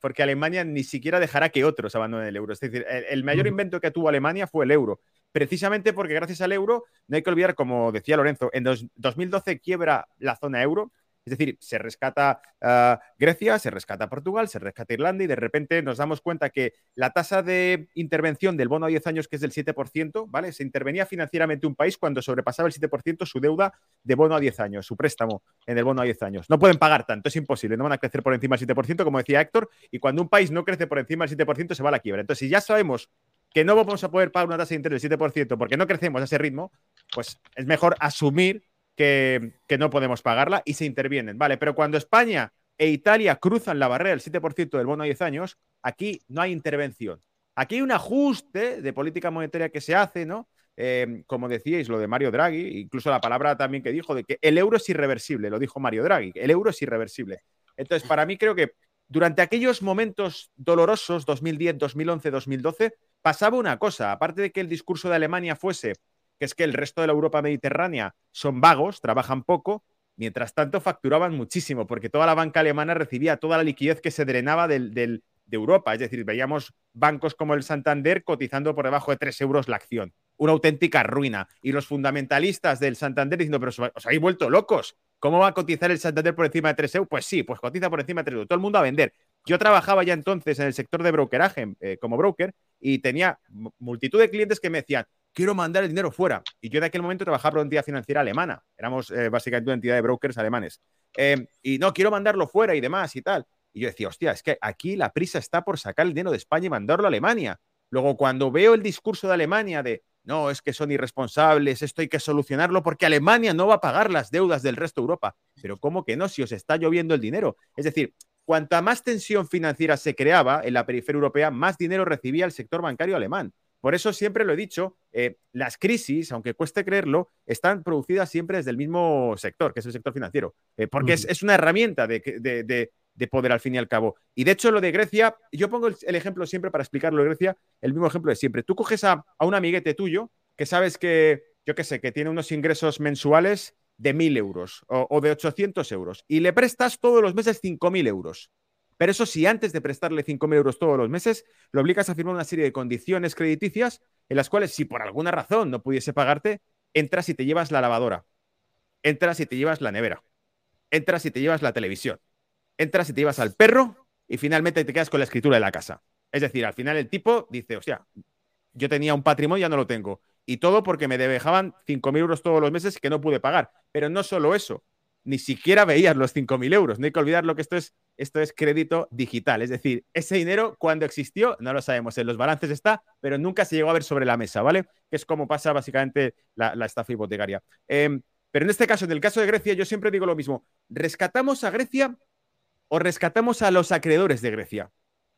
Speaker 3: porque Alemania ni siquiera dejará que otros abandonen el euro. Es decir, el, mayor invento que tuvo Alemania fue el euro precisamente porque gracias al euro, no hay que olvidar, como decía Lorenzo, en 2012 quiebra la zona euro Es decir, se rescata ah, Grecia, se rescata Portugal, se rescata Irlanda y de repente nos damos cuenta que la tasa de intervención del bono a 10 años, que es del 7%, ¿vale? Se intervenía financieramente un país cuando sobrepasaba el 7% su deuda de bono a 10 años, su préstamo en el bono a 10 años. No pueden pagar tanto, es imposible, no van a crecer por encima del 7%, como decía Héctor, y cuando un país no crece por encima del 7% se va a la quiebra. Entonces, si ya sabemos que no vamos a poder pagar una tasa de interés del 7% porque no crecemos a ese ritmo, pues es mejor asumir que, no podemos pagarla y se intervienen. Vale, pero cuando España e Italia cruzan la barrera del 7% del bono a 10 años, aquí no hay intervención. Aquí hay un ajuste de política monetaria que se hace, ¿no? Eh, como decíais, lo de Mario Draghi, incluso la palabra también que dijo de que el euro es irreversible, lo dijo Mario Draghi, el euro es irreversible. Entonces, para mí creo que durante aquellos momentos dolorosos, 2010, 2011, 2012, pasaba una cosa, aparte de que el discurso de Alemania fuese que es que el resto de la Europa mediterránea son vagos, trabajan poco, mientras tanto facturaban muchísimo, porque toda la banca alemana recibía toda la liquidez que se drenaba de Europa. Es decir, veíamos bancos como el Santander cotizando por debajo de 3 euros la acción. Una auténtica ruina. Y los fundamentalistas del Santander diciendo, pero os habéis vuelto locos. ¿Cómo va a cotizar el Santander por encima de 3 euros? Pues sí, pues cotiza por encima de 3 euros. Todo el mundo a vender. Yo trabajaba ya entonces en el sector de brokeraje eh, como broker y tenía multitud de clientes que me decían, quiero mandar el dinero fuera. Y yo de aquel momento trabajaba por una entidad financiera alemana. Éramos eh, básicamente una entidad de brokers alemanes. Em, y no, quiero mandarlo fuera y demás y tal. Y yo decía, hostia, es que aquí la prisa está por sacar el dinero de España y mandarlo a Alemania. Luego, cuando veo el discurso de Alemania de, no, es que son irresponsables, esto hay que solucionarlo porque Alemania no va a pagar las deudas del resto de Europa. Pero ¿cómo que no? Si os está lloviendo el dinero. Es decir, cuanta más tensión financiera se creaba en la periferia europea, más dinero recibía el sector bancario alemán. Por eso siempre lo he dicho, eh, las crisis, aunque cueste creerlo, están producidas siempre desde el mismo sector, que es el sector financiero, eh, porque es, una herramienta de, poder al fin y al cabo. Y de hecho lo de Grecia, yo pongo el, ejemplo siempre para explicarlo de Grecia, el mismo ejemplo de siempre. Tú coges a, un amiguete tuyo que sabes que, yo qué sé, que tiene unos ingresos mensuales de 1.000 euros o, de 800 euros y le prestas todos los meses 5.000 euros. Pero eso sí, antes de prestarle 5.000 euros todos los meses, lo obligas a firmar una serie de condiciones crediticias en las cuales, si por alguna razón no pudiese pagarte, entras y te llevas la lavadora, entras y te llevas la nevera, entras y te llevas la televisión, entras y te llevas al perro y finalmente te quedas con la escritura de la casa. Es decir, al final el tipo dice, o sea, yo tenía un patrimonio, ya no lo tengo. Y todo porque me dejaban 5.000 euros todos los meses que no pude pagar. Pero no solo eso, ni siquiera veías los 5.000 euros. No hay que olvidar lo que esto es, esto es crédito digital. Es decir, ese dinero cuando existió, no lo sabemos, en los balances está, pero nunca se llegó a ver sobre la mesa, ¿vale? Que es como pasa básicamente la, estafa hipotecaria. Em, pero en este caso, en el caso de Grecia, yo siempre digo lo mismo. ¿Rescatamos a Grecia o rescatamos a los acreedores de Grecia?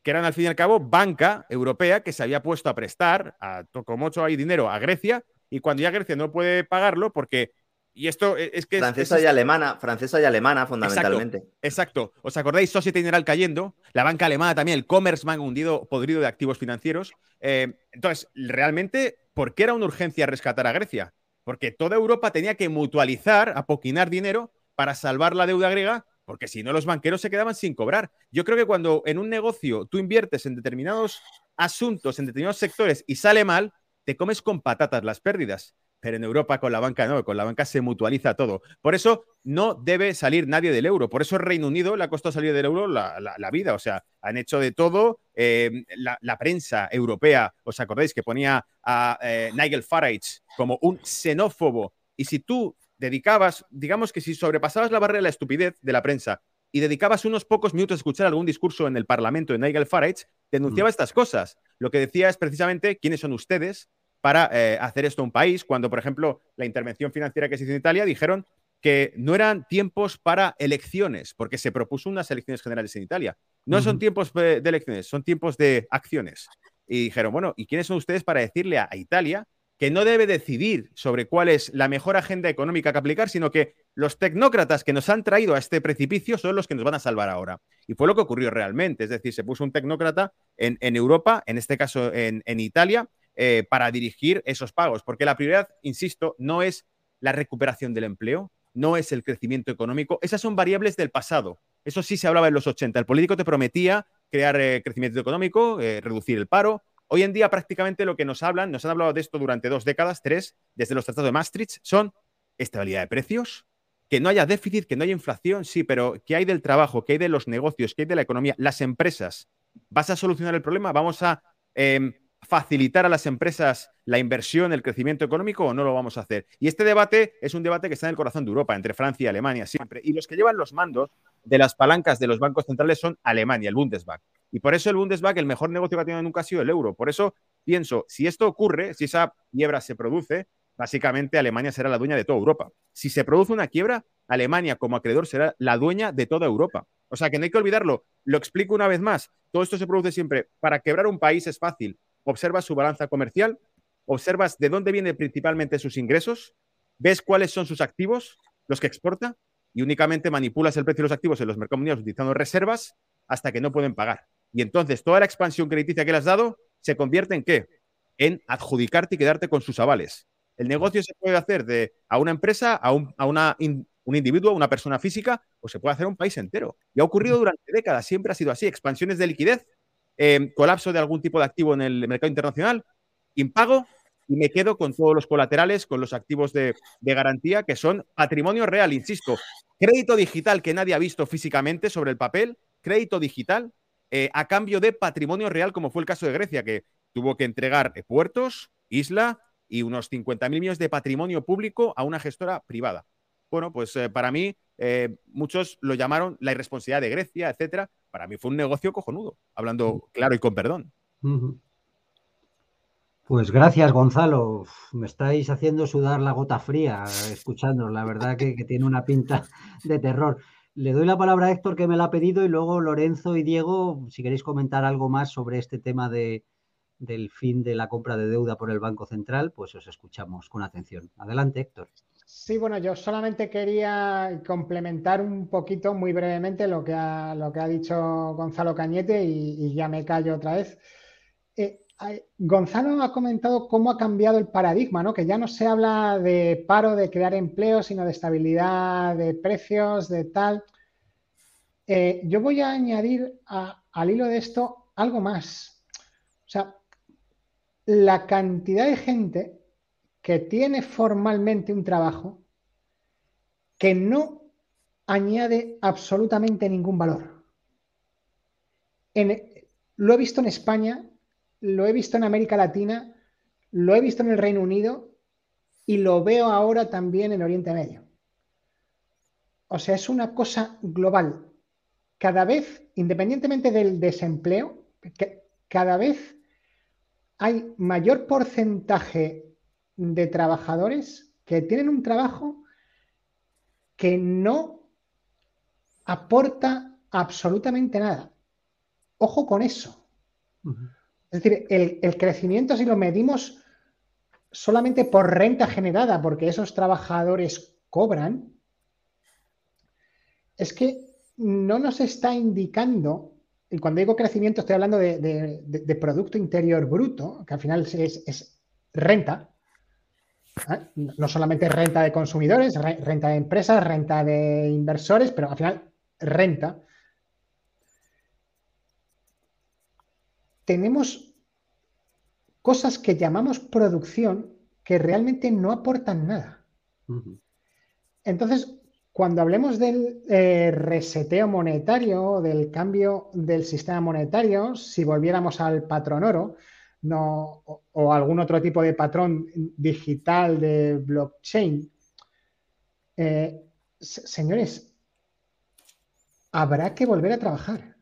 Speaker 3: Que eran al fin y al cabo banca europea que se había puesto a prestar a Tocomocho hay dinero a Grecia y cuando ya Grecia no puede pagarlo porque y esto e, es que.
Speaker 2: Francesa y alemana, francesa y alemana, fundamentalmente.
Speaker 3: Exacto. ¿Os acordáis? Societe General cayendo, la banca alemana también, el Commerzbank hundido, podrido de activos financieros. Eh, entonces, realmente, ¿por qué era una urgencia rescatar a Grecia? Porque toda Europa tenía que mutualizar, apoquinar dinero para salvar la deuda griega, porque si no, los banqueros se quedaban sin cobrar. Yo creo que cuando en un negocio tú inviertes en determinados asuntos, en determinados sectores y sale mal, te comes con patatas las pérdidas pero en Europa con la banca no, con la banca se mutualiza todo. Por eso no debe salir nadie del euro. Por eso Reino Unido le ha costado salir del euro la, vida. O sea, han hecho de todo. Eh, la, prensa europea, ¿os acordáis que ponía a eh, Nigel Farage como un xenófobo? Y si tú dedicabas, digamos que si sobrepasabas la barrera de la estupidez de la prensa y dedicabas unos pocos minutos a escuchar algún discurso en el Parlamento de Nigel Farage, denunciaba mm. estas cosas. Lo que decía es precisamente quiénes son ustedes para eh, hacer esto un país, cuando, por ejemplo, la intervención financiera que se hizo en Italia dijeron que no eran tiempos para elecciones, porque se propuso unas elecciones generales en Italia. No son tiempos de elecciones, son tiempos de acciones. Y dijeron, bueno, ¿y quiénes son ustedes para decirle a, Italia que no debe decidir sobre cuál es la mejor agenda económica que aplicar, sino que los tecnócratas que nos han traído a este precipicio son los que nos van a salvar ahora. Y fue lo que ocurrió realmente. Es decir, se puso un tecnócrata en, Europa, en este caso en, Italia, eh, para dirigir esos pagos. Porque la prioridad, insisto, no es la recuperación del empleo, no es el crecimiento económico. Esas son variables del pasado. Eso sí se hablaba en los 80. El político te prometía crear eh, crecimiento económico, eh, reducir el paro. Hoy en día prácticamente lo que nos hablan, nos han hablado de esto durante dos décadas, tres, desde los tratados de Maastricht, son estabilidad de precios, que no haya déficit, que no haya inflación, sí, pero ¿qué hay del trabajo? ¿Qué hay de los negocios? ¿Qué hay de la economía? Las empresas. ¿Vas a solucionar el problema? ¿Vamos a em, facilitar a las empresas la inversión, el crecimiento económico o no lo vamos a hacer? Y este debate es un debate que está en el corazón de Europa, entre Francia y Alemania siempre. Y los que llevan los mandos de las palancas de los bancos centrales son Alemania, el Bundesbank. Y por eso el Bundesbank, el mejor negocio que ha tenido nunca ha sido el euro. Por eso pienso, si esto ocurre, si esa quiebra se produce, básicamente Alemania será la dueña de toda Europa. Si se produce una quiebra, Alemania como acreedor será la dueña de toda Europa. O sea que no hay que olvidarlo. Lo explico una vez más. Todo esto se produce siempre. Para quebrar un país es fácil. Observas su balanza comercial, observas de dónde vienen principalmente sus ingresos, ves cuáles son sus activos, los que exporta, y únicamente manipulas el precio de los activos en los mercados mundiales utilizando reservas hasta que no pueden pagar. Y entonces toda la expansión crediticia que le has dado se convierte en qué? En adjudicarte y quedarte con sus avales. El negocio se puede hacer de, a una empresa, a, un, a una, un individuo, una persona física, o se puede hacer un país entero. Y ha ocurrido durante décadas, siempre ha sido así. Expansiones de liquidez, em, colapso de algún tipo de activo en el mercado internacional, impago, y me quedo con todos los colaterales, con los activos de, garantía, que son patrimonio real, insisto. Crédito digital que nadie ha visto físicamente sobre el papel, crédito digital eh, a cambio de patrimonio real, como fue el caso de Grecia, que tuvo que entregar puertos, isla, y unos 50.000 millones de patrimonio público a una gestora privada. Bueno, pues eh, para mí, eh, muchos lo llamaron la irresponsabilidad de Grecia, etcétera. Para mí fue un negocio cojonudo, hablando claro y con perdón.
Speaker 1: Pues gracias, Gonzalo. Me estáis haciendo sudar la gota fría escuchando. La verdad que, que, tiene una pinta de terror. Le doy la palabra a Héctor que me la ha pedido y luego Lorenzo y Diego, si queréis comentar algo más sobre este tema de, del fin de la compra de deuda por el Banco Central, pues os escuchamos con atención. Adelante, Héctor.
Speaker 5: Sí, bueno, yo solamente quería complementar un poquito, muy brevemente, lo que ha, lo que ha dicho Gonzalo Cañete y, ya me callo otra vez. Eh, Gonzalo ha comentado cómo ha cambiado el paradigma, ¿no? Que ya no se habla de paro, de crear empleo, sino de estabilidad de precios, de tal. Eh, yo voy a añadir al hilo de esto algo más. O sea, la cantidad de gente que tiene formalmente un trabajo que no añade absolutamente ningún valor. lo he visto en España, lo he visto en América Latina, lo he visto en el Reino Unido y lo veo ahora también en Oriente Medio. O sea, es una cosa global. Cada vez, independientemente del desempleo, cada vez hay mayor porcentaje de trabajadores que tienen un trabajo que no aporta absolutamente nada. Ojo con eso. Es decir, el, crecimiento, si lo medimos solamente por renta generada, porque esos trabajadores cobran, es que no nos está indicando y cuando digo crecimiento estoy hablando de, Producto Interior Bruto, que al final es, renta, ¿eh? no solamente renta de consumidores, renta de empresas, renta de inversores, pero al final renta. Tenemos cosas que llamamos producción que realmente no aportan nada. Entonces, cuando hablemos del eh, reseteo monetario, del cambio del sistema monetario, si volviéramos al patrón oro no, o, algún otro tipo de patrón digital de blockchain, eh, señores, habrá que volver a trabajar.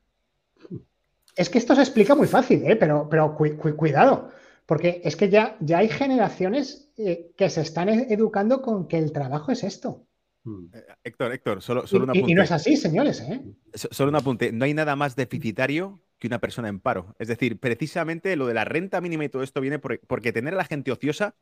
Speaker 5: Es que esto se explica muy fácil, ¿eh? pero, pero cuidado, porque es que ya, ya hay generaciones que se están educando con que el trabajo es esto.
Speaker 3: Mm. Eh, Héctor, Héctor, solo, solo un
Speaker 5: apunte. Y no es así, señores. ¿eh?
Speaker 3: Solo un apunte. No hay nada más deficitario que una persona en paro. Es decir, precisamente lo de la renta mínima y todo esto viene porque tener a la gente ociosa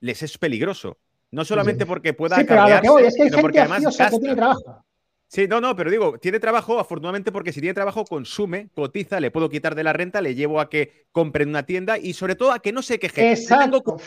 Speaker 3: les es peligroso. No solamente porque pueda
Speaker 5: sí, pero a es que hay gente ociosa que tiene trabajo.
Speaker 3: Sí, no, no, pero digo, tiene trabajo, afortunadamente, porque si tiene trabajo, consume, cotiza, le puedo quitar de la renta, le llevo a que compre en una tienda y sobre todo a que no se queje.
Speaker 5: Exacto.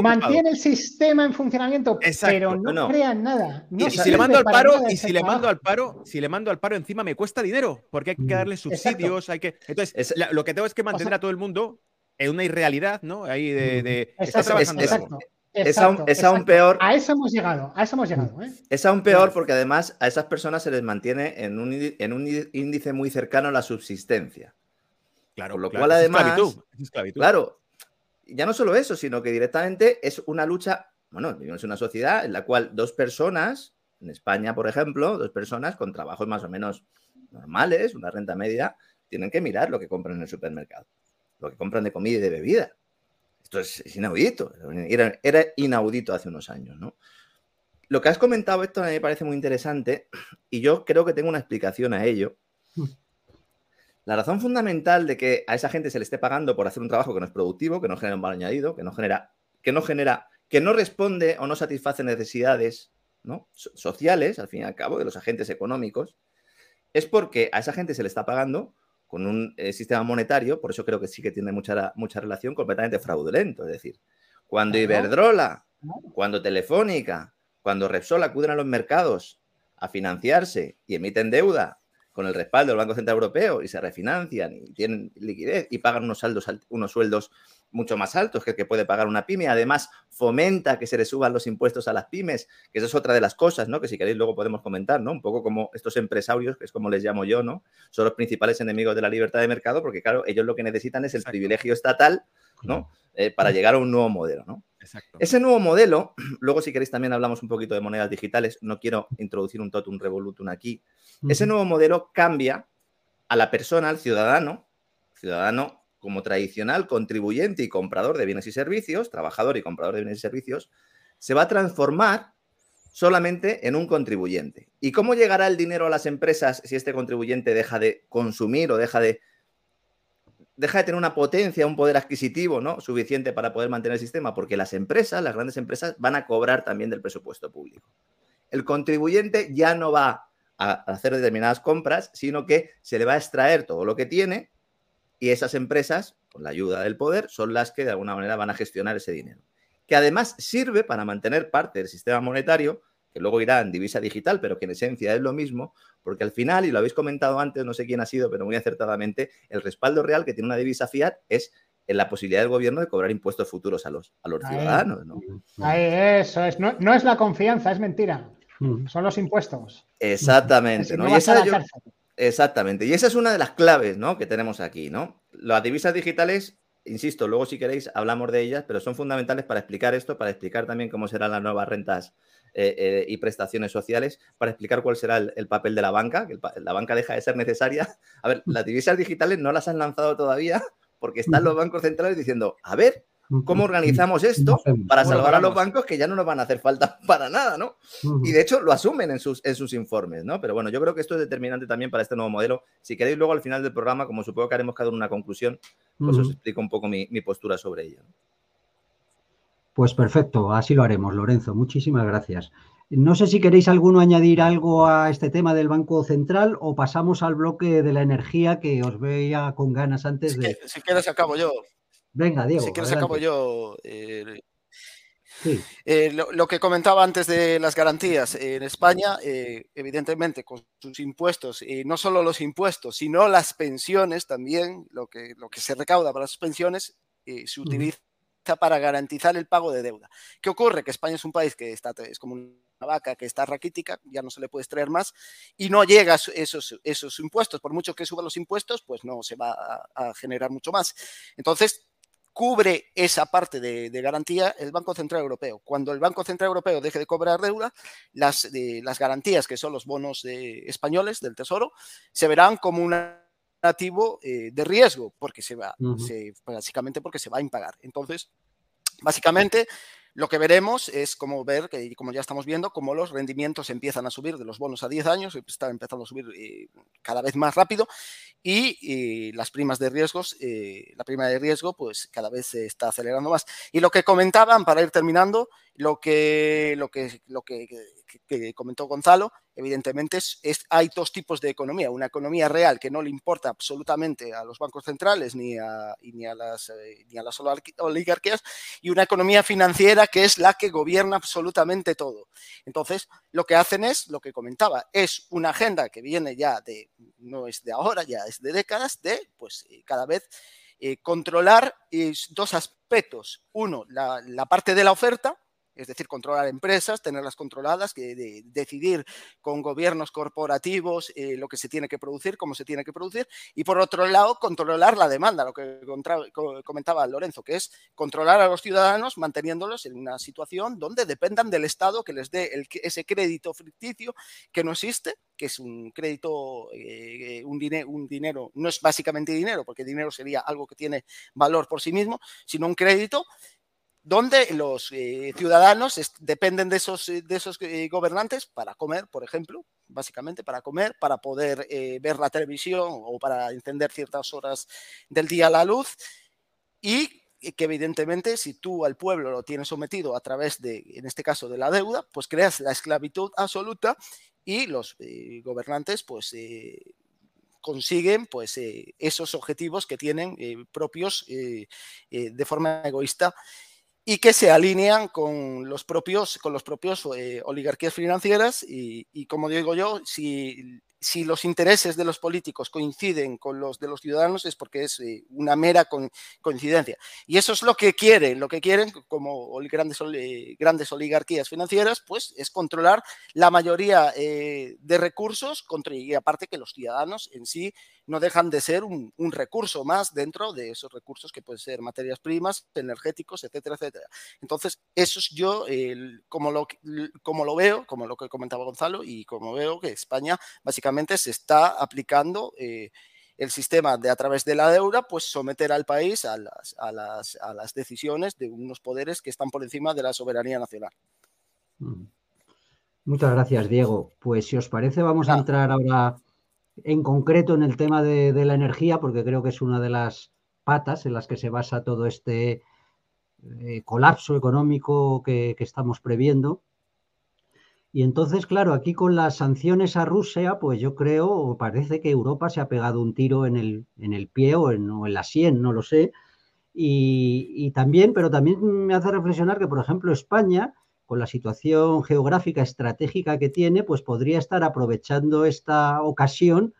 Speaker 5: Mantiene el sistema en funcionamiento, pero no, crean nada.
Speaker 3: y, si le mando al paro, y si le mando al paro, si le mando al paro encima me cuesta dinero, porque hay que mm. darle subsidios, hay que. Entonces, lo que tengo es que mantener a todo el mundo en una irrealidad, ¿no? Ahí de.
Speaker 5: exacto, exacto.
Speaker 2: es, aún, peor.
Speaker 5: A eso hemos llegado, a eso hemos llegado. ¿eh?
Speaker 2: Es aún peor porque además a esas personas se les mantiene en un, en un índice muy cercano a la subsistencia. Claro, lo cual además. Claro, ya no solo eso, sino que directamente es una lucha. Bueno, vivimos en una sociedad en la cual dos personas, en España, por ejemplo, dos personas con trabajos más o menos normales, una renta media, tienen que mirar lo que compran en el supermercado, lo que compran de comida y de bebida. Esto es, inaudito, era, era, inaudito hace unos años, ¿no? Lo que has comentado, esto me parece muy interesante y yo creo que tengo una explicación a ello. La razón fundamental de que a esa gente se le esté pagando por hacer un trabajo que no es productivo, que no genera un valor añadido, que no genera, que no genera, que no responde o no satisface necesidades ¿no? sociales, al fin y al cabo, de los agentes económicos, es porque a esa gente se le está pagando con un eh, sistema monetario, por eso creo que sí que tiene mucha, mucha relación, completamente fraudulento. Es decir, cuando Iberdrola, cuando Telefónica, cuando Repsol acuden a los mercados a financiarse y emiten deuda con el respaldo del Banco Central Europeo y se refinancian y tienen liquidez y pagan unos, saldos, unos sueldos mucho más altos que el que puede pagar una pyme. Además, fomenta que se le suban los impuestos a las pymes, que eso es otra de las cosas, ¿no? Que si queréis luego podemos comentar, ¿no? Un poco como estos empresarios, que es como les llamo yo, ¿no? Son los principales enemigos de la libertad de mercado porque, claro, ellos lo que necesitan es el privilegio estatal, ¿no? Eh, para llegar a un nuevo modelo, ¿no? Ese nuevo modelo, luego si queréis también hablamos un poquito de monedas digitales, no quiero introducir un totum revolutum aquí. Ese nuevo modelo cambia a la persona, al ciudadano, ciudadano como tradicional contribuyente y comprador de bienes y servicios, trabajador y comprador de bienes y servicios, se va a transformar solamente en un contribuyente. ¿Y cómo llegará el dinero a las empresas si este contribuyente deja de consumir o deja de deja de tener una potencia, un poder adquisitivo ¿no? suficiente para poder mantener el sistema, porque las empresas, las grandes empresas, van a cobrar también del presupuesto público. El contribuyente ya no va a hacer determinadas compras, sino que se le va a extraer todo lo que tiene y esas empresas, con la ayuda del poder, son las que de alguna manera van a gestionar ese dinero. Que además sirve para mantener parte del sistema monetario, que luego irá en divisa digital, pero que en esencia es lo mismo, porque al final, y lo habéis comentado antes, no sé quién ha sido, pero muy acertadamente, el respaldo real que tiene una divisa fiat es en la posibilidad del gobierno de cobrar impuestos futuros a los, a los ciudadanos. ¿no?
Speaker 5: eso es. No, es la confianza, es mentira. Mm. Son los impuestos.
Speaker 2: Exactamente. Exactamente. Y esa es una de las claves ¿no? que tenemos aquí. ¿no? Las divisas digitales, insisto, luego si queréis hablamos de ellas, pero son fundamentales para explicar esto, para explicar también cómo serán las nuevas rentas eh, eh, y prestaciones sociales para explicar cuál será el, papel de la banca, que la banca deja de ser necesaria. A ver, las divisas digitales no las han lanzado todavía porque están los bancos centrales diciendo, a ver, ¿cómo organizamos esto para salvar a los bancos que ya no nos van a hacer falta para nada, ¿no? Y de hecho lo asumen en sus, en sus informes, ¿no? Pero bueno, yo creo que esto es determinante también para este nuevo modelo. Si queréis luego al final del programa, como supongo que haremos cada uno una conclusión, pues os explico un poco mi, mi postura sobre ello.
Speaker 1: Pues perfecto, así lo haremos, Lorenzo. Muchísimas gracias. No sé si queréis alguno añadir algo a este tema del Banco Central o pasamos al bloque de la energía que os veía con ganas antes de.
Speaker 4: Si, quieres, acabo yo.
Speaker 1: Venga, Diego.
Speaker 4: Si quieres, acabo yo. Eh, eh, lo, que comentaba antes de las garantías, en España, eh, evidentemente, con sus impuestos, y no solo los impuestos, sino las pensiones también, lo que, lo que se recauda para las pensiones, se utiliza para garantizar el pago de deuda. ¿Qué ocurre? Que España es un país que está, es como una vaca que está raquítica, ya no se le puede extraer más y no llega esos, esos impuestos. Por mucho que suban los impuestos, pues no se va a, generar mucho más. Entonces, cubre esa parte de, garantía el Banco Central Europeo. Cuando el Banco Central Europeo deje de cobrar deuda, las, las garantías, que son los bonos españoles del Tesoro, se verán como una activo eh, de riesgo, porque se va, básicamente porque se va a impagar. Entonces, básicamente, lo que veremos es como ver, que, como ya estamos viendo, cómo los rendimientos empiezan a subir de los bonos a 10 años, está empezando a subir eh, cada vez más rápido y, las primas de riesgos, eh, la prima de riesgo, pues cada vez se está acelerando más. Y lo que comentaban, para ir terminando, lo que, lo que, lo que, comentó Gonzalo, evidentemente es, hay dos tipos de economía. Una economía real que no le importa absolutamente a los bancos centrales ni a, ni a, las, eh, ni a las oligarquías y una economía financiera que es la que gobierna absolutamente todo. Entonces, lo que hacen es, lo que comentaba, es una agenda que viene ya de, no es de ahora, ya es de décadas, de pues eh, cada vez controlar dos aspectos. Uno, la parte de la oferta, es decir, controlar empresas, tenerlas controladas, que decidir con gobiernos corporativos eh, lo que se tiene que producir, cómo se tiene que producir, y por otro lado, controlar la demanda, lo que comentaba Lorenzo, que es controlar a los ciudadanos manteniéndolos en una situación donde dependan del Estado que les dé ese crédito ficticio que no existe, que es un crédito, eh, un, un dinero, no es básicamente dinero, porque dinero sería algo que tiene valor por sí mismo, sino un crédito donde los eh, ciudadanos dependen de esos, eh, de esos eh, gobernantes para comer, por ejemplo, básicamente para comer, para poder ver la televisión o para encender ciertas horas del día la luz. Y que evidentemente si tú al pueblo lo tienes sometido a través de, en este caso, de la deuda, pues creas la esclavitud absoluta y los gobernantes pues consiguen pues esos objetivos que tienen propios de forma egoísta y que se alinean con los propios, con los propios eh, oligarquías financieras y, y, como digo yo, si si los intereses de los políticos coinciden con los de los ciudadanos es porque es eh, una mera coincidencia. Y eso es lo que quieren, lo que quieren como grandes, eh, grandes oligarquías financieras, pues es controlar la mayoría de recursos y aparte que los ciudadanos en sí no dejan de ser un, recurso más dentro de esos recursos que pueden ser materias primas, energéticos, etcétera, etcétera. Entonces, eso es yo como, lo, como lo veo, como lo que comentaba Gonzalo, y como veo que España básicamente se está aplicando eh, el sistema de a través de la deuda, pues someter al país a las, a, las, a las, decisiones de unos poderes que están por encima de la soberanía nacional.
Speaker 1: Mm. Muchas gracias, Diego. Pues si os parece, vamos a entrar ahora en concreto en el tema de, de, la energía, porque creo que es una de las patas en las que se basa todo este eh, colapso económico que, que estamos previendo. Y entonces, claro, aquí con las sanciones a Rusia, pues yo creo, o parece que Europa se ha pegado un tiro en el, en el pie o en, en, la sien, no lo sé. Y, y, también, pero también me hace reflexionar que, por ejemplo, España, con la situación geográfica estratégica que tiene, pues podría estar aprovechando esta ocasión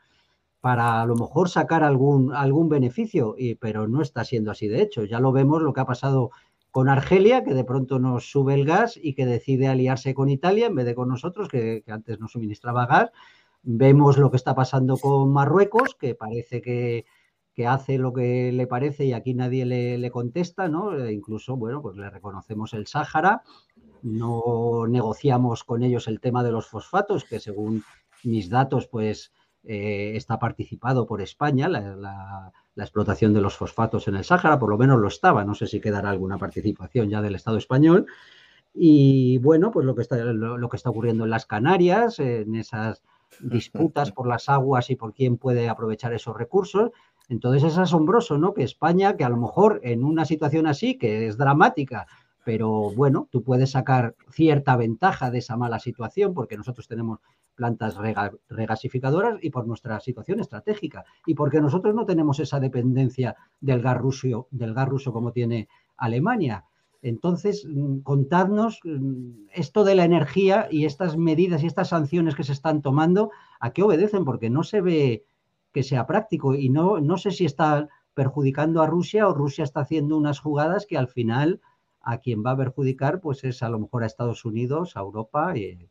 Speaker 1: para a lo mejor sacar algún, algún beneficio, pero no está siendo así de hecho. Ya lo vemos lo que ha pasado con Argelia, que de pronto nos sube el gas y que decide aliarse con Italia en vez de con nosotros, que, antes nos suministraba gas. Vemos lo que está pasando con Marruecos, que parece que, que hace lo que le parece y aquí nadie le, le, contesta, ¿no? E incluso, bueno, pues le reconocemos el Sáhara, no negociamos con ellos el tema de los fosfatos, que según mis datos, pues eh, está participado por España, la, la, la, explotación de los fosfatos en el Sáhara, por lo menos lo estaba, no sé si quedará alguna participación ya del Estado español. Y bueno, pues lo que está, lo, lo que está ocurriendo en las Canarias, en esas disputas por las aguas y por quién puede aprovechar esos recursos. Entonces es asombroso, ¿no? Que España, que a lo mejor en una situación así, que es dramática, pero bueno, tú puedes sacar cierta ventaja de esa mala situación porque nosotros tenemos plantas rega, regasificadoras y por nuestra situación estratégica y porque nosotros no tenemos esa dependencia del gas ruso, del gas ruso como tiene Alemania. Entonces, mm, contadnos mm, esto de la energía y estas medidas y estas sanciones que se están tomando, ¿a qué obedecen? Porque no se ve que sea práctico y no, no sé si está perjudicando a Rusia o Rusia está haciendo unas jugadas que al final a quien va a perjudicar pues es a lo mejor a Estados Unidos, a Europa y,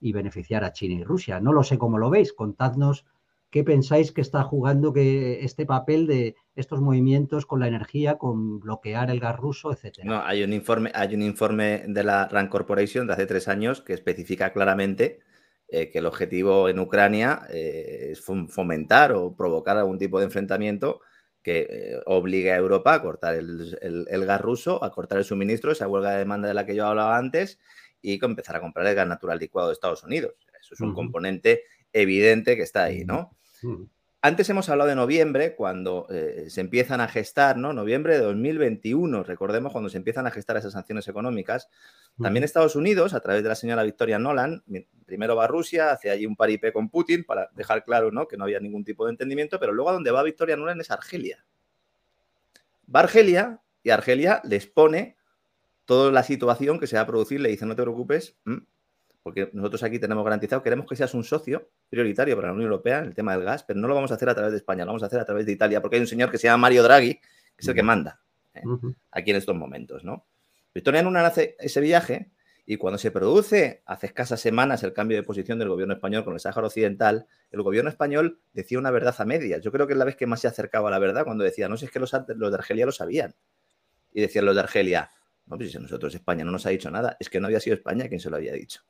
Speaker 1: y beneficiar a China y Rusia. No lo sé cómo lo veis, contadnos qué pensáis que está jugando que este papel de estos movimientos con la energía, con bloquear el gas ruso, etcétera.
Speaker 2: No, hay un informe, hay un informe de la RAND Corporation de hace tres años que especifica claramente eh, que el objetivo en Ucrania eh, es fomentar o provocar algún tipo de enfrentamiento que eh, obligue a Europa a cortar el, el, el, gas ruso, a cortar el suministro, esa huelga de demanda de la que yo hablaba antes, y empezar a comprar el gas natural licuado de Estados Unidos. Eso es un uh -huh. componente evidente que está ahí, ¿no? Uh -huh. Antes hemos hablado de noviembre, cuando eh, se empiezan a gestar, ¿no? Noviembre de 2021, recordemos cuando se empiezan a gestar esas sanciones económicas. También Estados Unidos, a través de la señora Victoria Nolan, primero va a Rusia, hace allí un paripé con Putin para dejar claro ¿no? que no había ningún tipo de entendimiento, pero luego a donde va Victoria Nolan es Argelia. Va a Argelia y Argelia les pone toda la situación que se va a producir, le dice no te preocupes, porque nosotros aquí tenemos garantizado, queremos que seas un socio prioritario para la Unión Europea en el tema del gas, pero no lo vamos a hacer a través de España, lo vamos a hacer a través de Italia, porque hay un señor que se llama Mario Draghi, es el que manda ¿eh? aquí en estos momentos, ¿no? Victoria Nuland hace ese viaje y cuando se produce hace escasas semanas el cambio de posición del gobierno español con el Sáhara Occidental, el gobierno español decía una verdad a medias. Yo creo que es la vez que más se acercaba a la verdad cuando decía, no sé, es que los, los de Argelia lo sabían. Y decían los de Argelia, no, pues si nosotros España no nos ha dicho nada, es que no había sido España quien se lo había dicho.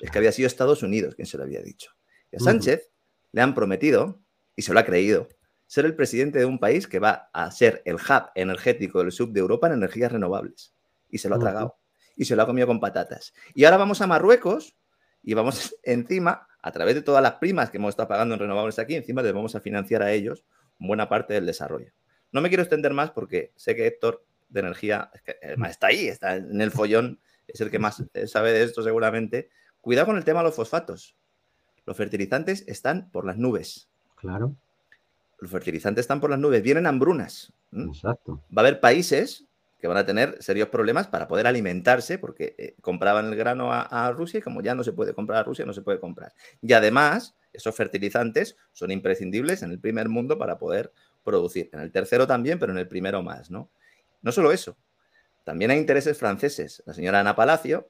Speaker 2: Es que había sido Estados Unidos quien se lo había dicho. Y a Sánchez le han prometido, y se lo ha creído, ser el presidente de un país que va a ser el hub energético del sur de Europa en energías renovables. Y se lo ha tragado y se lo ha comido con patatas. Y ahora vamos a Marruecos y vamos encima, a través de todas las primas que hemos estado pagando en renovables aquí, encima les vamos a financiar a ellos buena parte del desarrollo. No me quiero extender más porque sé que Héctor de energía está ahí, está en el follón, es el que más sabe de esto seguramente. Cuidado con el tema de los fosfatos. Los fertilizantes están por las nubes.
Speaker 1: Claro.
Speaker 2: Los fertilizantes están por las nubes, vienen hambrunas.
Speaker 1: Exacto.
Speaker 2: Va a haber países que van a tener serios problemas para poder alimentarse, porque eh, compraban el grano a, Rusia y como ya no se puede comprar a Rusia, no se puede comprar. Y además, esos fertilizantes son imprescindibles en el primer mundo para poder producir. En el tercero también, pero en el primero más, ¿no? No solo eso, también hay intereses franceses. La señora Ana Palacio,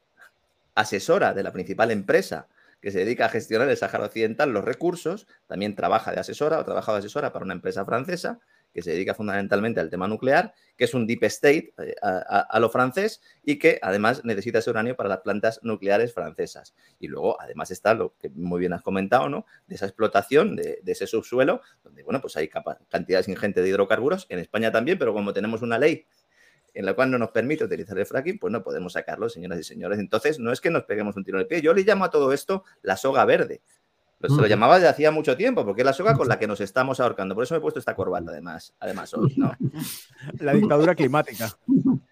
Speaker 2: asesora de la principal empresa que se dedica a gestionar el Sáhara Occidental, los recursos, también trabaja de asesora o trabaja de asesora para una empresa francesa que se dedica fundamentalmente al tema nuclear, que es un deep state eh, a, lo francés y que además necesita ese uranio para las plantas nucleares francesas. Y luego, además, está lo que muy bien has comentado, ¿no? De esa explotación de, ese subsuelo, donde, bueno, pues hay cantidades ingentes de hidrocarburos, en España también, pero como tenemos una ley en la cual no nos permite utilizar el fracking, pues no podemos sacarlo, señoras y señores. Entonces, no es que nos peguemos un tiro en el pie. Yo le llamo a todo esto la soga verde. Se lo llamaba desde hacía mucho tiempo, porque es la soga con la que nos estamos ahorcando. Por eso me he puesto esta corbata, además, además hoy, ¿no?
Speaker 3: La dictadura climática.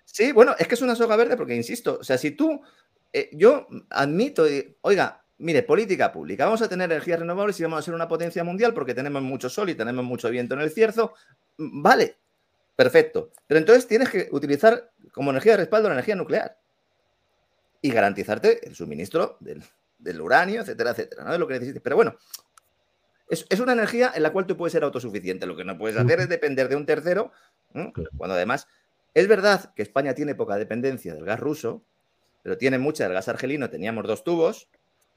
Speaker 2: Sí, bueno, es que es una soga verde, porque insisto, o sea, si tú, eh, yo admito, oiga, mire, política pública, vamos a tener energías renovables y vamos a ser una potencia mundial porque tenemos mucho sol y tenemos mucho viento en el cierzo, vale, perfecto. Pero entonces tienes que utilizar como energía de respaldo la energía nuclear y garantizarte el suministro del, del uranio, etcétera, etcétera, ¿no? De lo que necesites. Pero bueno, es, una energía en la cual tú puedes ser autosuficiente. Lo que no puedes hacer es depender de un tercero, cuando además es verdad que España tiene poca dependencia del gas ruso, pero tiene mucha del gas argelino. Teníamos dos tubos.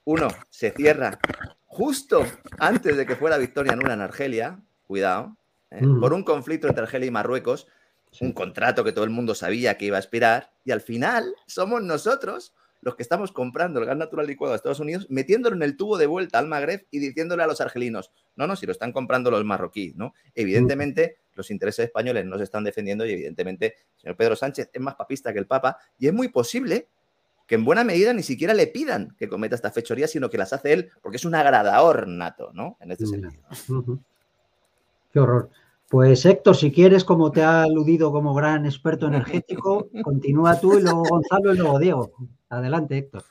Speaker 2: Uno se cierra justo antes de que fuera Victoria Nula en Argelia, cuidado, ¿eh? por un conflicto entre Argelia y Marruecos, un contrato que todo el mundo sabía que iba a expirar, y al final somos nosotros los que estamos comprando el gas natural licuado a Estados Unidos, metiéndolo en el tubo de vuelta al Magreb y diciéndole a los argelinos, no, no, si lo están comprando los marroquíes, ¿no? Evidentemente, los intereses españoles no se están defendiendo y evidentemente, el señor Pedro Sánchez es más papista que el Papa y es muy posible que en buena medida ni siquiera le pidan que cometa esta fechoría, sino que las hace él, porque es un agradador nato, ¿no? En este sentido.
Speaker 1: Qué horror. Pues Héctor, si quieres, como te ha aludido como gran experto energético, continúa tú y luego Gonzalo y luego Diego. Adelante, Héctor.